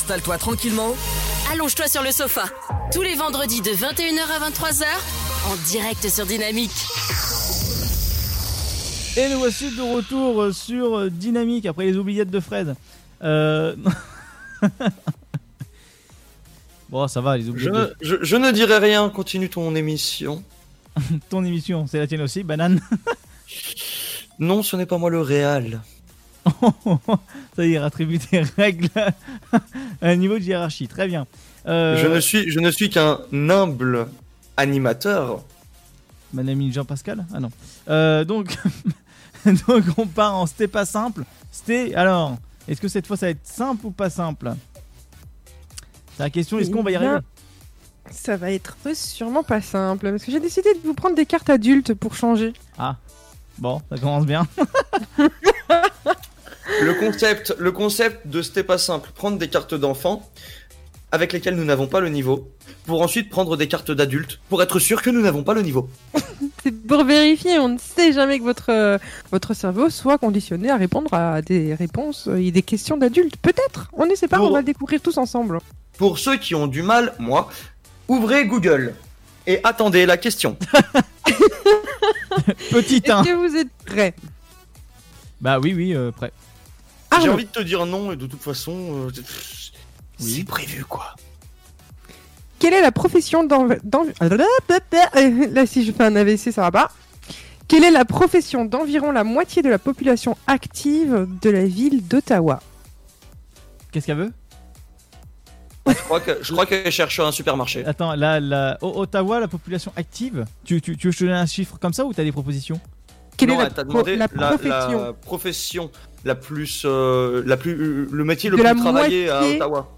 Installe-toi tranquillement. Allonge-toi sur le sofa. Tous les vendredis de 21h à 23h, en direct sur Dynamique. Et nous voici de retour euh, sur euh, Dynamique après les oubliettes de Fred. Euh... bon, ça va, les Je, oubliettes de je, je ne dirai rien, continue ton émission. ton émission. C'est la tienne aussi, banane. Non, ce n'est pas moi le réal. ça y est, rattribue tes règles à un niveau de hiérarchie. Très bien. Euh, Je ne suis, je ne suis qu'un humble animateur. Mon ami Jean-Pascal Ah non. Euh, donc, donc, on part en c'était pas simple. C'était. Alors, est-ce que cette fois ça va être simple ou pas simple? C'est la question, est-ce qu'on va y arriver? Ça va être sûrement pas simple, parce que j'ai décidé de vous prendre des cartes adultes pour changer. Ah, bon, ça commence bien. Le concept, le concept de c'était pas simple, prendre des cartes d'enfants avec lesquelles nous n'avons pas le niveau, pour ensuite prendre des cartes d'adultes pour être sûr que nous n'avons pas le niveau. C'est pour vérifier, on ne sait jamais que votre, euh, votre cerveau soit conditionné à répondre à des réponses euh, et des questions d'adultes. Peut-être, on ne sait pas, Pour- on va le découvrir tous ensemble. Pour ceux qui ont du mal, moi, ouvrez Google et attendez la question. Petit Est-ce 1. que vous êtes prêts? Bah oui, oui, euh, prêt. J'ai Arnaud, envie de te dire non et de toute façon, euh, Oui. c'est prévu quoi. quelle est la profession Là, si je fais un AVC, ça va pas. Quelle est la profession d'environ la moitié de la population active de la ville d'Ottawa? Qu'est-ce qu'elle veut? Je crois que je crois qu'elle cherche un supermarché. Attends, là, la... Au- Ottawa, la population active? Tu, tu, tu veux que je te donne un chiffre comme ça ou t'as des propositions? Quelle non, est la, elle t'a pro- demandé la la, profession? la profession la plus, euh, la plus, euh, le métier le plus travaillé à. Ottawa.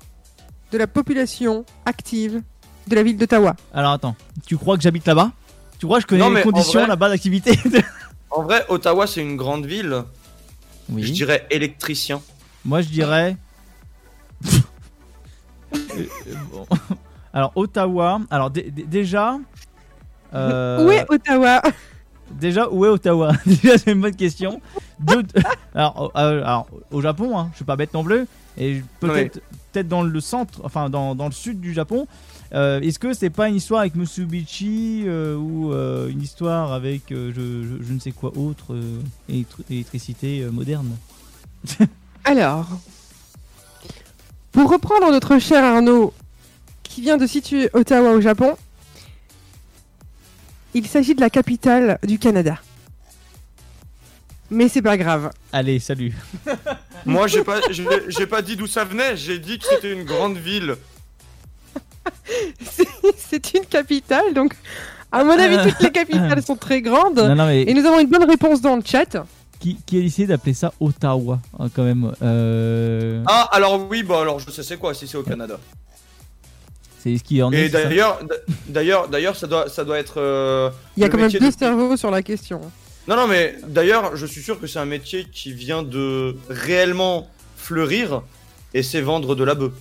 de la population active de la ville d'Ottawa Alors attends, tu crois que j'habite là-bas? Tu crois que je connais Non, les conditions vrai- là-bas d'activité En vrai, Ottawa c'est une grande ville. Oui. Je dirais électricien. Moi, je dirais. Euh, euh, bon. Alors, Ottawa. Alors, dé- dé- déjà. euh, Où est Ottawa? Déjà, où est Ottawa Déjà, c'est une bonne question. Deux- alors, au- euh, alors, au Japon, hein, je suis pas bête non plus. Et peut-être peut-être dans le centre, enfin dans, dans le sud du Japon. Euh, Est-ce que c'est pas une histoire avec Mitsubishi euh, ou euh, une histoire avec euh, je, je- je ne sais quoi autre euh, électri- électricité euh, moderne? Alors, pour reprendre notre cher Arnaud, qui vient de situer Ottawa au Japon, il s'agit de la capitale du Canada. Mais c'est pas grave. Allez, salut. Moi, j'ai pas, j'ai j'ai pas dit d'où ça venait. J'ai dit que c'était une grande ville. C'est- c'est une capitale, donc à mon avis, toutes les capitales sont très grandes. Non, non, mais Et nous avons une bonne réponse dans le chat. qui, qui a décidé d'appeler ça Ottawa hein, quand même euh, Ah, alors oui, bah alors je sais c'est quoi si c'est au Canada. C'est ce qui en est. Et d'ailleurs, d'ailleurs, d'ailleurs, ça doit, ça doit être. euh, Il y a quand même deux de- cerveaux sur la question. Non, non, mais d'ailleurs, je suis sûr que c'est un métier qui vient de réellement fleurir et c'est vendre de la bœuf.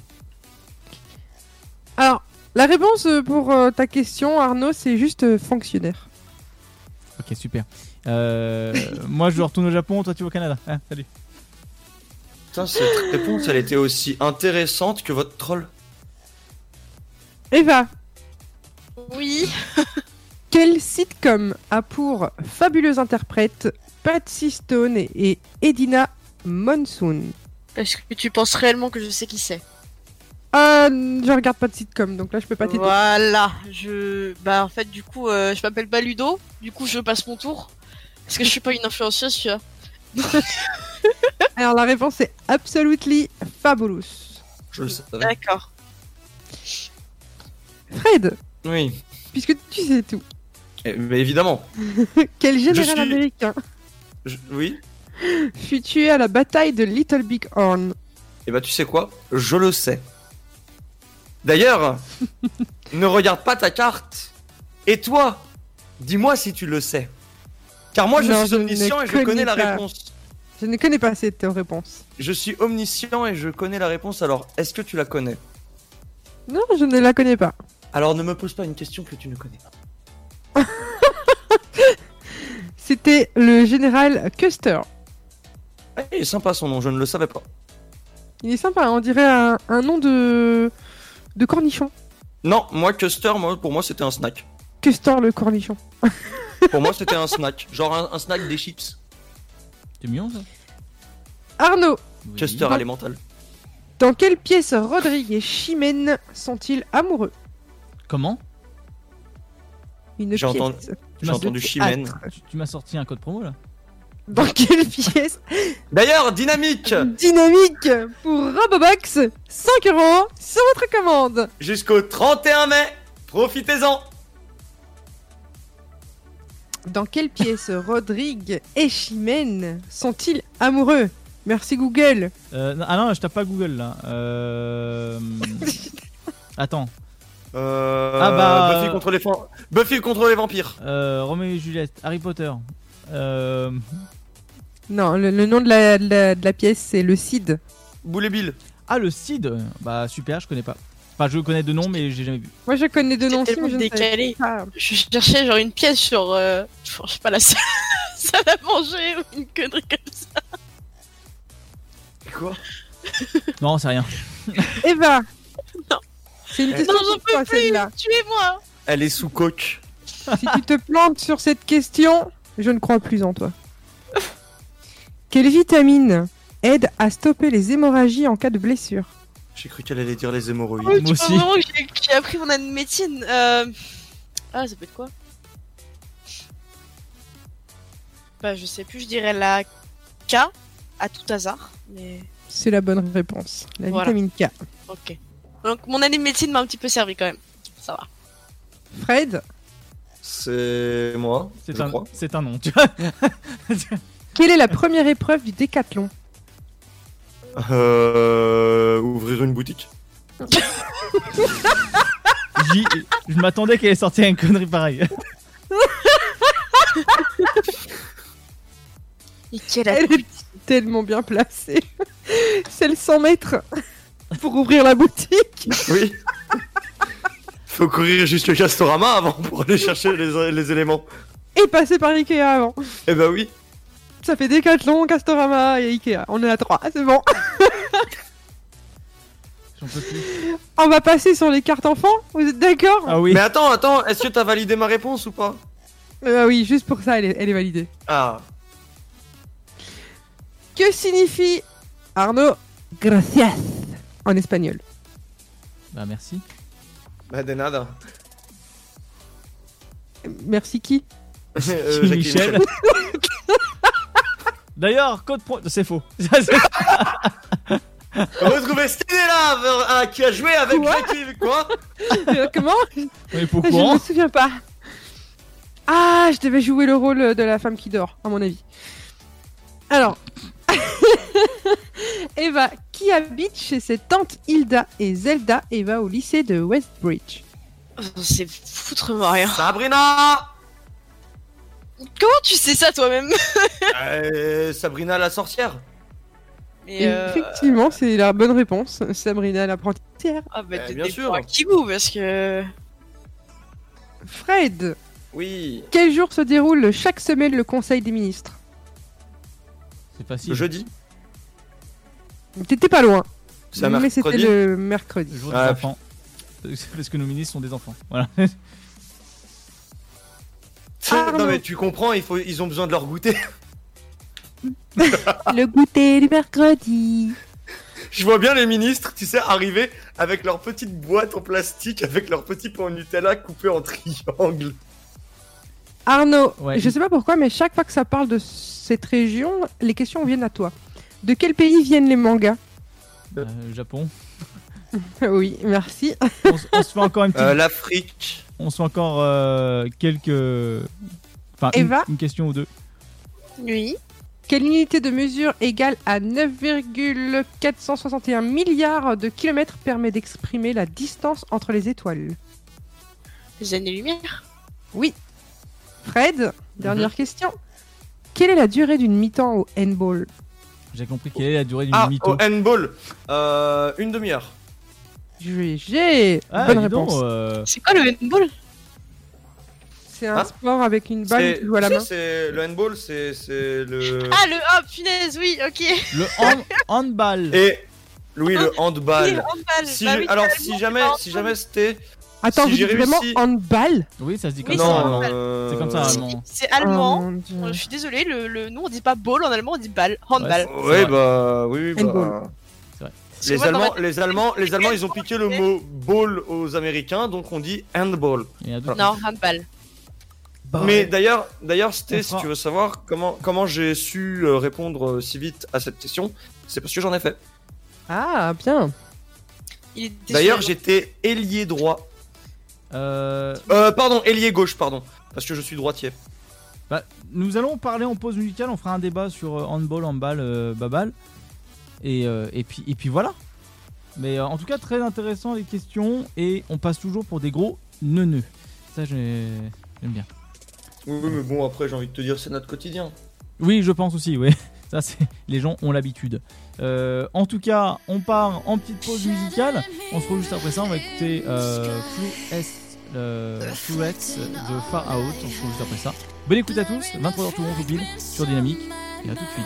Alors, la réponse euh, pour euh, ta question, Arnaud, c'est juste euh, fonctionnaire. Ok, super. Euh, moi, je retourne au Japon, toi, tu vas au Canada. Ah, salut. Putain, cette réponse, elle était aussi intéressante que votre troll. Eva, Oui. quel sitcom a pour fabuleuse interprète Patsy Stone et, Edina Monsoon? Est-ce que tu penses réellement que je sais qui c'est Ah, je regarde pas de sitcom, donc là je peux pas t'aider. Voilà. Je. Bah, en fait, du coup, euh, je m'appelle Baludo. Du coup, je passe mon tour. Parce que je suis pas une influenceuse, tu vois. Alors la réponse est absolutely fabulous. Je le savais. D'accord. Fred, Oui, puisque tu sais tout, Eh, mais évidemment. quel général suis- américain Je- Oui. fut tué à la bataille de Little Big Horn Et bah, tu sais quoi? Je le sais. D'ailleurs, ne regarde pas ta carte. Et toi, dis-moi si tu le sais. Car moi, je Non, suis je omniscient et je connais la réponse. Je ne connais pas cette réponse. Je suis omniscient et je connais la réponse. Alors, est-ce que tu la connais? Non, je ne la connais pas. Alors, ne me pose pas une question que tu ne connais pas. C'était le général Custer. Ah, il est sympa son nom, je ne le savais pas. Il est sympa, on dirait un, un nom de de cornichon. Non, moi, Custer, moi, pour moi, c'était un snack. Custer le cornichon. Pour moi, c'était un snack. Genre un, un snack des chips. C'est mignon ça Arnaud, Oui. Custer alimental. dans quelle pièce Rodrigue et Chimène sont-ils amoureux? Comment Une J'ai entendu- J'ai entendu Chimène. Tu, tu m'as sorti un code promo là Dans quelle pièce D'ailleurs, dynamique Dynamique pour Robobox 5 euros sur votre commande. Jusqu'au 31 mai, profitez-en Dans quelle pièce Rodrigue et Chimène sont-ils amoureux? Merci Google. Euh, non- Ah non, je tape pas Google là. Euh... Attends. Euh, Ah bah, Buffy contre les, fan- Buffy contre les vampires. Euh, Roméo et Juliette, Harry Potter. Euh... Non, le, le nom de la, de la- de la pièce c'est le Cid. Boule et Bill. Ah, le Cid Bah super, je connais pas. Enfin, je connais deux noms, mais j'ai jamais vu. Moi je connais deux noms aussi, mais je décalé. pas. Je cherchais genre une pièce sur, euh, je sais pas, la salle salle à manger ou une connerie comme ça. Quoi? Non, c'est rien. Eva Non. C'est une Eh. question Non, j'en pour toi, peux plus, celle-là. tuez-moi Elle est sous coque. Si tu te plantes sur cette question, je ne crois plus en toi. Quelle vitamine aide à stopper les hémorragies en cas de blessure? J'ai cru qu'elle allait dire les hémorroïdes. Oh, tu Moi aussi. j'ai- que j'ai appris mon année de médecine. Euh... Ah, ça peut être quoi? Bah, je sais plus, je dirais la K, à tout hasard. Mais C'est la bonne réponse. La Voilà. vitamine K. ok. Donc, mon année de médecine m'a un petit peu servi quand même. Ça va. Fred, C'est moi, C'est un, c'est un nom, tu vois. quelle est la première épreuve du décathlon Euh, ouvrir une boutique. Je m'attendais qu'elle ait sorti une connerie pareille. Et quelle Elle est tellement bien placée. C'est le 100 mètres pour ouvrir la boutique. Oui. Faut courir jusqu'au Castorama avant pour aller chercher les, les éléments. Et passer par Ikea avant. Eh bah oui. Ça fait Décathlon, Castorama et Ikea. On est à 3, c'est bon. J'en peux plus. On va passer sur les cartes enfants. Vous êtes d'accord? Ah oui. Mais attends, attends, est-ce que t'as validé ma réponse ou pas? Eh bah oui, juste pour ça, elle est, elle est validée. Ah. Que signifie Arnaud Gracias? En espagnol Bah merci. Bah de nada. Merci qui? Euh, Michel. D'ailleurs, code pro... C'est faux. Retrouvez là euh, qui a joué avec Quoi? Jackie. Quoi? Euh, Comment? Pas au Je ne me souviens pas. Ah, je devais jouer le rôle de la femme qui dort, à mon avis. Alors, Eva, qui habite chez ses tantes Hilda et Zelda et va au lycée de Westbridge Oh, C'est foutre-moi rien. Sabrina Comment tu sais ça toi-même Euh, Sabrina la sorcière. Euh, Effectivement, c'est la bonne réponse. Sabrina l'apprentie. Ah bah Euh, t'es bien sûr. bout parce que... Fred, Oui. quel jour se déroule chaque semaine le Conseil des ministres? C'est facile. Le jeudi. T'étais pas loin, mais c'était le mercredi. Le jour Ah, des enfants. Parce que nos ministres sont des enfants. Voilà. Arnaud. Non mais tu comprends, il faut, ils ont besoin de leur goûter. Le goûter du mercredi. Je vois bien les ministres, tu sais, arriver avec leur petite boîte en plastique, avec leur petit pain Nutella coupé en triangle. Arnaud, Ouais. je sais pas pourquoi, mais chaque fois que ça parle de cette région, les questions viennent à toi. De quel pays viennent les mangas Euh, Japon. Oui, merci. On, se fait encore une petite. Euh, L'Afrique. On se fait encore euh, quelques. Enfin, une, Eva une question ou deux. Oui. Quelle unité de mesure égale à 9,461 milliards de kilomètres permet d'exprimer la distance entre les étoiles? Les années-lumière. Oui. Fred, dernière question. Quelle est la durée d'une mi-temps au handball? J'ai compris quelle est la durée d'une Ah, mytho. au handball. Euh, une demi-heure. GG Ah, Bonne réponse. euh, C'est quoi le handball? C'est un Ah. sport avec une balle tu joues à la main. c'est- Le handball, c'est c'est le. Ah le... Ah punaise, oui, ok. le hand- handball. Et Louis, le Oui, handball. handball. Si Bah je- oui, Alors, carrément, si c'est jamais, pas si handball. jamais c'était. Attends, Si vous vraiment réussi- handball Oui, ça se dit comme Oui, ça. c'est euh, C'est comme ça, allemand. C'est allemand. Oh. Euh, Je suis désolée, le, le- nous on dit pas ball en allemand, on dit ball, handball. Ouais, bah oui, bah. Vrai. Les Allemands, ma- les Allemands, les Allemands, ils ont piqué le mot ball aux Américains, donc on dit handball. Non, handball. Bah, Mais d'ailleurs, d'ailleurs, c'était On si tu veux savoir comment comment j'ai su euh, répondre si vite à cette question, c'est parce que j'en ai fait. Ah, bien. D'ailleurs, j'étais ailier droit. Euh, Euh, pardon, ailier gauche, pardon, parce que je suis droitier. bah, nous allons parler en pause musicale. On fera un débat sur euh, handball, handball, euh, babal. Et, euh, et, puis, et puis voilà. Mais euh, en tout cas, très intéressant les questions. Et on passe toujours pour des gros neuneux. Ça, j'ai- j'aime bien. Oui, oui, mais bon, après, j'ai envie de te dire, c'est notre quotidien. Oui, je pense aussi, oui. Ça, c'est les gens ont l'habitude. Euh, en tout cas, on part en petite pause musicale. On se retrouve juste après ça. On va écouter euh, Flu S, euh, de Far Out. On se retrouve juste après ça. Bonne écoute à tous. 23h tout le monde au pile sur Dynamique. Et à tout de suite.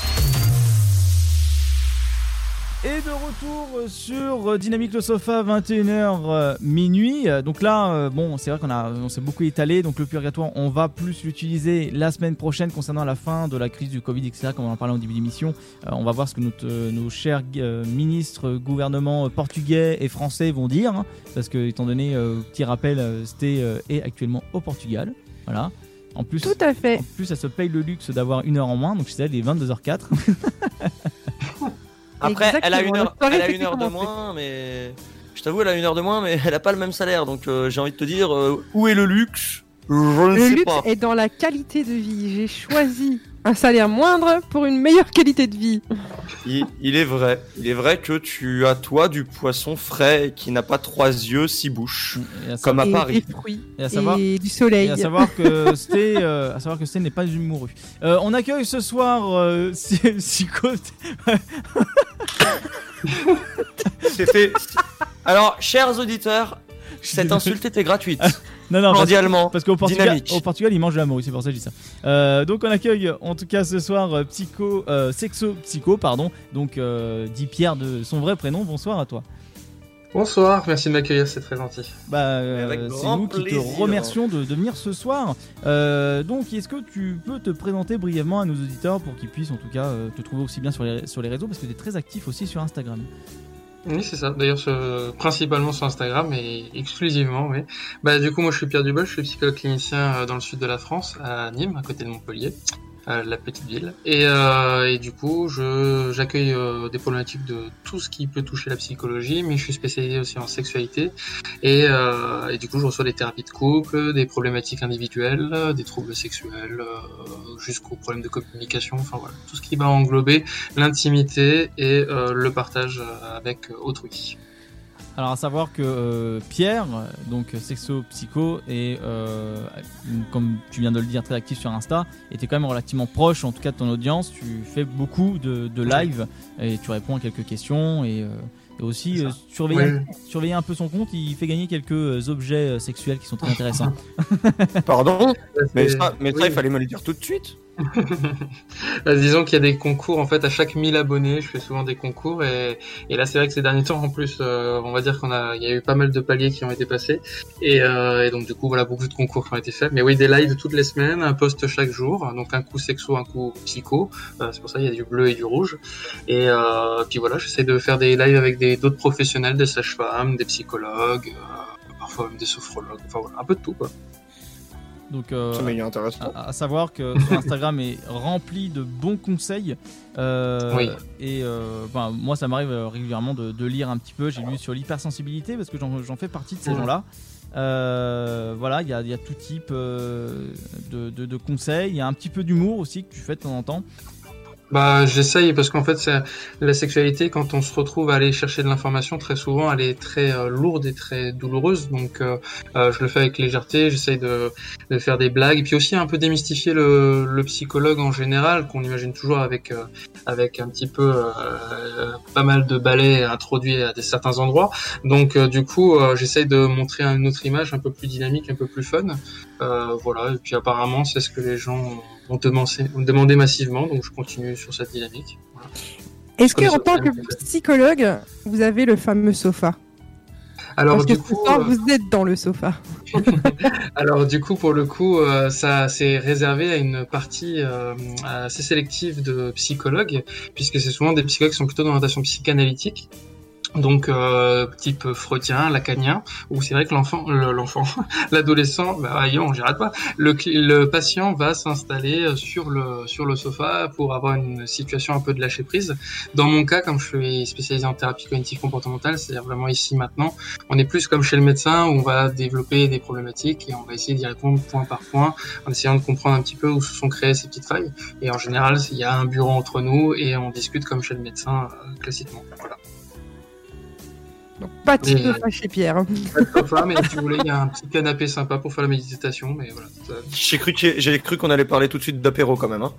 De retour sur Dynamique le Sofa, 21h euh, minuit. Donc là, euh, bon, c'est vrai qu'on a, on s'est beaucoup étalé. Donc le purgatoire, on va plus l'utiliser la semaine prochaine concernant la fin de la crise du Covid, etc. Comme on en parlait au début de l'émission. Euh, on va voir ce que notre- nos chers ministres, gouvernements portugais et français vont dire. hein. parce que, étant donné, petit rappel, Sté euh, est actuellement au Portugal. Voilà. En plus, Tout à fait. en plus, elle se paye le luxe d'avoir une heure en moins. Donc, sais, elle est 22h04. Après, elle a une heure, notre soirée elle a fait une heure de moins, mais je t'avoue, elle a une heure de moins, mais elle a pas le même salaire. Donc euh, j'ai envie de te dire, euh, où est le luxe? Je ne Le sais luxe pas. est dans la qualité de vie. J'ai choisi un salaire moindre pour une meilleure qualité de vie. Il, il est vrai, il est vrai que tu as toi du poisson frais qui n'a pas trois yeux, six bouches, à comme à et Paris. des fruits Et à savoir- et du soleil. Et à savoir que Sté, euh, à savoir que Sté n'est pas une mourue. Euh, on accueille ce soir euh, Sy- Psycho. C'était. Alors, chers auditeurs, cette insulte était gratuite. Non, non, parce, Cordialement. parce qu'au Portugal, au Portugal, ils mangent de la morue, c'est pour ça que je dis ça. Euh, donc on accueille en tout cas ce soir euh, Psycho, euh, Sexo Psycho, pardon. Donc euh, dit Pierre de son vrai prénom. Bonsoir à toi. Bonsoir, merci de m'accueillir, c'est très gentil. Bah, euh, c'est nous qui plaisir. te remercions de, de venir ce soir. Euh, donc, est-ce que tu peux te présenter brièvement à nos auditeurs pour qu'ils puissent en tout cas euh, te trouver aussi bien sur les, sur les réseaux parce que tu es très actif aussi sur Instagram. Oui, c'est ça. D'ailleurs, principalement sur Instagram et exclusivement, oui. Bah, du coup, moi, je suis Pierre Dubol, je suis psychologue clinicien euh, dans le sud de la France, à Nîmes, à côté de Montpellier, la petite ville. Et, euh, et du coup, je j'accueille euh, des problématiques de tout ce qui peut toucher la psychologie, mais je suis spécialisé aussi en sexualité. Et, euh, et du coup, je reçois des thérapies de couple, des problématiques individuelles, des troubles sexuels, euh, jusqu'aux problèmes de communication. Enfin voilà, tout ce qui va englober l'intimité et euh, le partage avec autrui. Alors à savoir que euh, Pierre, donc sexo psycho et euh, comme tu viens de le dire très actif sur Insta, était quand même relativement proche en tout cas de ton audience. Tu fais beaucoup de, de live et tu réponds à quelques questions et, euh, et aussi euh, surveiller, surveiller un peu son compte. Il fait gagner quelques objets sexuels qui sont très intéressants. Pardon? Mais ça, mais ça, oui. il fallait me le dire tout de suite. Euh, disons qu'il y a des concours en fait à chaque 1000 abonnés, je fais souvent des concours et, là c'est vrai que ces derniers temps en plus euh, on va dire qu'on a il y a eu pas mal de paliers qui ont été passés et, euh, et donc du coup voilà beaucoup de concours qui ont été faits mais oui des lives toutes les semaines, un post chaque jour donc un coup sexo, un coup psycho Euh, c'est pour ça il y a du bleu et du rouge et puis voilà j'essaie de faire des lives avec des d'autres professionnels, des sages-femmes, des psychologues, parfois même des sophrologues, enfin voilà un peu de tout quoi. Donc euh, à, à savoir que son Instagram est rempli de bons conseils. Euh, Oui. Et euh, ben, moi, ça m'arrive euh, régulièrement de, de lire un petit peu. J'ai lu sur l'hypersensibilité parce que j'en fais partie de ces gens-là. Euh, voilà, il y a, il y a tout type euh, de, de- de conseils. Il y a un petit peu d'humour aussi que tu fais de temps en temps. Bah, j'essaye parce qu'en fait, la sexualité, quand on se retrouve à aller chercher de l'information, très souvent, elle est très euh, lourde et très douloureuse. Donc, euh, euh, je le fais avec légèreté. J'essaye de, de faire des blagues et puis aussi un peu démystifier le, le psychologue en général, qu'on imagine toujours avec euh, avec un petit peu pas mal de balais introduits à des certains endroits. Donc, du coup, j'essaye de montrer une autre image un peu plus dynamique, un peu plus fun. Voilà. Et puis, apparemment, c'est ce que les gens ont demandé massivement. Donc, je continue sur cette dynamique. Voilà. Est-ce Comme que en ça, tant que psychologue, vous avez le fameux sofa Alors, Parce que du ce coup, soir, euh, vous êtes dans le sofa. Alors du coup, pour le coup, euh, ça c'est réservé à une partie euh, assez sélective de psychologues, puisque c'est souvent des psychologues qui sont plutôt d'orientation psychanalytique. Donc euh, type freudien, lacanien, où c'est vrai que l'enfant, le- l'enfant, l'adolescent, bah voyons, j'arrête pas. Le, le patient va s'installer sur le sur le sofa pour avoir une situation un peu de lâcher prise. Dans mon cas, comme je suis spécialisé en thérapie cognitive comportementale, c'est-à-dire vraiment ici maintenant, on est plus comme chez le médecin où on va développer des problématiques et on va essayer d'y répondre point par point en essayant de comprendre un petit peu où se sont créées ces petites failles. Et en général, il y a un bureau entre nous et on discute comme chez le médecin euh, classiquement. Voilà. Donc, pas de Et- Pierre. Pas de sofa, mais si vous voulez, il y a un petit canapé sympa pour faire la méditation. Mais voilà. ça- J'ai cru que- j'ai cru qu'on allait parler tout de suite d'apéro quand même. Hein.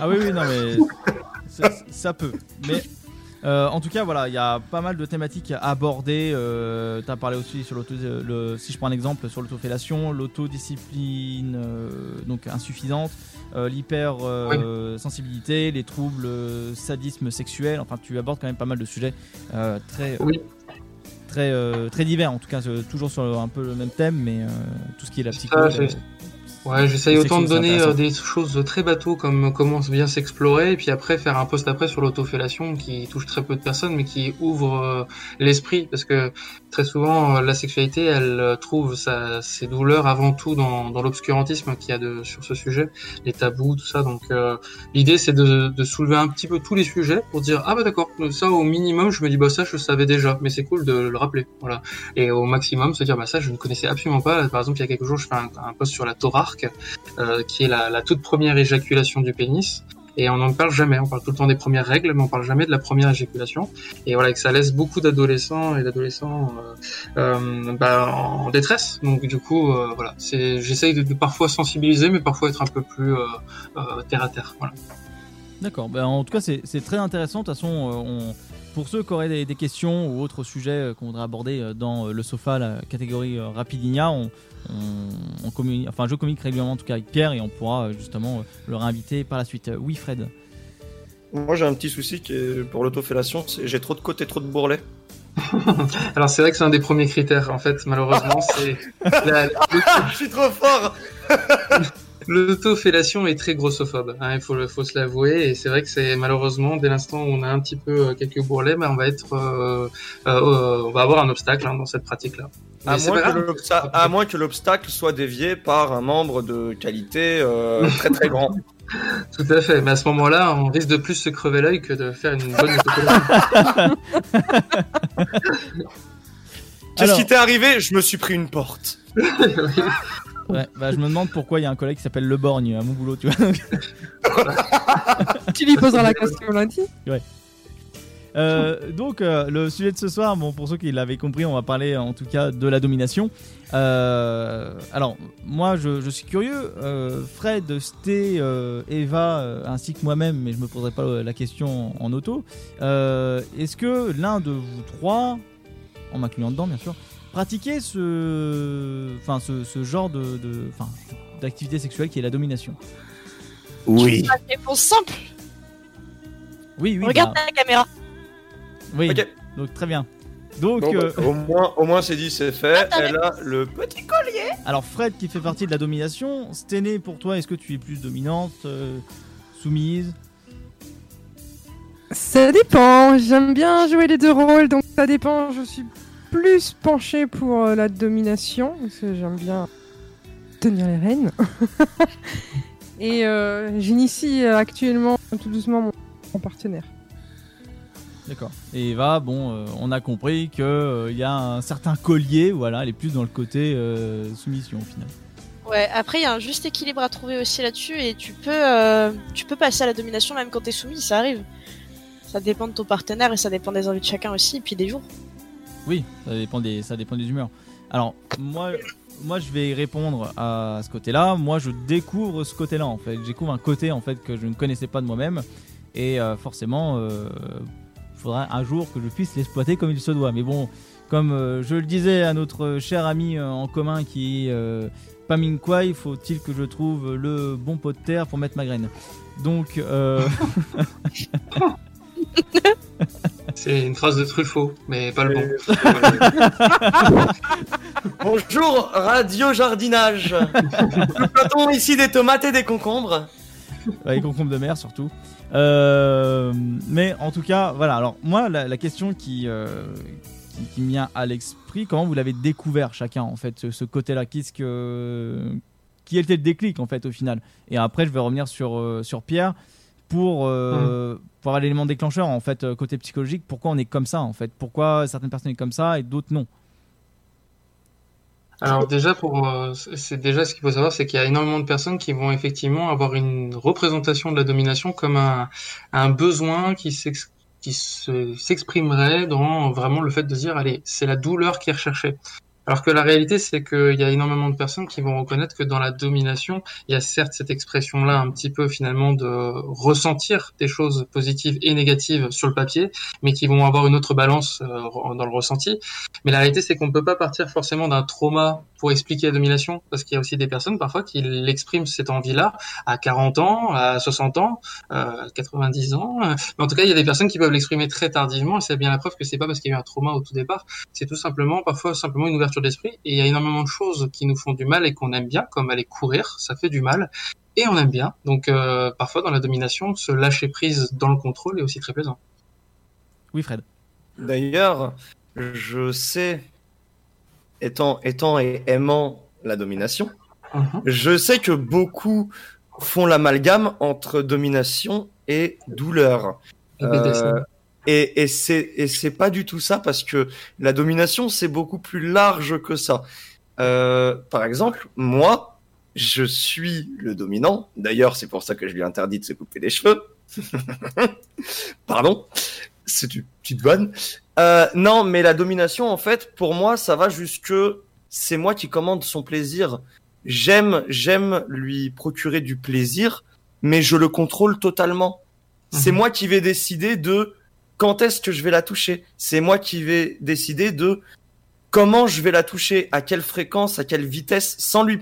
Ah oui, oui, non, mais ça, ça peut. Mais Euh, en tout cas, voilà, il y a pas mal de thématiques à aborder. Euh, tu as parlé aussi sur l'auto, le, si je prends un exemple sur l'autofellation, l'autodiscipline euh, donc insuffisante, euh, l'hyper euh, sensibilité, les troubles, euh, sadisme sexuel. Enfin, tu abordes quand même pas mal de sujets euh, très, Oui. Très, euh, très divers. En tout cas, euh, toujours sur un peu le même thème, mais euh, tout ce qui est la Ça, psycho. j'ai- la- Ouais, j'essaye autant de donner euh, des choses très bateaux comme comment bien s'explorer, et puis après faire un post après sur l'autofellation qui touche très peu de personnes, mais qui ouvre euh, l'esprit, parce que très souvent euh, la sexualité, elle euh, trouve sa, ses douleurs avant tout dans, dans l'obscurantisme qu'il y a de, sur ce sujet, les tabous, tout ça. Donc euh, l'idée c'est de, de soulever un petit peu tous les sujets pour dire ah bah d'accord, ça au minimum je me dis bah ça je savais déjà, mais c'est cool de le rappeler, voilà. Et au maximum se dire bah ça je ne connaissais absolument pas. Par exemple il y a quelques jours je fais un, un post sur la torarque euh, qui est la, toute première éjaculation du pénis. Et on n'en parle jamais, on parle tout le temps des premières règles, mais on parle jamais de la première éjaculation. Et voilà, que ça laisse beaucoup d'adolescents et d'adolescents euh, euh, bah, en détresse. Donc du coup, voilà, j'essaye de, parfois sensibiliser, mais parfois être un peu plus terre à terre. Voilà. D'accord. Ben, en tout cas, c'est très intéressant. De toute façon, on- pour ceux qui auraient des, des questions ou autres sujets qu'on voudrait aborder dans le sofa, la catégorie Rapidinia, on, on, on communique, enfin, je communique régulièrement en tout cas avec Pierre et on pourra euh, justement euh, le réinviter par la suite. Euh, Oui, Fred. Moi, j'ai un petit souci qui est pour l'autofellation, c'est j'ai trop de côtes et trop de bourrelets. Alors c'est vrai que c'est un des premiers critères. En fait, malheureusement, c'est la- Je suis trop fort L'autofellation est très grossophobe, hein, il faut, se l'avouer, et c'est vrai que c'est malheureusement dès l'instant où on a un petit peu euh, quelques bourrelets, ben, on va être, euh, euh, euh, on va avoir un obstacle hein, dans cette pratique-là. À moins, que grave. l'obsta- à moins que l'obstacle soit dévié par un membre de qualité euh, très très grand. Tout à fait, mais à ce moment-là, on risque de plus se crever l'œil que de faire une bonne. Qu'est-ce Alors- qui t'est arrivé Je me suis pris une porte. Ouais, bah, je me demande pourquoi il y a un collègue qui s'appelle Le Borgne à mon boulot, tu vois. Tu lui poseras la question lundi? Euh, donc euh, le sujet de ce soir, bon pour ceux qui l'avaient compris, on va parler en tout cas de la domination. Euh, alors moi je, je suis curieux, euh, Fred, Sté, euh, Eva ainsi que moi-même, mais je me poserai pas la question en, en auto. euh, Est-ce que l'un de vous trois, en m'incluant dedans bien sûr, pratiquait ce, enfin ce, ce genre de, d'activité sexuelle qui est la domination? Oui. Réponse simple. Oui, oui. Regarde bah, la caméra. Oui. Ok. Donc très bien. Donc Bon, bah, euh, au moins, au moins c'est dit, c'est fait. Elle a le petit collier. Alors Fred qui fait partie de la domination, Sténé pour toi, est-ce que tu es plus dominante, euh, soumise? Ça dépend. J'aime bien jouer les deux rôles, donc ça dépend. Je suis plus penchée pour euh, la domination, parce que j'aime bien tenir les rênes. Et euh, j'initie actuellement tout doucement mon, mon partenaire. D'accord. Et Eva, bon, euh, on a compris que euh, y a un certain collier, voilà, elle est plus dans le côté euh, soumission au final. Ouais, après il y a un juste équilibre à trouver aussi là-dessus et tu peux, euh, tu peux passer à la domination même quand t'es soumis, ça arrive. Ça dépend de ton partenaire et ça dépend des envies de chacun aussi et puis des jours. Oui, ça dépend des, ça dépend des humeurs. Alors moi, moi je vais répondre à ce côté-là. Moi je découvre ce côté-là en fait. Je découvre un côté en fait que je ne connaissais pas de moi-même et forcément, faudra un jour que je puisse l'exploiter comme il se doit. Mais bon, comme euh, je le disais à notre cher ami euh, en commun qui est euh, Paming Kwai, faut-il que je trouve le bon pot de terre pour mettre ma graine? Donc, euh, C'est une phrase de Truffaut, mais pas le bon. Bonjour, Radio Jardinage. Nous plantons ici des tomates et des concombres. Ouais, les concombres de mer surtout. Euh, mais en tout cas, voilà. Alors moi, la, la question qui, euh, qui, qui me vient à l'esprit, comment vous l'avez découvert chacun en fait, ce, ce côté-là? Qu'est-ce que qui était le déclic en fait au final? Et après, je vais revenir sur euh, sur Pierre pour euh, pour avoir l'élément déclencheur en fait euh, côté psychologique. Pourquoi on est comme ça en fait? Pourquoi certaines personnes sont comme ça et d'autres non? Alors déjà pour euh, c'est déjà ce qu'il faut savoir c'est qu'il y a énormément de personnes qui vont effectivement avoir une représentation de la domination comme un, besoin qui s'ex- qui se- s'exprimerait dans vraiment le fait de dire allez c'est la douleur qui est recherchée Alors que la réalité, c'est qu'il y a énormément de personnes qui vont reconnaître que dans la domination, il y a certes cette expression-là un petit peu finalement de ressentir des choses positives et négatives sur le papier, mais qui vont avoir une autre balance euh, dans le ressenti. Mais la réalité, c'est qu'on ne peut pas partir forcément d'un trauma pour expliquer la domination, parce qu'il y a aussi des personnes parfois qui l'expriment cette envie-là à 40 ans, à 60 ans, euh, à 90 ans. Mais en tout cas, il y a des personnes qui peuvent l'exprimer très tardivement, et c'est bien la preuve que c'est pas parce qu'il y a eu un trauma au tout départ, c'est tout simplement parfois simplement une ouverture d'esprit. Et il y a énormément de choses qui nous font du mal et qu'on aime bien, comme aller courir, ça fait du mal. Et on aime bien. Donc euh, parfois dans la domination, se lâcher prise dans le contrôle est aussi très plaisant. Oui, Fred. D'ailleurs, je sais, étant, étant et aimant la domination, Mhm. je sais que beaucoup font l'amalgame entre domination et douleur. Et BDSM. Euh, et et c'est et c'est pas du tout ça parce que la domination c'est beaucoup plus large que ça. Euh, par exemple, moi, je suis le dominant. D'ailleurs, c'est pour ça que je lui ai interdit de se couper les cheveux. Pardon, c'est une petite vanne. Euh, non, mais la domination, en fait, pour moi, ça va jusque c'est moi qui commande son plaisir. J'aime, j'aime lui procurer du plaisir, mais je le contrôle totalement. C'est Mhm. moi qui vais décider de quand est-ce que je vais la toucher? C'est moi qui vais décider de comment je vais la toucher, à quelle fréquence, à quelle vitesse, sans lui,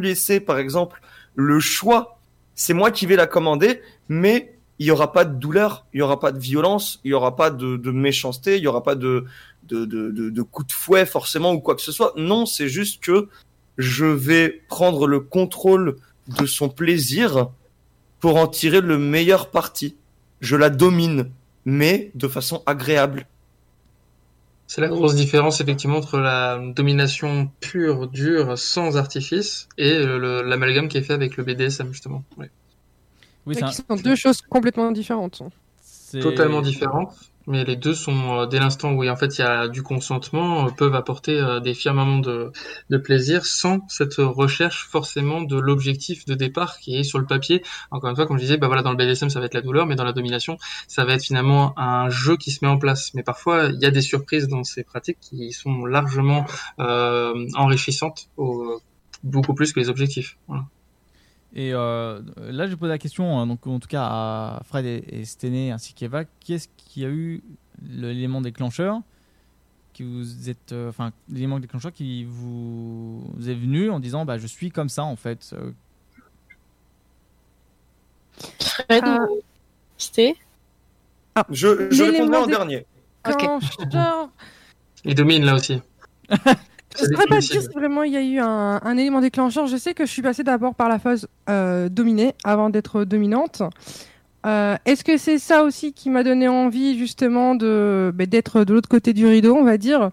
laisser, par exemple, le choix. C'est moi qui vais la commander, mais il y aura pas de douleur, il y aura pas de violence, il y aura pas de, méchanceté, il y aura pas de, de, de coup de fouet forcément ou quoi que ce soit. Non, c'est juste que je vais prendre le contrôle de son plaisir pour en tirer le meilleur parti. Je la domine, mais de façon agréable. C'est la grosse différence effectivement entre la domination pure, dure, sans artifice, et l'amalgame qui est fait avec le BDSM justement. Ouais. Oui, c'est Qui un- sont deux choses complètement différentes. c'est- Totalement différentes, mais les deux sont euh, dès l'instant où en fait il y a du consentement euh, peuvent apporter euh, des firmaments de, de plaisir sans cette recherche forcément de l'objectif de départ qui est sur le papier. Encore une fois, comme je disais, bah voilà dans le BDSM ça va être la douleur, mais dans la domination ça va être finalement un jeu qui se met en place. Mais parfois il y a des surprises dans ces pratiques qui sont largement enrichissantes, au- beaucoup plus que les objectifs. Voilà. Et euh, là, je pose la question, hein, donc en tout cas à Fred et, et Stené ainsi qu'Eva, qui est-ce qui a eu l'élément déclencheur qui vous êtes, euh, enfin l'élément déclencheur qui vous est venu en disant, bah je suis comme ça en fait. euh, Fred Ah. Sté? Je, je L'élément répondrai en dé- dernier. Déclencheur. Il domine là aussi. Je ne saurais pas dire si vraiment il y a eu un, un élément déclencheur. Je sais que je suis passée d'abord par la phase euh, dominée avant d'être dominante. Euh, Est-ce que c'est ça aussi qui m'a donné envie justement de bah, d'être de l'autre côté du rideau, on va dire,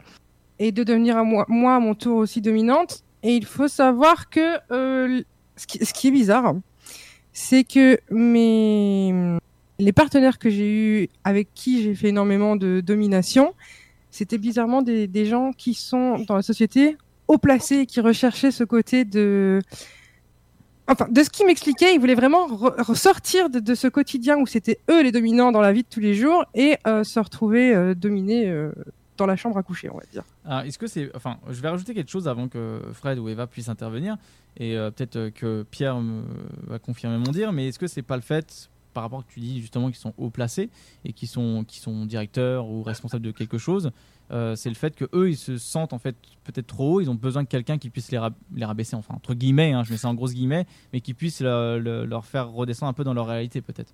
et de devenir à moi, moi à mon tour aussi dominante? Et il faut savoir que euh, ce, qui, ce qui est bizarre, c'est que mes les partenaires que j'ai eus avec qui j'ai fait énormément de domination, c'était bizarrement des, gens qui sont dans la société haut placés qui recherchaient ce côté de enfin de ce qu'ils m'expliquaient ils voulaient vraiment re- ressortir de, ce quotidien où c'était eux les dominants dans la vie de tous les jours et euh, se retrouver euh, dominés euh, dans la chambre à coucher on va dire est-ce que c'est. Enfin, je vais rajouter quelque chose avant que Fred ou Eva puissent intervenir. Et peut-être que Pierre va confirmer mon dire. Mais est-ce que c'est pas le fait, par rapport à ce que tu dis justement, qu'ils sont haut placés et qui sont, qui sont directeurs ou responsables de quelque chose euh, C'est le fait que eux ils se sentent en fait peut-être trop haut. Ils ont besoin de quelqu'un qui puisse les, rab- les rabaisser, enfin, entre guillemets, hein, je mets ça en grosses guillemets, mais qui puisse le- le- leur faire redescendre un peu dans leur réalité peut-être.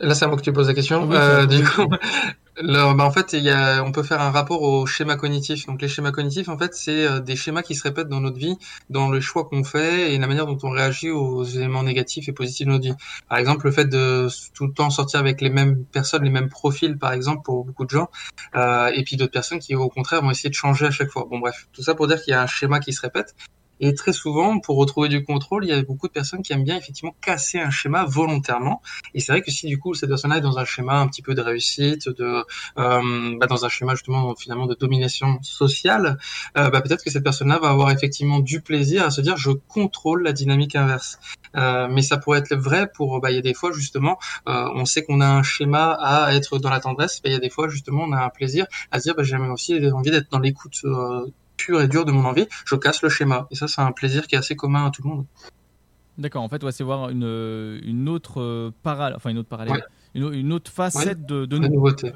Là, c'est à moi que tu poses la question. Oui, Euh, du coup, bah, en fait, il y a, on peut faire un rapport au schéma cognitif. Donc, les schémas cognitifs, en fait, c'est euh, des schémas qui se répètent dans notre vie, dans le choix qu'on fait et la manière dont on réagit aux éléments négatifs et positifs de notre vie. Par exemple, le fait de tout le temps sortir avec les mêmes personnes, les mêmes profils, par exemple, pour beaucoup de gens, euh, et puis d'autres personnes qui, au contraire, vont essayer de changer à chaque fois. Bon, bref, tout ça pour dire qu'il y a un schéma qui se répète. Et très souvent, pour retrouver du contrôle, il y a beaucoup de personnes qui aiment bien effectivement casser un schéma volontairement. Et c'est vrai que si du coup cette personne-là est dans un schéma un petit peu de réussite, de euh, bah, dans un schéma justement finalement de domination sociale, euh, bah, peut-être que cette personne-là va avoir effectivement du plaisir à se dire je contrôle la dynamique inverse. Euh, mais ça pourrait être vrai pour bah, il y a des fois justement euh, on sait qu'on a un schéma à être dans la tendresse, mais il y a des fois justement on a un plaisir à se dire bah, j'ai aussi envie d'être dans l'écoute et dure de mon envie, je casse le schéma. Et ça, c'est un plaisir qui est assez commun à tout le monde. D'accord, en fait, ouais, c'est voir une, une autre euh, parallèle, enfin une autre parallèle, Ouais. une, une autre facette de, de La nouveauté.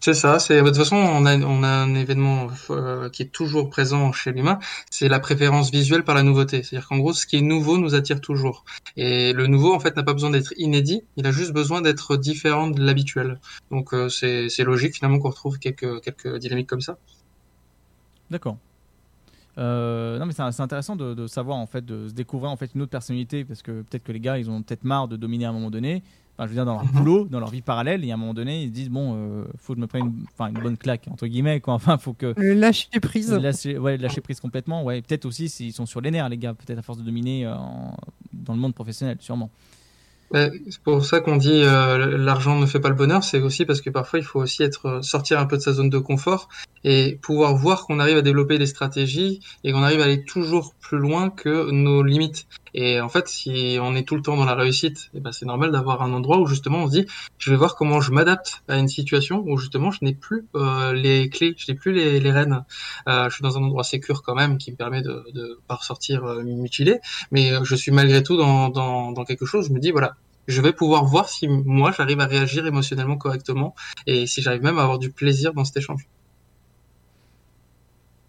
C'est ça. C'est de toute façon, on a on a un événement euh, qui est toujours présent chez l'humain. C'est la préférence visuelle par la nouveauté. C'est-à-dire qu'en gros, ce qui est nouveau nous attire toujours. Et le nouveau, en fait, n'a pas besoin d'être inédit. Il a juste besoin d'être différent de l'habituel. Donc euh, c'est c'est logique finalement qu'on retrouve quelques quelques dynamiques comme ça. D'accord. Euh, non mais c'est intéressant de, de savoir en fait de se découvrir en fait une autre personnalité parce que peut-être que les gars ils ont peut-être marre de dominer à un moment donné. Enfin je veux dire dans leur boulot, dans leur vie parallèle, et à un moment donné ils se disent bon euh, faut que je me prenne une, enfin, une bonne claque entre guillemets quoi. Enfin faut que Le lâcher prise. lâcher, ouais, lâcher prise complètement. Ouais peut-être aussi s'ils sont sur les nerfs les gars, peut-être à force de dominer euh, en- dans le monde professionnel sûrement. Ouais, c'est pour ça qu'on dit euh, l'argent ne fait pas le bonheur, c'est aussi parce que parfois il faut aussi être euh, sortir un peu de sa zone de confort et pouvoir voir qu'on arrive à développer des stratégies et qu'on arrive à aller toujours plus loin que nos limites. Et en fait, si on est tout le temps dans la réussite, eh ben c'est normal d'avoir un endroit où justement on se dit je vais voir comment je m'adapte à une situation où justement je n'ai plus euh, les clés, je n'ai plus les, rênes. Euh, je suis dans un endroit sécure quand même qui me permet de, de pas ressortir euh, mutilé, mais je suis malgré tout dans, quelque chose. Je me dis voilà, je vais pouvoir voir si moi j'arrive à réagir émotionnellement correctement et si j'arrive même à avoir du plaisir dans cet échange.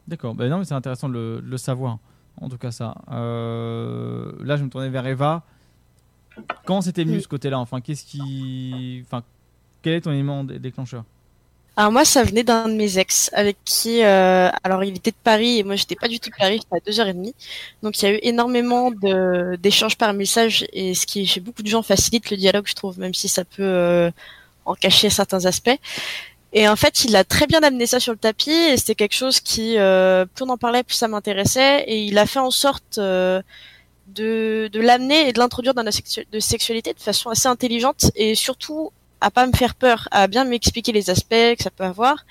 D'accord. Ben non mais c'est intéressant de le savoir. En tout cas ça. Euh, là je me tournais vers Eva. Quand c'était venu ce côté-là Enfin qu'est-ce qui, enfin quel est ton élément dé- déclencheur? Alors moi, ça venait d'un de mes ex avec qui, euh, alors il était de Paris et moi j'étais pas du tout de Paris, j'étais à deux heures et demie. Donc il y a eu énormément d'échanges par message et ce qui chez beaucoup de gens facilite le dialogue, je trouve, même si ça peut euh, en cacher certains aspects. Et en fait, il a très bien amené ça sur le tapis et c'était quelque chose qui, euh, plus on en parlait, plus ça m'intéressait et il a fait en sorte euh, de, l'amener et de l'introduire dans la sexualité de façon assez intelligente et surtout à pas me faire peur, à bien m'expliquer les aspects que ça peut avoir.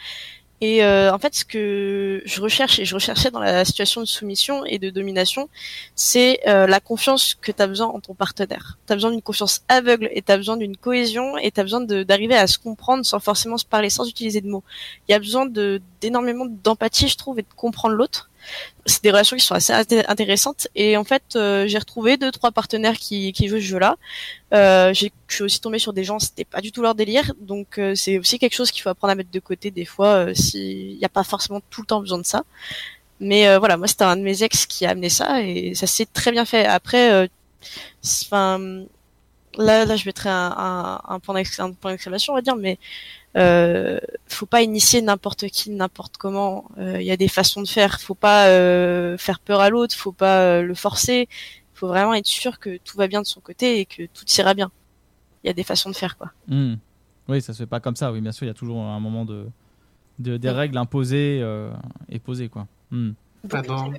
Et euh, en fait, ce que je recherche et je recherchais dans la situation de soumission et de domination, c'est euh, la confiance que tu as besoin en ton partenaire. Tu as besoin d'une confiance aveugle et tu besoin d'une cohésion et tu besoin d'arriver à se comprendre sans forcément se parler, sans utiliser de mots. Il y a besoin d'énormément d'empathie, je trouve, et de comprendre l'autre. C'est des relations qui sont assez inté- intéressantes et en fait, euh, j'ai retrouvé deux trois partenaires qui jouent ce jeu-là. Euh, je suis aussi tombée sur des gens, c'était pas du tout leur délire, donc euh, c'est aussi quelque chose qu'il faut apprendre à mettre de côté des fois, euh, s'il n'y a pas forcément tout le temps besoin de ça. Mais voilà, moi c'était un de mes ex qui a amené ça et ça s'est très bien fait. Après, enfin, là, là je mettrais un, un, un point d'exclamation, on va dire, mais euh, faut pas initier n'importe qui, n'importe comment. Euh, Il y a des façons de faire. Faut pas euh, faire peur à l'autre, faut pas euh, le forcer. Faut vraiment être sûr que tout va bien de son côté et que tout ira bien. Il y a des façons de faire quoi. Hmm. Oui, ça se fait pas comme ça. Oui, bien sûr, il y a toujours un moment de, de des règles imposées euh, et posées quoi. Bah, dans,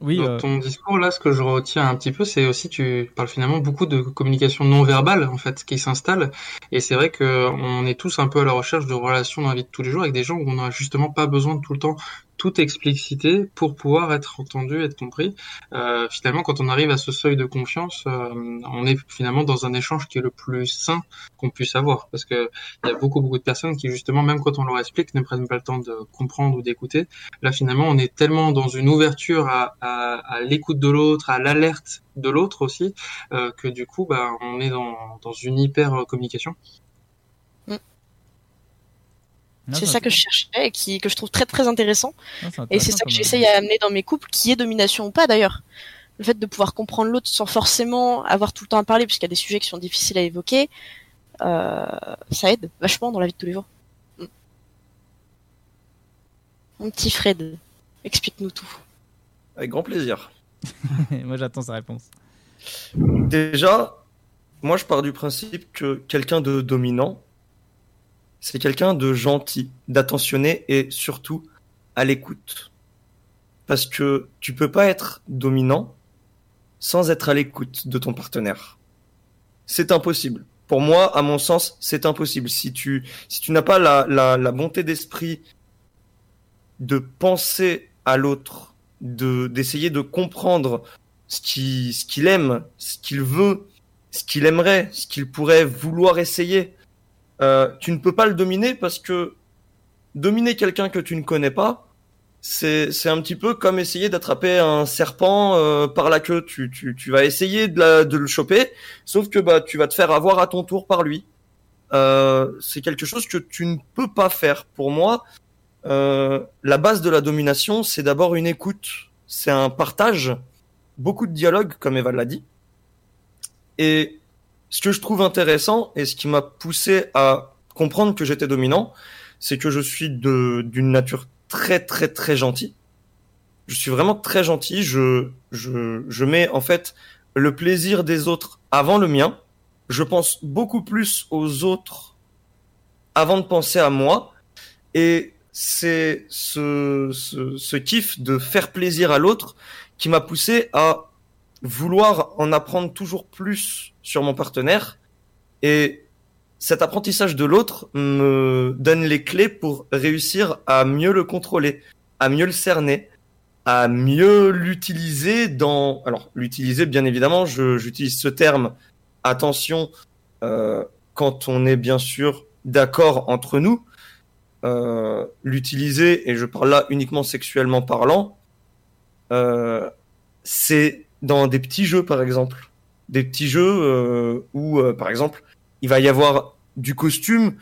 Oui. dans euh, ton discours là, ce que je retiens un petit peu, c'est aussi tu parles finalement beaucoup de communication non verbale en fait qui s'installe. Et c'est vrai que on est tous un peu à la recherche de relations dans la vie de tous les jours avec des gens où on n'a justement pas besoin de tout le temps tout expliciter pour pouvoir être entendu, être compris. Euh, finalement, quand on arrive à ce seuil de confiance, euh, on est finalement dans un échange qui est le plus sain qu'on puisse avoir, parce que il y a beaucoup beaucoup de personnes qui justement, même quand on leur explique, ne prennent pas le temps de comprendre ou d'écouter. Là, finalement, on est tellement dans une ouverture à, l'écoute de l'autre, à l'alerte de l'autre aussi, euh, que du coup, bah, on est dans, dans une hyper communication. C'est ça que je cherchais et qui, que je trouve très très intéressant. Ah, Et c'est ça que j'essaye à amener dans mes couples, qui est domination ou pas d'ailleurs. Le fait de pouvoir comprendre l'autre sans forcément avoir tout le temps à parler, puisqu'il y a des sujets qui sont difficiles à évoquer, euh, ça aide vachement dans la vie de tous les jours. Mm. Mon petit Fred, explique-nous tout. Avec grand plaisir. Moi, j'attends sa réponse. Déjà, moi je pars du principe que quelqu'un de dominant, c'est quelqu'un de gentil, d'attentionné et surtout à l'écoute. parce que tu peux pas être dominant sans être à l'écoute de ton partenaire. C'est impossible. Pour moi, à mon sens, c'est impossible. Si tu, si tu n'as pas la, la, la bonté d'esprit de penser à l'autre, de, d'essayer de comprendre ce qui, ce qu'il aime, ce qu'il veut, ce qu'il aimerait, ce qu'il pourrait vouloir essayer, euh, tu ne peux pas le dominer parce que dominer quelqu'un que tu ne connais pas, c'est c'est un petit peu comme essayer d'attraper un serpent euh, par la queue. Tu, tu, tu vas essayer de, la, de le choper, sauf que bah tu vas te faire avoir à ton tour par lui. Euh, c'est quelque chose que tu ne peux pas faire. Pour moi, euh, la base de la domination, c'est d'abord une écoute, c'est un partage, beaucoup de dialogue, comme Eva l'a dit. Et ce que je trouve intéressant et ce qui m'a poussé à comprendre que j'étais dominant, c'est que je suis d'une nature très très très gentil. Je suis vraiment très gentil. Je je je mets en fait le plaisir des autres avant le mien. Je pense beaucoup plus aux autres avant de penser à moi. Et c'est ce, ce, ce kiff de faire plaisir à l'autre qui m'a poussé à vouloir en apprendre toujours plus sur mon partenaire. Et cet apprentissage de l'autre me donne les clés pour réussir à mieux le contrôler, à mieux le cerner, à mieux l'utiliser dans... Alors, l'utiliser, bien évidemment, j'utilise ce terme, attention, euh, quand on est bien sûr d'accord entre nous, euh, l'utiliser, et je parle là uniquement sexuellement parlant, euh, c'est dans des petits jeux, par exemple. Des petits jeux euh, où, euh, par exemple, il va y avoir du costume.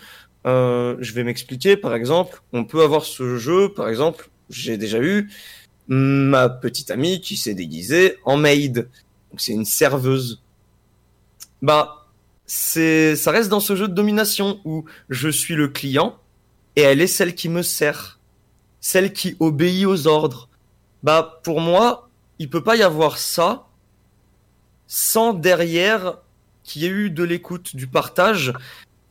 Euh, je vais m'expliquer, par exemple. On peut avoir ce jeu, par exemple, j'ai déjà eu ma petite amie qui s'est déguisée en maid. Donc c'est une serveuse. Bah, c'est, ça reste dans ce jeu de domination où je suis le client et elle est celle qui me sert, celle qui obéit aux ordres. Bah, pour moi, il peut pas y avoir ça sans derrière qu'il y ait eu de l'écoute, du partage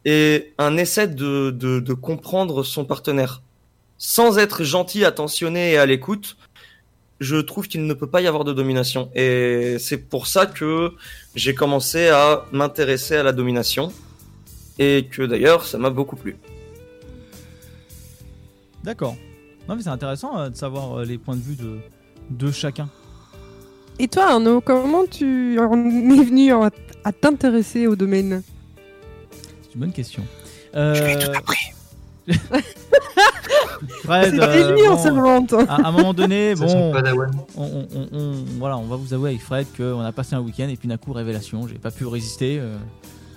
et un essai de, de, comprendre son partenaire. Sans être gentil, attentionné et à l'écoute, je trouve qu'il ne peut pas y avoir de domination. Et c'est pour ça que j'ai commencé à m'intéresser à la domination et que d'ailleurs ça m'a beaucoup plu. D'accord. Non mais c'est intéressant euh, de savoir euh, les points de vue de, de chacun. Et toi, Arnaud, comment tu en es venu en- à t'intéresser au domaine C'est une bonne question. Euh... Je l'ai tout appris. Fred, euh, lui en bon, servante. À, à un moment donné, bon, on, on- on- on- voilà, on va vous avouer avec Fred qu'on a passé un week-end et puis d'un coup révélation, j'ai pas pu résister. euh,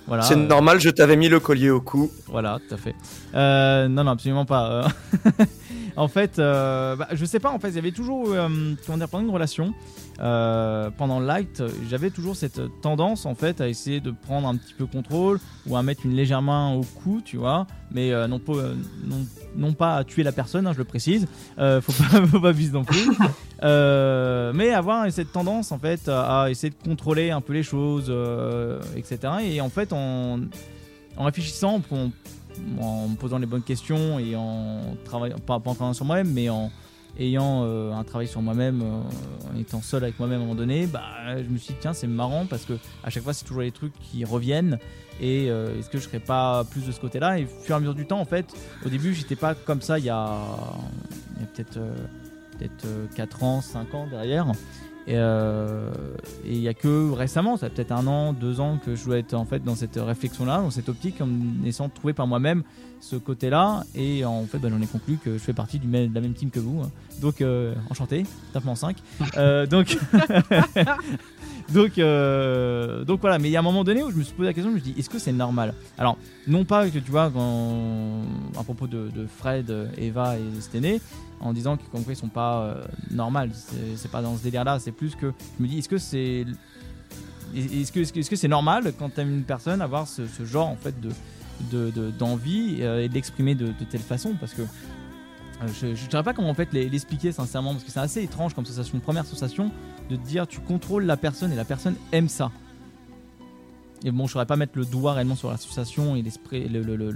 voilà. c'est euh, normal, je t'avais mis le collier au cou. Voilà, tout à fait. Euh, non, non, absolument pas. en fait, euh, bah, je sais pas, en fait, il y avait toujours, euh, comment dire, pendant une relation, euh, pendant Light, j'avais toujours cette tendance, en fait, à essayer de prendre un petit peu contrôle ou à mettre une légère main au cou, tu vois, mais euh, non, pas, à tuer la personne, hein, je le précise, faut pas, faut pas viser non plus. Mais avoir cette tendance, en fait, à, essayer de contrôler un peu les choses, etc. Et en fait, en, en réfléchissant, en, en me posant les bonnes questions et en travaillant, pas, en travaillant sur moi-même, mais en ayant euh, un travail sur moi-même, euh, en étant seul avec moi-même à un moment donné, bah, je me suis dit, tiens, c'est marrant parce que à chaque fois, c'est toujours les trucs qui reviennent. Et euh, est-ce que je serais pas plus de ce côté-là? Et au fur et à mesure du temps, en fait, au début, j'étais pas comme ça il y a, a peut-être peut-être 4 ans, 5 ans derrière. Et euh, et il y a que récemment, ça peut-être un an, deux ans que je dois être en fait dans cette réflexion-là, dans cette optique, en essayant de trouver par moi-même ce côté-là. Et en fait, bah, j'en ai conclu que je fais partie du même, de la même team que vous. hein. Donc, euh, enchanté, tapement 5. Euh, donc, donc, euh, donc voilà. Mais il y a un moment donné où je me suis posé la question, je me suis dit, est-ce que c'est normal? Alors, non pas que tu vois, à propos de, Fred, Eva et Stené, en disant que comme quoi ils sont pas euh, normales, c'est pas dans ce délire-là, c'est plus que je me dis, est-ce que c'est est-ce que que c'est normal quand t'aimes une personne avoir ce, ce genre en fait de de- de- d'envie euh, et l'exprimer de, de telle façon? Parce que je ne saurais pas comment en fait l'expliquer sincèrement parce que c'est assez étrange comme sensation, première sensation de dire tu contrôles la personne et la personne aime ça. Et bon, je saurais pas mettre le doigt réellement sur l'association et l'esprit, le, le, le,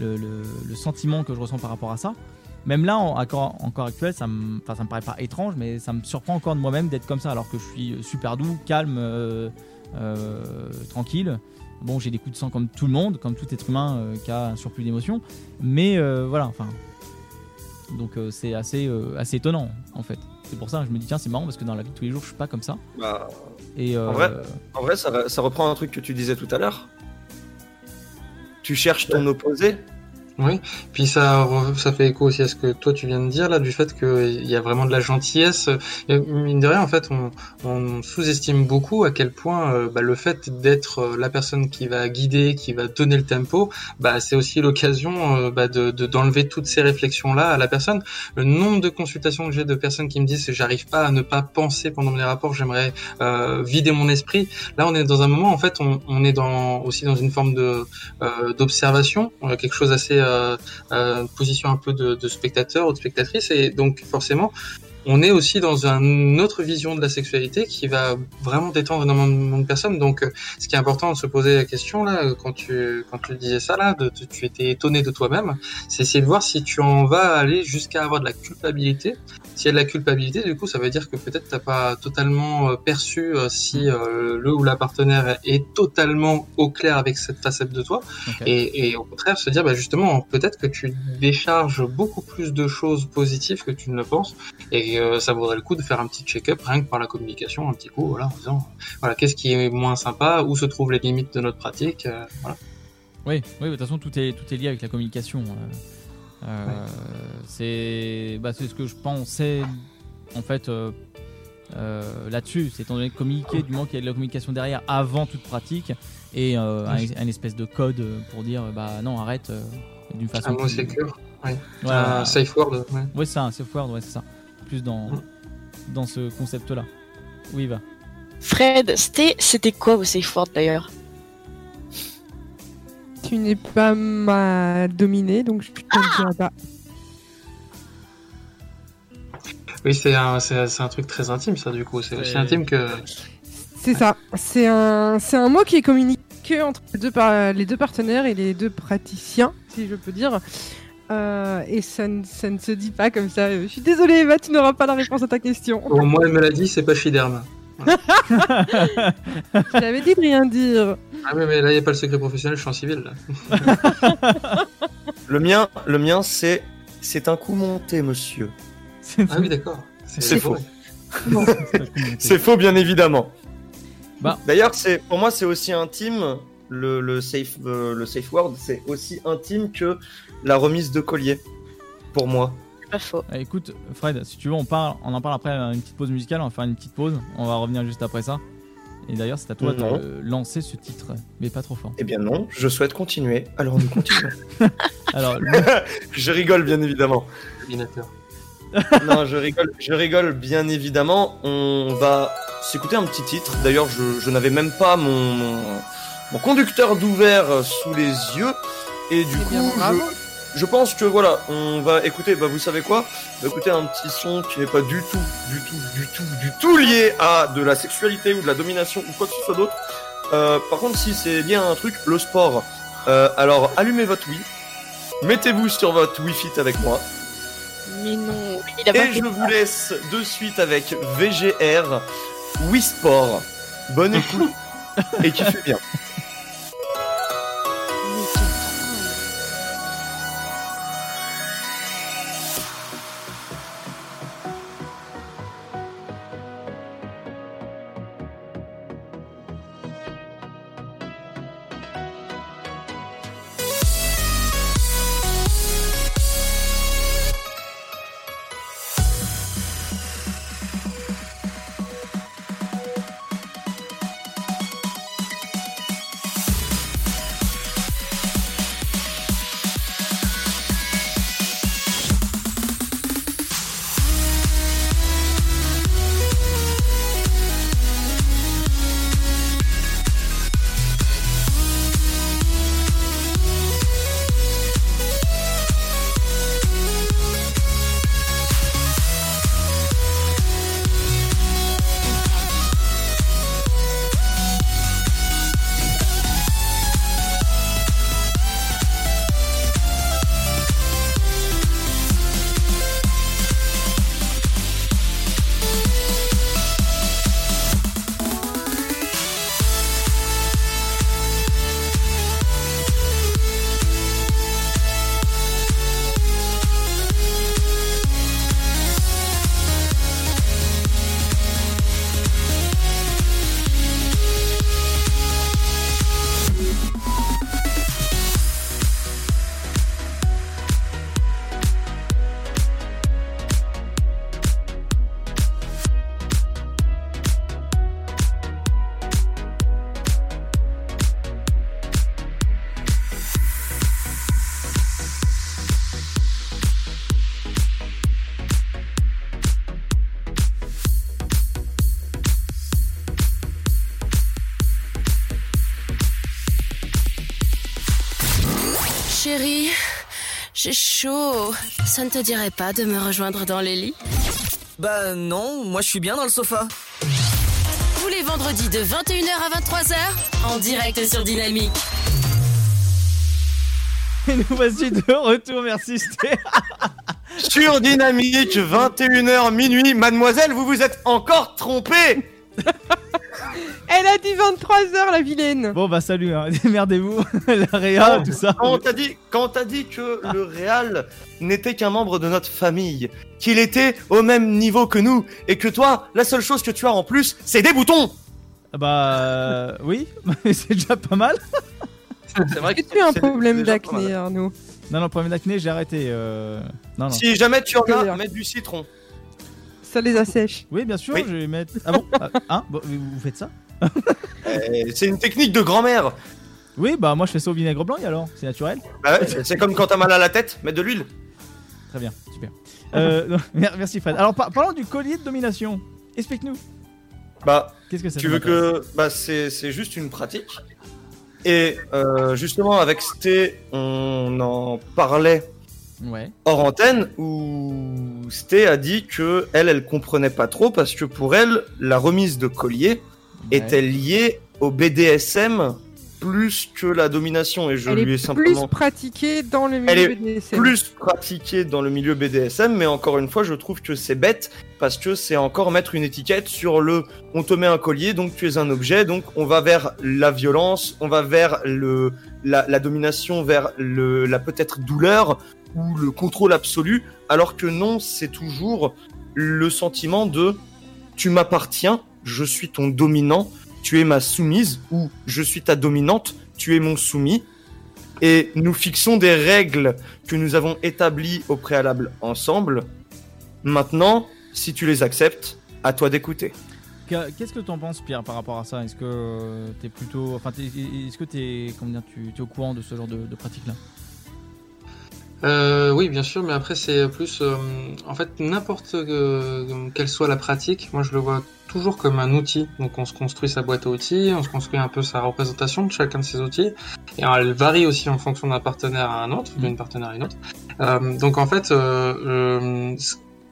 le, sentiment que je ressens par rapport à ça. même là, en, encore, encore actuel, ça me, ça me paraît pas étrange, mais ça me surprend encore de moi-même d'être comme ça, alors que je suis super doux, calme, euh, euh, tranquille. Bon, j'ai des coups de sang comme tout le monde, comme tout être humain euh, qui a un surplus d'émotions, mais euh, voilà, enfin. Donc euh, c'est assez, euh, assez étonnant en fait. C'est pour ça que je me dis tiens c'est marrant parce que dans la vie de tous les jours je suis pas comme ça. Bah, Et euh, En vrai En vrai, ça, ça reprend un truc que tu disais tout à l'heure. Tu cherches ton opposé. Oui, puis ça, ça fait écho aussi à ce que toi tu viens de dire là, du fait qu'il y a vraiment de la gentillesse. Et mine de rien, en fait, on, on sous-estime beaucoup à quel point euh, bah, le fait d'être euh, la personne qui va guider, qui va donner le tempo, bah, c'est aussi l'occasion euh, bah, de de- d'enlever toutes ces réflexions-là à la personne. Le nombre de consultations que j'ai de personnes qui me disent j'arrive pas à ne pas penser pendant mes rapports, j'aimerais euh, vider mon esprit. Là, on est dans un moment, en fait, on, on est dans, aussi dans une forme de d'observation, quelque chose assez position un peu de, de spectateur ou de spectatrice, et donc forcément, on est aussi dans une autre vision de la sexualité qui va vraiment détendre énormément de personnes. Donc, euh, ce qui est important de se poser la question là, quand tu quand tu disais ça là, de, tu étais étonné de toi-même, c'est essayer de voir si tu en vas aller jusqu'à avoir de la culpabilité. S'il y a de la culpabilité, du coup, ça veut dire que peut-être t'as pas totalement euh, perçu euh, si euh, le ou la partenaire est totalement au clair avec cette facette de toi. Et, et au contraire, se dire, bah justement, peut-être que tu décharges beaucoup plus de choses positives que tu ne le penses, et euh, ça vaudrait le coup de faire un petit check-up rien que par la communication, un petit coup, voilà, en disant, voilà, qu'est-ce qui est moins sympa, où se trouvent les limites de notre pratique, euh, voilà. Oui, oui, de toute façon, tout est, tout est lié avec la communication. euh, euh, C'est bah, c'est ce que je pensais, en fait, là-dessus. C'est étant donné que communiquer, du moment qu'il y a de la communication derrière, avant toute pratique, et euh, un, un espèce de code pour dire, bah non, arrête, euh, d'une façon. Un mot plus-. Un safe word, ouais. Ouais, c'est ça, un safe word, ouais, c'est ça. Plus dans, Mm. dans ce concept-là. Oui, va. Fred, c'était c'était quoi vos safe words d'ailleurs Tu n'es pas ma dominée, donc je te le dirai pas. Oui, c'est un, un truc très intime, ça, du coup. C'est aussi intime que. C'est ça. C'est un, c'est un mot qui est communiqué entre les deux, par- les deux partenaires et les deux praticiens, si je peux dire. Euh, et ça ne, ça ne se dit pas comme ça. Je suis désolée, Eva, tu n'auras pas la réponse à ta question. Bon, moi, elle me l'a dit, c'est pas Shiderm. Je l'avais dit de rien dire. Ah, mais, mais là, il n'y a pas le secret professionnel, je suis en civil, là. Le mien, le mien, c'est c'est un coup monté, monsieur. Ah oui, d'accord. C'est faux. C'est faux, bien évidemment. Bah. D'ailleurs, c'est pour moi, c'est aussi intime. Le, le safe, euh, le safe word, c'est aussi intime que la remise de collier. Pour moi. Pas faux. Ah, écoute, Fred, si tu veux, on, parle, on en parle après à une petite pause musicale. On va faire une petite pause. On va revenir juste après ça. Et d'ailleurs, c'est à toi Non. de lancer ce titre, mais pas trop fort. Eh bien non, je souhaite continuer. Alors nous continuons. Alors, le- je rigole, bien évidemment. Non, je rigole, je rigole bien évidemment. On va s'écouter un petit titre. D'ailleurs, je, je n'avais même pas mon, mon, mon conducteur d'ouvert sous les yeux. Et du Eh coup, bien, je, je pense que voilà, on va écouter, bah vous savez quoi? On va écouter un petit son qui n'est pas du tout, du tout, du tout, du tout lié à de la sexualité ou de la domination ou quoi que ce soit d'autre. Euh, par contre, si c'est lié à un truc, le sport. Euh, alors, allumez votre Wii. Mettez-vous sur votre Wii Fit avec moi. Mais non, il a pas Et je vous laisse de suite avec VGR Wii Sport. Bonne écoute et kiffez bien. J'ai chaud. Ça ne te dirait pas de me rejoindre dans les lits Bah non, moi je suis bien dans le sofa. Tous les vendredis de 21h à 23h, en direct sur Dynamique. Et nous voici de retour, merci Sté. Sur Dynamique, 21h minuit. Mademoiselle, vous vous êtes encore trompée Elle a dit 23h, la vilaine. Bon bah salut, hein. démerdez-vous, la réa, tout ça. Quand on t'a dit, quand dit que le Real n'était qu'un membre de notre famille, qu'il était au même niveau que nous, et que toi, la seule chose que tu as en plus, c'est des boutons Ah Bah euh, oui, c'est déjà pas mal. C'est vrai que tu as un problème déjà pas mal. d'acné, Arnaud Non, non, problème d'acné, j'ai arrêté. Euh... Non, non. Si jamais tu en as, mets du citron. Ça les assèche. Oui, bien sûr, Oui. je vais mettre. Ah bon Ah, Hein Bon, Vous faites ça? Euh, c'est une technique de grand-mère. Oui, bah moi je fais ça au vinaigre blanc alors, c'est naturel. Bah ouais, c'est comme quand t'as mal à la tête, mets de l'huile. Très bien, super. Euh, non, merci Fred. Alors par- parlons du collier de domination. Explique-nous. Bah, Qu'est-ce que ça tu veux que. Bah, c'est c'est juste une pratique. Et euh, justement, avec Sté, on en parlait Ouais. hors antenne où Sté a dit que elle, elle comprenait pas trop parce que pour elle, la remise de collier était liée au BDSM plus que la domination. Et je Elle lui ai est simplement. plus pratiquée dans le Elle milieu est BDSM. plus pratiquée dans le milieu BDSM, mais encore une fois, je trouve que c'est bête parce que c'est encore mettre une étiquette sur le on te met un collier, donc tu es un objet, donc on va vers la violence, on va vers le la, la domination, vers le la peut-être douleur ou le contrôle absolu, alors que non, c'est toujours le sentiment de tu m'appartiens, je suis ton dominant, tu es ma soumise ou je suis ta dominante, tu es mon soumis et nous fixons des règles que nous avons établies au préalable ensemble. Maintenant, si tu les acceptes, à toi d'écouter. Que- Qu'est-ce que t'en penses Pierre par rapport à ça? Est-ce que euh, plutôt. Enfin, est-ce que Tu es au courant de ce genre de pratique-là? Euh, oui, bien sûr, mais après c'est plus, euh, en fait, n'importe euh, quelle soit la pratique, moi je le vois toujours comme un outil. Donc on se construit sa boîte à outils, on se construit un peu sa représentation de chacun de ces outils, et elle varie aussi en fonction d'un partenaire à un autre, d'une partenaire à une autre. Euh, donc en fait, euh, euh,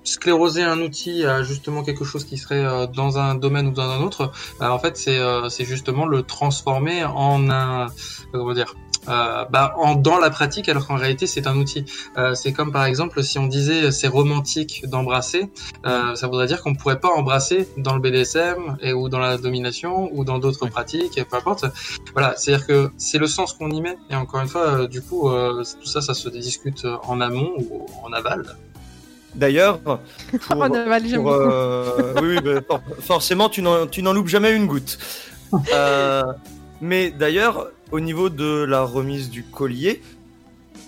scléroser un outil à justement quelque chose qui serait dans un domaine ou dans un autre, bah, en fait c'est c'est justement le transformer en un, comment dire, euh, bah, en, dans la pratique, alors qu'en réalité c'est un outil. Euh, c'est comme par exemple si on disait c'est romantique d'embrasser, euh, ça voudrait dire qu'on pourrait pas embrasser dans le BDSM et ou dans la domination ou dans d'autres pratiques, peu importe. Voilà, c'est-à-dire que c'est le sens qu'on y met. Et encore une fois, euh, du coup, euh, tout ça, ça se discute en amont ou en aval. D'ailleurs, pour, En aval, j'aime pour, beaucoup. euh, oui, oui, bah, for- forcément, tu n'en tu n'en loupes jamais une goutte. Euh, mais d'ailleurs, au niveau de la remise du collier,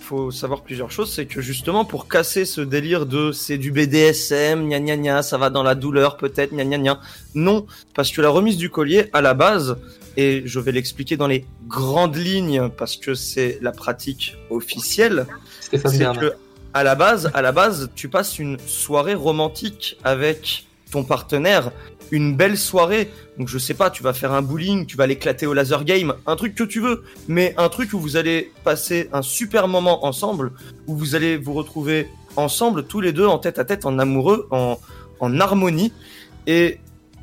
faut savoir plusieurs choses. C'est que justement, pour casser ce délire de c'est du BDSM, gna gna gna, ça va dans la douleur peut-être, gna gna gna. Non, parce que la remise du collier, à la base, et je vais l'expliquer dans les grandes lignes parce que c'est la pratique officielle, c'est que à la base, à la base, tu passes une soirée romantique avec ton partenaire, une belle soirée. Donc je sais pas, tu vas faire un bowling, tu vas l'éclater au laser game, un truc que tu veux, mais un truc où vous allez passer un super moment ensemble, où vous allez vous retrouver ensemble tous les deux en tête à tête, en amoureux, en, en harmonie. Et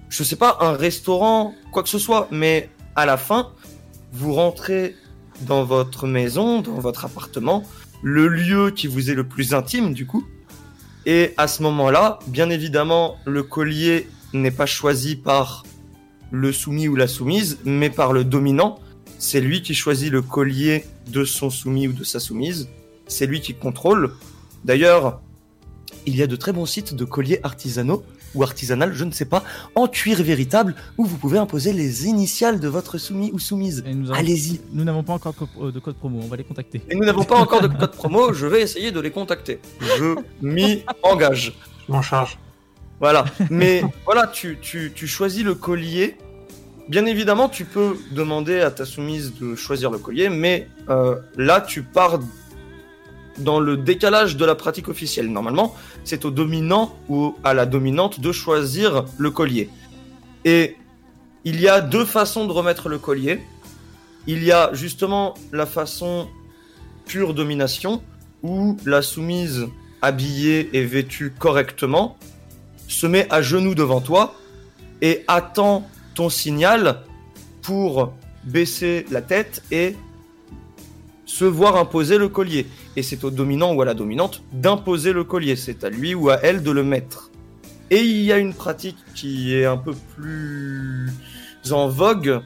je sais pas, un restaurant, quoi que ce soit, mais à la fin, vous rentrez dans votre maison, dans votre appartement, le lieu qui vous est le plus intime du coup. Et à ce moment-là, bien évidemment, le collier n'est pas choisi par le soumis ou la soumise, mais par le dominant. C'est lui qui choisit le collier de son soumis ou de sa soumise. C'est lui qui contrôle. D'ailleurs, il y a de très bons sites de colliers artisanaux ou artisanal, je ne sais pas, en cuir véritable, où vous pouvez imposer les initiales de votre soumis ou soumise. Allez-y. Nous n'avons pas encore de co- euh, de code promo, on va les contacter. Et nous n'avons pas encore de code promo, je vais essayer de les contacter. Je m'y engage. Je m'en charge. Voilà. Mais voilà, tu, tu, tu choisis le collier. Bien évidemment, tu peux demander à ta soumise de choisir le collier, mais euh, là, tu pars dans le décalage de la pratique officielle. Normalement, c'est au dominant ou à la dominante de choisir le collier. Et il y a deux façons de remettre le collier. Il y a justement la façon pure domination, où la soumise, habillée et vêtue correctement, se met à genoux devant toi et attend ton signal pour baisser la tête et se voir imposer le collier. Et c'est au dominant ou à la dominante d'imposer le collier. C'est à lui ou à elle de le mettre. Et il y a une pratique qui est un peu plus en vogue,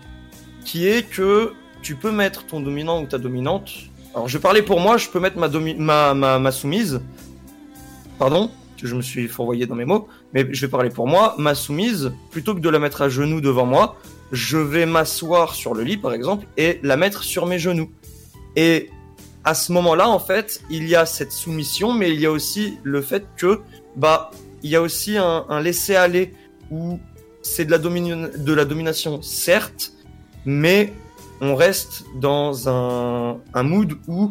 qui est que tu peux mettre ton dominant ou ta dominante. Alors je vais parler pour moi, je peux mettre ma, ma, ma, ma soumise. Pardon, je me suis fourvoyé dans mes mots. Mais je vais parler pour moi. Ma soumise, plutôt que de la mettre à genoux devant moi, je vais m'asseoir sur le lit par exemple et la mettre sur mes genoux. Et à ce moment-là, en fait, il y a cette soumission, mais il y a aussi le fait que, bah, il y a aussi un, laisser-aller où c'est de la, de la domination, certes, mais on reste dans un, un mood où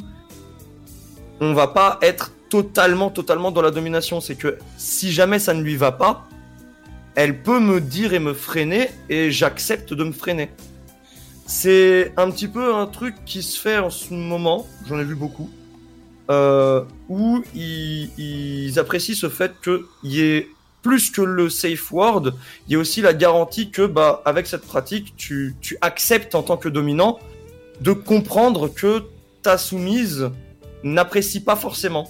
on va pas être totalement, totalement dans la domination. C'est que si jamais ça ne lui va pas, elle peut me dire et me freiner et j'accepte de me freiner. C'est un petit peu un truc qui se fait en ce moment, j'en ai vu beaucoup, euh, où ils, apprécient ce fait qu'il y ait plus que le safe word, il y a aussi la garantie que, bah, avec cette pratique, tu, tu acceptes en tant que dominant de comprendre que ta soumise n'apprécie pas forcément.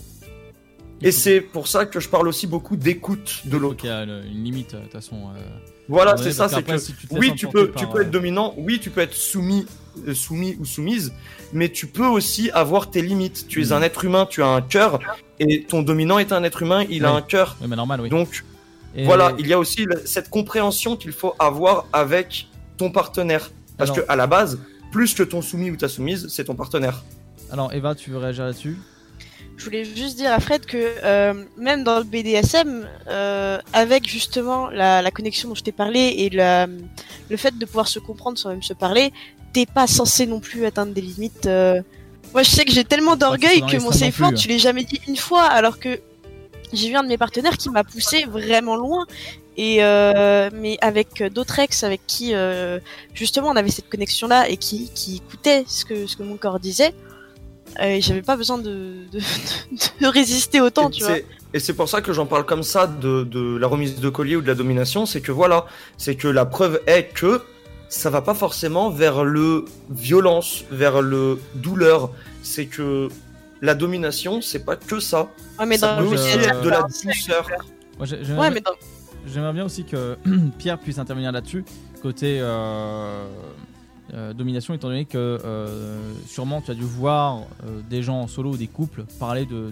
Et c'est pour ça que je parle aussi beaucoup d'écoute de l'autre. Il y a une limite, de toute façon. euh, Voilà, c'est ça, c'est que si tu oui, tu peux, tu peux euh, être dominant, oui, tu peux être soumis, euh, soumis ou soumise, mais tu peux aussi avoir tes limites. Tu es Mhm. un être humain, tu as un cœur, et ton dominant est un être humain, il a un cœur. Oui, mais normal, oui. Donc Et- voilà, il y a aussi cette compréhension qu'il faut avoir avec ton partenaire, parce Alors- que à la base, plus que ton soumis ou ta soumise, c'est ton partenaire. Alors, Eva, tu veux réagir là-dessus? Je voulais juste dire à Fred que euh, même dans le BDSM, euh, avec justement la, la connexion dont je t'ai parlé et la- le fait de pouvoir se comprendre sans même se parler, t'es pas censé non plus atteindre des limites. euh. Moi, je sais que j'ai tellement d'orgueil que mon word, plus. tu l'ai jamais dit une fois, alors que j'ai vu un de mes partenaires qui m'a poussé vraiment loin. Et mais avec d'autres ex avec qui justement on avait cette connexion là et qui, qui écoutaient ce que ce que mon corps disait, et j'avais pas besoin de, de, de résister autant, Et tu vois. c'est- Et c'est pour ça que j'en parle comme ça de, de la remise de collier ou de la domination, c'est que voilà, c'est que la preuve est que ça va pas forcément vers le violence, vers le douleur. C'est que la domination, c'est pas que ça. Ouais, mais ça dans peut aussi être de la douceur. J'aimerais Ouais, bien- mais dans- J'aimerais bien aussi que Pierre puisse intervenir là-dessus, côté euh, euh, domination, étant donné que euh, sûrement tu as dû voir euh, des gens en solo ou des couples parler de,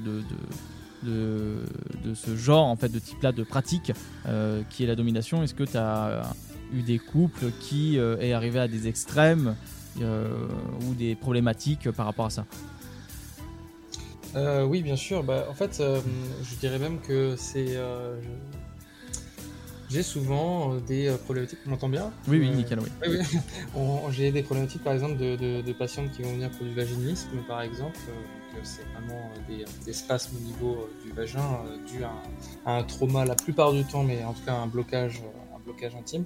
de, ce genre en fait de type-là de pratique qui est la domination. Est-ce que tu as eu des couples qui est arrivé à des extrêmes ou des problématiques par rapport à ça? Oui, bien sûr. Bah, en fait, je dirais même que c'est. J'ai souvent euh, des euh, problématiques. On m'entend bien Oui, oui, Euh, nickel, oui. oui. On- J'ai des problématiques, par exemple, de, de- de patientes qui vont venir pour du vaginisme, par exemple. Donc, c'est vraiment des, des spasmes au niveau du vagin dû à un, à un trauma la plupart du temps, mais en tout cas un blocage, un blocage intime.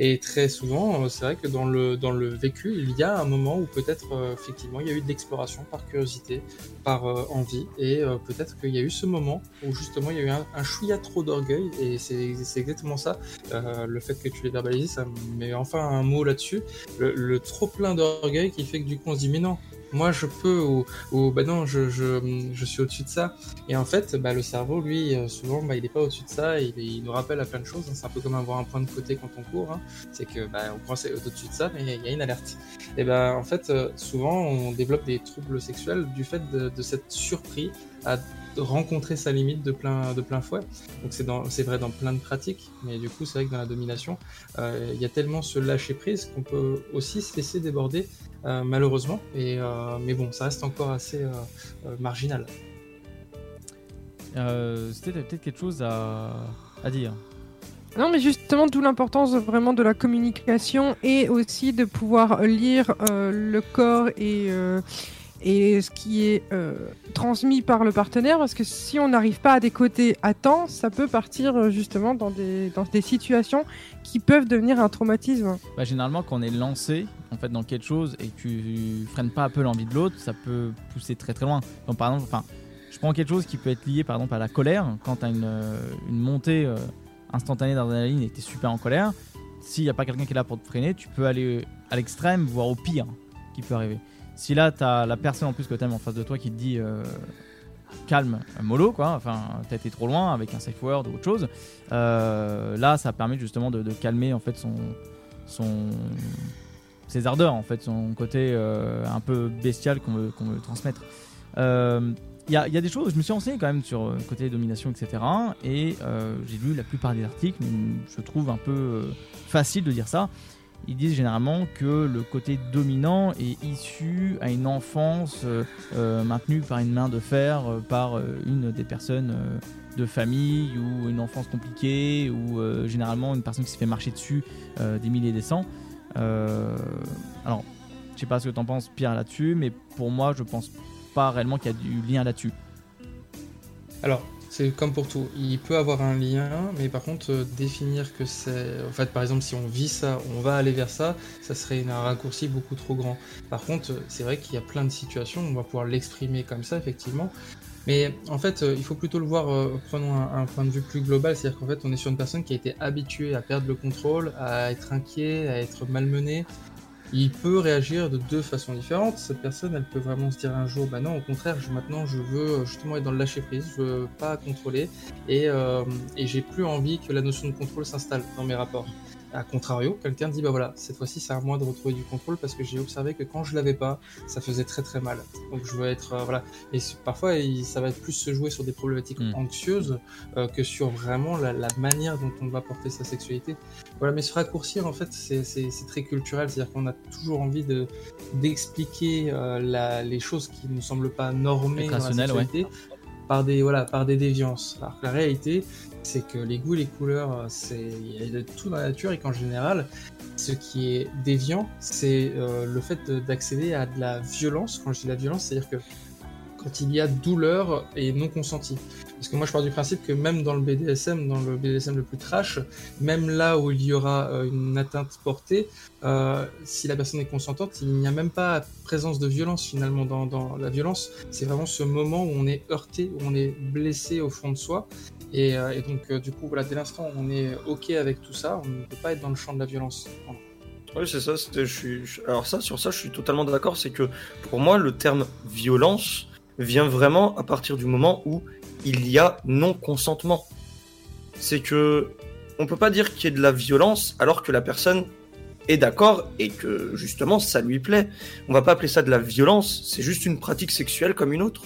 Et très souvent, euh, c'est vrai que dans le, dans le vécu, il y a un moment où peut-être euh, effectivement il y a eu de l'exploration par curiosité, par euh, envie, et peut-être qu'il y a eu ce moment où justement il y a eu un, un chouïa trop d'orgueil, et c'est c'est exactement ça. Le fait que tu l'aies verbalisé, ça me met enfin un mot là-dessus. Le, le trop plein d'orgueil qui fait que du coup on se dit mais non, moi je peux ou, ou bah non je, je, je suis au-dessus de ça. Et en fait bah, le cerveau lui euh, souvent bah, il est pas au-dessus de ça. Il, nous rappelle à plein de choses. C'est un peu comme avoir un point de côté quand on court hein. c'est que bah, on pense au-dessus de ça mais il y a une alerte. Et ben en fait euh, souvent on développe des troubles sexuels du fait de, de cette surpris à rencontrer sa limite de plein de plein fouet. Donc c'est dans c'est vrai dans plein de pratiques mais du coup c'est vrai que dans la domination euh, il y a tellement ce lâcher prise qu'on peut aussi se laisser déborder euh, malheureusement et euh, mais bon ça reste encore assez euh, euh, marginal C'était peut-être quelque chose à, à dire. Non, mais justement, d'où l'importance vraiment de la communication et aussi de pouvoir lire euh, le corps et, euh, et ce qui est euh, transmis par le partenaire, parce que si on n'arrive pas à décoder à temps, ça peut partir euh, justement dans des, dans des situations qui peuvent devenir un traumatisme. Bah, généralement, quand on est lancé en fait dans quelque chose et que tu freines pas un peu l'envie de l'autre, ça peut pousser très très loin. Donc, par exemple, je prends quelque chose qui peut être lié par exemple à la colère. Quand tu as une, euh, une montée euh, instantanée d'adrénaline et tu es super en colère, s'il n'y a pas quelqu'un qui est là pour te freiner, tu peux aller à l'extrême, voire au pire qui peut arriver. Si là, tu as la personne en plus que tu aimes en face de toi qui te dit euh, calme, mollo, quoi, enfin, t'as été trop loin avec un safe word ou autre chose, euh, là, ça permet justement de, calmer en fait son, son, ses ardeurs, en fait, son côté euh, un peu bestial qu'on veut, qu'on veut transmettre. Il y, a, y a des choses, je me suis renseigné quand même sur le côté domination, etc. Et j'ai lu la plupart des articles, mais je trouve un peu facile de dire ça. Ils disent généralement que le côté dominant est issu à une enfance euh, euh, maintenue par une main de fer, euh, par une des personnes de famille, ou une enfance compliquée, ou généralement une personne qui se fait marcher dessus des milliers et des cents. Alors, je sais pas ce que t'en penses, Pierre, là-dessus, mais pour moi, je pense pas réellement qu'il y a du lien là-dessus. Alors, c'est comme pour tout. Il peut avoir un lien, mais par contre, euh, définir que c'est. En fait, par exemple, si on vit ça, on va aller vers ça, ça serait un raccourci beaucoup trop grand. Par contre, euh, c'est vrai qu'il y a plein de situations, on va pouvoir l'exprimer comme ça, effectivement. Mais en fait, euh, il faut plutôt le voir, euh, prenons un, un point de vue plus global, c'est-à-dire qu'en fait, on est sur une personne qui a été habituée à perdre le contrôle, à être inquiet, à être malmené. Il peut réagir de deux façons différentes. Cette personne, elle peut vraiment se dire un jour, bah non, au contraire, maintenant, je veux justement être dans le lâcher prise, je veux pas contrôler, et, euh, et j'ai plus envie que la notion de contrôle s'installe dans mes rapports. A contrario, quelqu'un dit bah voilà, cette fois-ci c'est à moi de retrouver du contrôle parce que j'ai observé que quand je l'avais pas, ça faisait très très mal. Donc je veux être euh, voilà. Et parfois il- ça va être plus se jouer sur des problématiques Mm. anxieuses euh, que sur vraiment la, la manière dont on va porter sa sexualité. Voilà, mais se raccourcir en fait c'est très culturel, c'est-à-dire qu'on a toujours envie de d'expliquer euh, les choses qui ne semblent pas normées dans la ouais. sexualité par des voilà par des déviances. Alors que la réalité c'est que les goûts, les couleurs, euh, c'est il y a de tout dans la nature et qu'en général, ce qui est déviant, c'est euh, le fait de- d'accéder à de la violence. Quand je dis la violence, c'est-à-dire que quand il y a douleur et non consentie. Parce que moi, je pars du principe que même dans le BDSM, dans le BDSM le plus trash, même là où il y aura euh, une atteinte portée, euh, si la personne est consentante, il n'y a même pas présence de violence finalement dans, la violence. C'est vraiment ce moment où on est heurté, où on est blessé au fond de soi. Et, euh, donc, du coup, voilà, dès l'instant où on est OK avec tout ça, on ne peut pas être dans le champ de la violence. Oui, c'est ça. alors ça, sur ça, je suis totalement d'accord. C'est que pour moi, le terme violence vient vraiment à partir du moment où il y a non consentement. C'est que on peut pas dire qu'il y ait de la violence alors que la personne est d'accord et que justement ça lui plaît. On va pas appeler ça de la violence. C'est juste une pratique sexuelle comme une autre.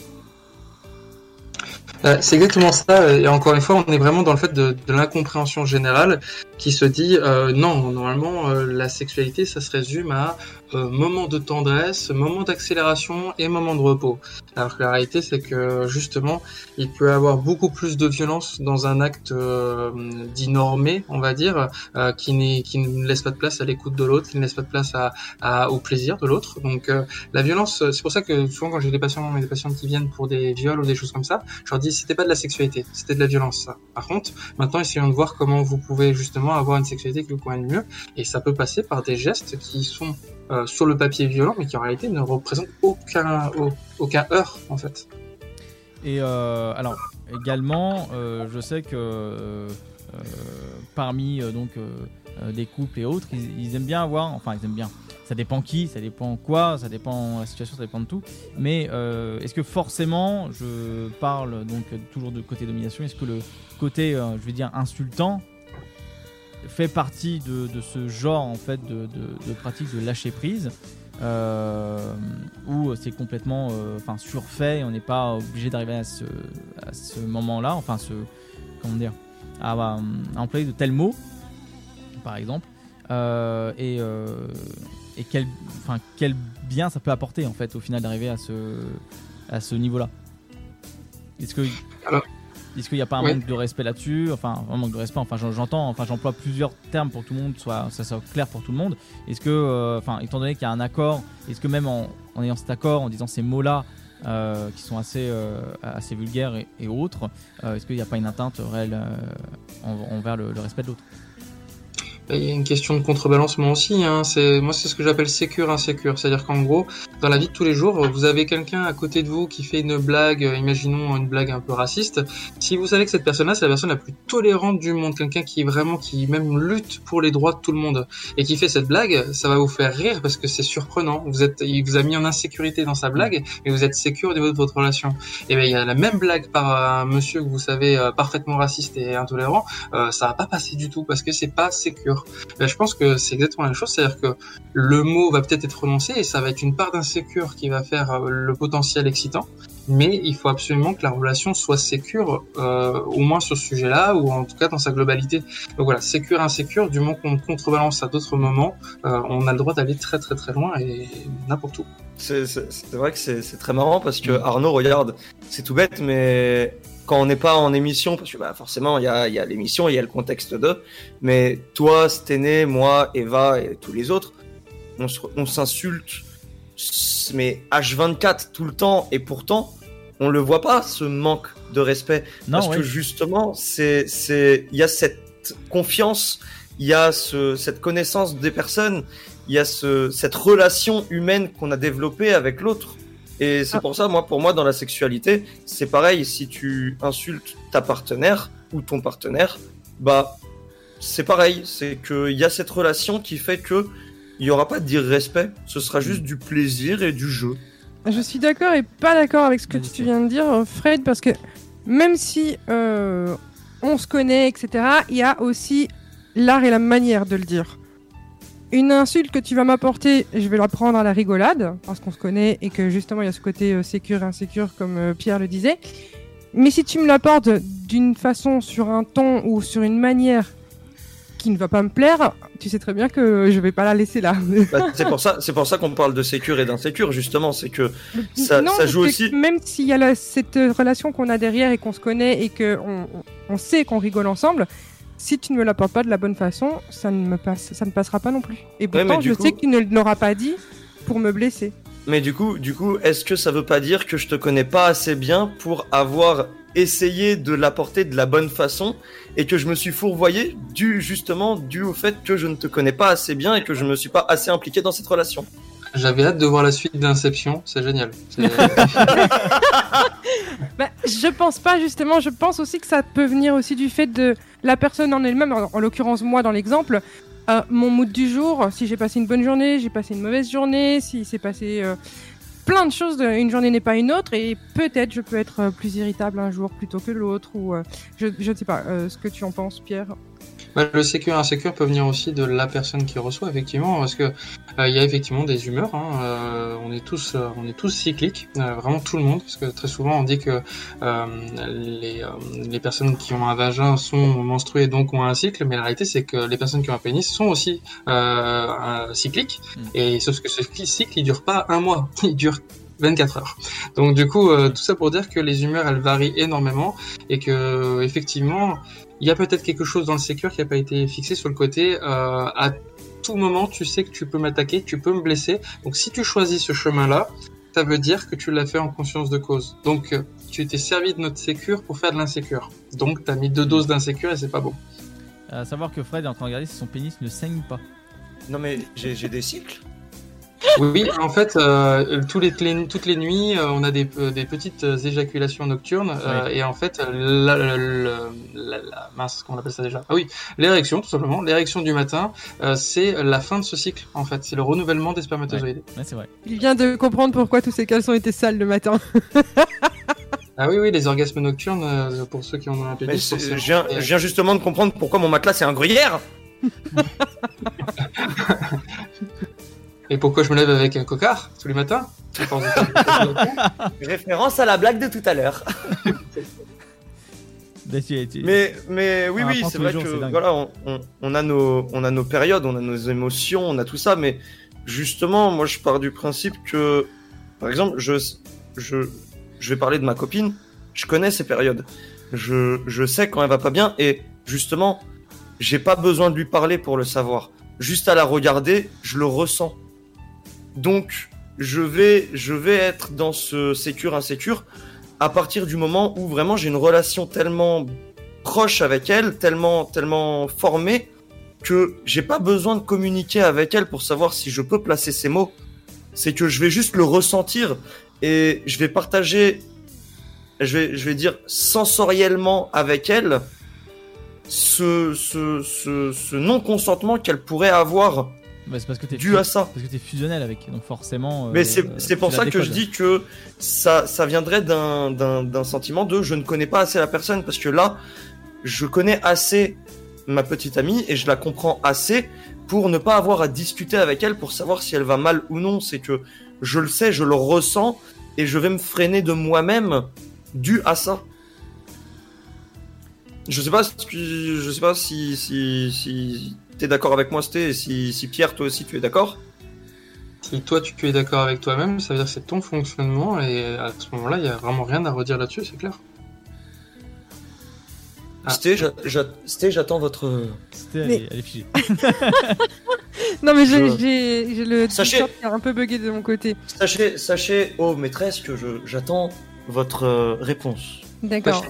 Euh, C'est exactement ça, et encore une fois, on est vraiment dans le fait de, de l'incompréhension générale qui se dit euh, non, normalement, euh, la sexualité, ça se résume à euh, moment de tendresse, moment d'accélération et moment de repos. Alors que la réalité, c'est que justement, il peut y avoir beaucoup plus de violence dans un acte euh, dit normé, on va dire, euh, qui, qui ne laisse pas de place à l'écoute de l'autre, qui ne laisse pas de place à, à- au plaisir de l'autre. Donc euh, la violence, euh, c'est pour ça que souvent quand j'ai des patients, des patients qui viennent pour des viols ou des choses comme ça, c'était pas de la sexualité, c'était de la violence. Ça. Par contre, maintenant essayons de voir comment vous pouvez justement avoir une sexualité qui vous convienne mieux, et ça peut passer par des gestes qui sont euh, sur le papier violents, mais qui en réalité ne représentent aucun au- aucun heurt en fait. Et euh, alors également, euh, je sais que parmi donc des couples et autres, ils, ils aiment bien avoir, enfin ils aiment bien. Ça dépend qui, ça dépend quoi, ça dépend la situation, ça dépend de tout. Mais euh, est-ce que forcément, je parle donc toujours de côté domination, est-ce que le côté, euh, je vais dire insultant, fait partie de, ce genre en fait de, pratique de lâcher prise euh, où c'est complètement enfin surfait et on n'est pas obligé d'arriver à ce, moment-là enfin ce comment dire à, employer de tels mots par exemple et et quel enfin quel bien ça peut apporter en fait au final d'arriver à ce à ce niveau-là est-ce que Est-ce qu'il n'y a pas un manque de respect là-dessus? Enfin, un manque de respect. Enfin, j'en- j'entends. Enfin, j'emploie plusieurs termes pour que tout le monde soit, ça soit clair pour tout le monde. Est-ce que, euh, enfin, étant donné qu'il y a un accord, est-ce que même en, en ayant cet accord, en disant ces mots-là euh, qui sont assez, euh, assez vulgaires et, et autres, est-ce qu'il n'y a pas une atteinte réelle en- envers le, le respect de l'autre? Il y a une question de contrebalancement aussi. Hein. C'est moi, c'est ce que j'appelle sécure insécure. C'est-à-dire qu'en gros, dans la vie de tous les jours, vous avez quelqu'un à côté de vous qui fait une blague, euh, imaginons une blague un peu raciste. Si vous savez que cette personne-là, c'est la personne la plus tolérante du monde, quelqu'un qui vraiment, qui même lutte pour les droits de tout le monde, et qui fait cette blague, ça va vous faire rire parce que c'est surprenant. Vous êtes, il vous a mis en insécurité dans sa blague, et vous êtes sécure au niveau de votre relation. Et ben, il y a la même blague par un monsieur que vous savez euh, parfaitement raciste et intolérant, euh, ça va pas passer du tout parce que c'est pas sécure. Ben, je pense que c'est exactement la même chose, c'est-à-dire que le mot va peut-être être prononcé et ça va être une part d'insécure qui va faire euh, le potentiel excitant, mais il faut absolument que la relation soit sécure, euh, au moins sur ce sujet-là, ou en tout cas dans sa globalité. Donc voilà, sécure, insécure, du moment qu'on contrebalance à d'autres moments, euh, on a le droit d'aller très très très loin et n'importe où. C'est vrai que c'est très marrant parce que Arnaud, regarde, c'est tout bête, mais quand on n'est pas en émission, parce que bah, forcément il y a, y a l'émission, il y a le contexte de, mais toi, Stené, moi, Eva et tous les autres, on s'insulte, mais H24 tout le temps, et pourtant on le voit pas ce manque de respect Non, parce ouais. que justement c'est c'est il y a cette confiance, il y a ce, cette connaissance des personnes, il y a ce, cette relation humaine qu'on a développée avec l'autre. Et c'est pour ça, moi, pour moi, dans la sexualité, c'est pareil. Si tu insultes ta partenaire ou ton partenaire, bah, c'est pareil. C'est qu'il y a cette relation qui fait que il y aura pas d'irrespect. Ce sera juste du plaisir et du jeu. Je suis d'accord et pas d'accord avec ce que tu viens de dire, euh, Fred, parce que même si euh, on se connaît, etc., il y a aussi l'art et la manière de le dire. Une insulte que tu vas m'apporter, je vais la prendre à la rigolade, parce qu'on se connaît et que justement il y a ce côté euh, sécure, insécure, comme euh, Pierre le disait. Mais si tu me l'apportes d'une façon, sur un ton ou sur une manière qui ne va pas me plaire, tu sais très bien que je vais pas la laisser là. Bah, c'est pour ça, c'est pour ça qu'on parle de sécure et d'insécure justement. C'est que ça, Non, ça parce joue aussi. Même s'il y a la- cette relation qu'on a derrière et qu'on se connaît et qu'on on, on sait qu'on rigole ensemble, si tu ne me l'apportes pas de la bonne façon, ça ne, me passe, ça ne passera pas non plus. Et pourtant, je coup- sais que tu ne l'auras pas dit pour me blesser. Mais du coup, du coup, est-ce que ça veut pas dire que je te connais pas assez bien pour avoir essayé de l'apporter de la bonne façon et que je me suis fourvoyé dû justement dû au fait que je ne te connais pas assez bien et que je me suis pas assez impliqué dans cette relation? J'avais hâte de voir la suite d'Inception, c'est génial. Bah, je pense pas justement, je pense aussi que ça peut venir aussi du fait de la personne en elle-même, en, en l'occurrence moi dans l'exemple, euh, mon mood du jour, si j'ai passé une bonne journée, j'ai passé une mauvaise journée, si c'est passé euh, plein de choses, une journée n'est pas une autre, et peut-être je peux être euh, plus irritable un jour plutôt que l'autre, ou je, ne sais pas ce que tu en penses Pierre. Bah, le sécure insécure peut venir aussi de la personne qui reçoit effectivement parce que euh, il y a effectivement des humeurs hein, euh, on est tous euh, on est tous cycliques vraiment tout le monde parce que très souvent on dit que les, les personnes qui ont un vagin sont menstruées donc ont un cycle mais la réalité c'est que les personnes qui ont un pénis sont aussi cycliques et sauf que ce cycle il dure pas un mois il dure 24 heures. Donc du coup, euh, tout ça pour dire que les humeurs elles varient énormément et que effectivement, il y a peut-être quelque chose dans le sécure qui n'a pas été fixé sur le côté. Euh, à tout moment, tu sais que tu peux m'attaquer, tu peux me blesser. Donc si tu choisis ce chemin-là, ça veut dire que tu l'as fait en conscience de cause. Donc euh, tu t'es servi de notre sécure pour faire de l'insécure. Donc t'as mis deux doses d'insécure et c'est pas bon. À savoir que Fred est en train de regarder si son pénis ne saigne pas. Non mais j'ai j'ai des cycles. Oui, en fait, euh, tous les, les- toutes les nuits, euh, on a des, euh, des petites éjaculations nocturnes, euh, et en fait, la, la, la- la- la- mince, comment on appelle ça déjà? Ah oui, l'érection, tout simplement, l'érection du matin, euh, c'est la fin de ce cycle, en fait, c'est le renouvellement des spermatozoïdes. Ouais, c'est vrai. Il vient de comprendre pourquoi tous ces caleçons étaient sales le matin. Ah oui, oui, les orgasmes nocturnes, euh, pour ceux qui en ont un je viens, et- je viens justement de comprendre pourquoi mon matelas c'est un gruyère. Et pourquoi je me lève avec un cocard tous les matins. Référence à la blague de tout à l'heure. Mais, mais oui, On oui, c'est vrai jours, que voilà, on, on- on a nos, on a nos périodes, on a nos émotions, on a tout ça, mais justement, moi, je pars du principe que, par exemple, je, je, je vais parler de ma copine. Je connais ces périodes. je, je sais quand elle va pas bien et justement, j'ai pas besoin de lui parler pour le savoir. Juste à la regarder, je le ressens. Donc, je vais, je vais être dans ce sécure insécure à partir du moment où vraiment j'ai une relation tellement proche avec elle, tellement, tellement formée que j'ai pas besoin de communiquer avec elle pour savoir si je peux placer ces mots. C'est que je vais juste le ressentir et je vais partager, je vais, je vais dire sensoriellement avec elle ce, ce, ce, ce non-consentement qu'elle pourrait avoir Bah, c'est parce que t'es dû à ça. Parce que t'es fusionnel avec, donc forcément. euh, Mais c'est c'est pour tu ça que je dis que ça, ça viendrait d'un- sentiment de je ne connais pas assez la personne parce que là, je connais assez ma petite amie et je la comprends assez pour ne pas avoir à discuter avec elle pour savoir si elle va mal ou non. C'est que je le sais, je le ressens et je vais me freiner de moi-même dû à ça. Je sais pas, si- je sais pas si, si, si t'es d'accord avec moi, Sté, et si, si Pierre, toi aussi, tu es d'accord? Si toi tu es d'accord avec toi-même, ça veut dire que c'est ton fonctionnement et à ce moment-là, il y a vraiment rien à redire là-dessus, c'est clair. Ah. Sté, j'a- j'a- Sté, j'attends votre. C'était, elle, Mais- est- elle est figée. Non, mais j'ai Je- le Sachez- qui a un peu bugué de mon côté. Sachez, sachez, ô maîtresse, que je, j'attends votre euh, réponse. D'accord.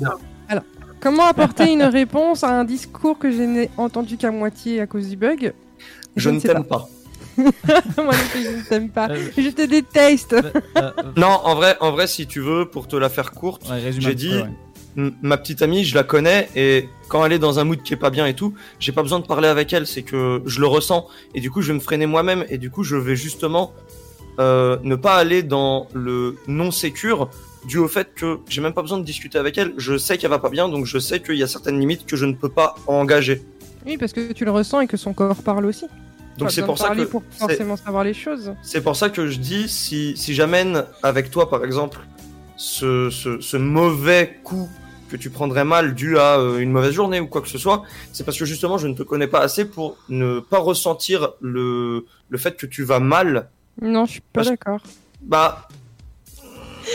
Comment apporter une réponse à un discours que je n'ai entendu qu'à moitié à cause du bug? Je, ne t'aime pas. Moi non plus, je ne t'aime pas. Euh, Je te déteste. bah, euh, euh, Non, en vrai, en vrai, si tu veux, pour te la faire courte, ouais, j'ai dit, peu, ouais. m- ma petite amie, je la connais et quand elle est dans un mood qui est pas bien et tout, j'ai pas besoin de parler avec elle, c'est que je le ressens et du coup, je vais me freiner moi-même et du coup, je vais justement euh, ne pas aller dans le non sécure dû au fait que j'ai même pas besoin de discuter avec elle. Je sais qu'elle va pas bien, donc je sais qu'il y a certaines limites que je ne peux pas engager. Oui, parce que tu le ressens et que son corps parle aussi. Donc c'est pour ça que pour forcément savoir les choses. C'est pour ça que je dis, si, si j'amène avec toi, par exemple, ce, ce, ce mauvais coup que tu prendrais mal dû à euh, une mauvaise journée ou quoi que ce soit, c'est parce que justement, je ne te connais pas assez pour ne pas ressentir le, le fait que tu vas mal. Non, je suis pas Parce- d'accord. Bah,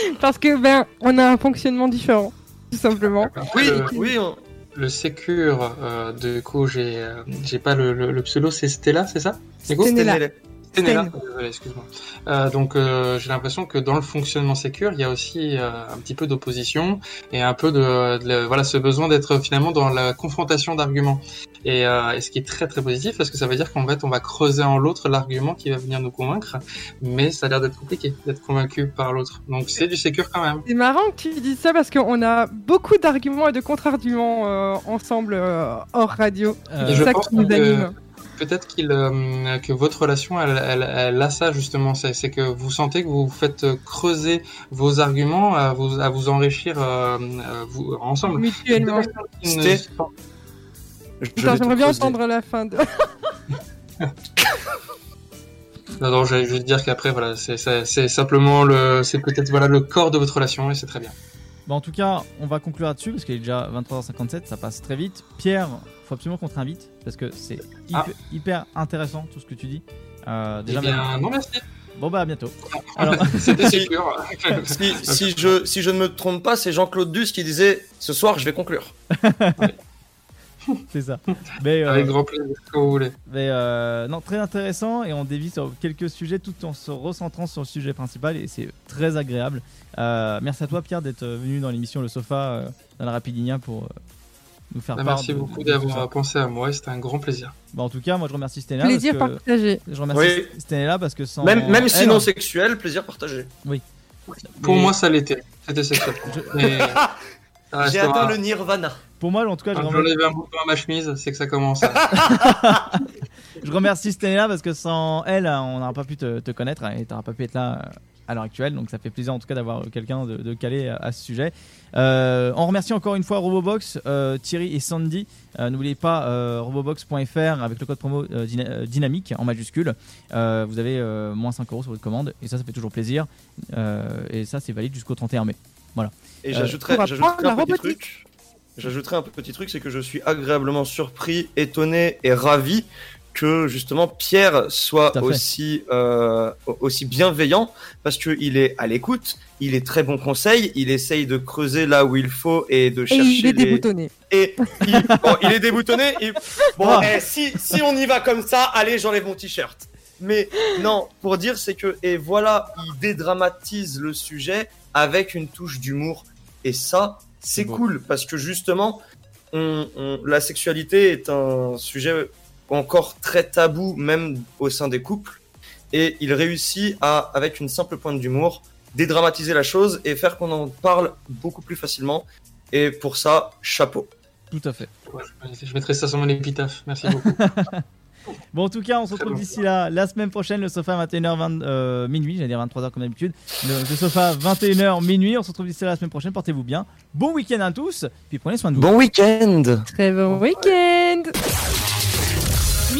Parce que, ben, on a un fonctionnement différent, tout simplement. oui, Euh, oui, on- Le Secure, euh, du coup, j'ai euh, j'ai pas le, le, le pseudo, c'est Stella, c'est ça Nico? Stenella. Stenella. Stenella. Sten. Désolé, excuse-moi. Euh, donc, euh, j'ai l'impression que dans le fonctionnement Secure, il y a aussi euh, un petit peu d'opposition et un peu de, de- voilà ce besoin d'être finalement dans la confrontation d'arguments. Et, euh, et ce qui est très très positif parce que ça veut dire qu'en fait, on va creuser en l'autre l'argument qui va venir nous convaincre, mais ça a l'air d'être compliqué d'être convaincu par l'autre. Donc, c'est du Secure quand même. C'est marrant que tu dises ça parce qu'on a beaucoup d'arguments et de contre-arguments euh, ensemble euh, hors radio. Euh, C'est ça qui nous que- anime. Peut-être qu'il, euh, que votre relation, elle, elle, elle a ça justement, c'est c'est que vous sentez que vous faites creuser vos arguments à vous, à vous enrichir euh, euh, vous, ensemble. Mutuellement. J'aimerais bien entendre la fin de. Non, non, j'allais juste dire qu'après, voilà, c'est c'est- c'est simplement le, c'est peut-être voilà le corps de votre relation et c'est très bien. Bon, en tout cas, on va conclure là-dessus parce qu'il est déjà 23h57, ça passe très vite. Pierre, faut absolument qu'on te réinvite parce que c'est hyper, Ah. hyper intéressant tout ce que tu dis. Euh, déjà, Eh bien, même- non merci. Bon, bah à bientôt. Alors, C'était sûr. Si, si, je, si je ne me trompe pas, c'est Jean-Claude Duss qui disait Ce soir, je vais conclure. c'est ça. Mais, euh, Avec grand plaisir, quand vous voulez. mais euh, non, très intéressant et on dévie sur quelques sujets tout en se recentrant sur le sujet principal et c'est très agréable. Euh, merci à toi, Pierre, d'être venu dans l'émission Le Sofa euh, dans la Rapidinia pour euh, nous faire Bah, part. merci de- beaucoup d'avoir pensé à moi, c'était un grand plaisir. Bon, en tout cas, moi je remercie Stella. Plaisir parce que... partagé. Je remercie Oui. Stella parce que sans. Même, même si non sexuel, plaisir partagé. Pour mais- moi, ça l'était. C'était sexuel. J'ai atteint le nirvana. Pour moi, en tout cas, je remercie, j'enlève un bouton à ma chemise, c'est que ça commence. je remercie Stella parce que sans elle, on n'aurait pas pu te, te connaître et tu n'aurais pas pu être là euh, à l'heure actuelle. Donc ça fait plaisir en tout cas d'avoir quelqu'un de, de calé à, à ce sujet. Euh, on remercie encore une fois Robobox, euh, Thierry et Sandy. Euh, N'oubliez pas euh, robobox.fr avec le code promo dyna- dynamique en majuscule. Euh, vous avez euh, moins 5 euros sur votre commande et ça, ça fait toujours plaisir. Euh, et ça, c'est valide jusqu'au 31 mai. Et Euh, j'ajouterais apprendre la un petit truc. J'ajouterais un petit truc, c'est que je suis agréablement surpris, étonné et ravi que justement Pierre soit aussi euh, aussi bienveillant parce que il est à l'écoute, il est très bon conseil, il essaye de creuser là où il faut et de Et chercher il est les- déboutonné. et il, bon, il est déboutonné. et- Bon, Ah. eh, si, si on y va comme ça, allez, j'enlève mon t-shirt. Mais non, pour dire, c'est que, et voilà, il dédramatise le sujet avec une touche d'humour. Et ça, c'est cool, parce que justement, on, on- la sexualité est un sujet encore très tabou, même au sein des couples. Et il réussit à, avec une simple pointe d'humour, dédramatiser la chose et faire qu'on en parle beaucoup plus facilement. Et pour ça, chapeau. Tout à fait. Ouais, je mettrai ça sur mon épitaphe. Merci beaucoup. Bon, en tout cas, on se retrouve d'ici là la semaine prochaine. Le sofa 21h, euh, minuit, j'allais dire 23h comme d'habitude. Le, le sofa 21h, minuit. On se retrouve d'ici là la semaine prochaine. Portez-vous bien. Bon week-end à tous. Puis prenez soin de vous. Bon week-end Très bon week-end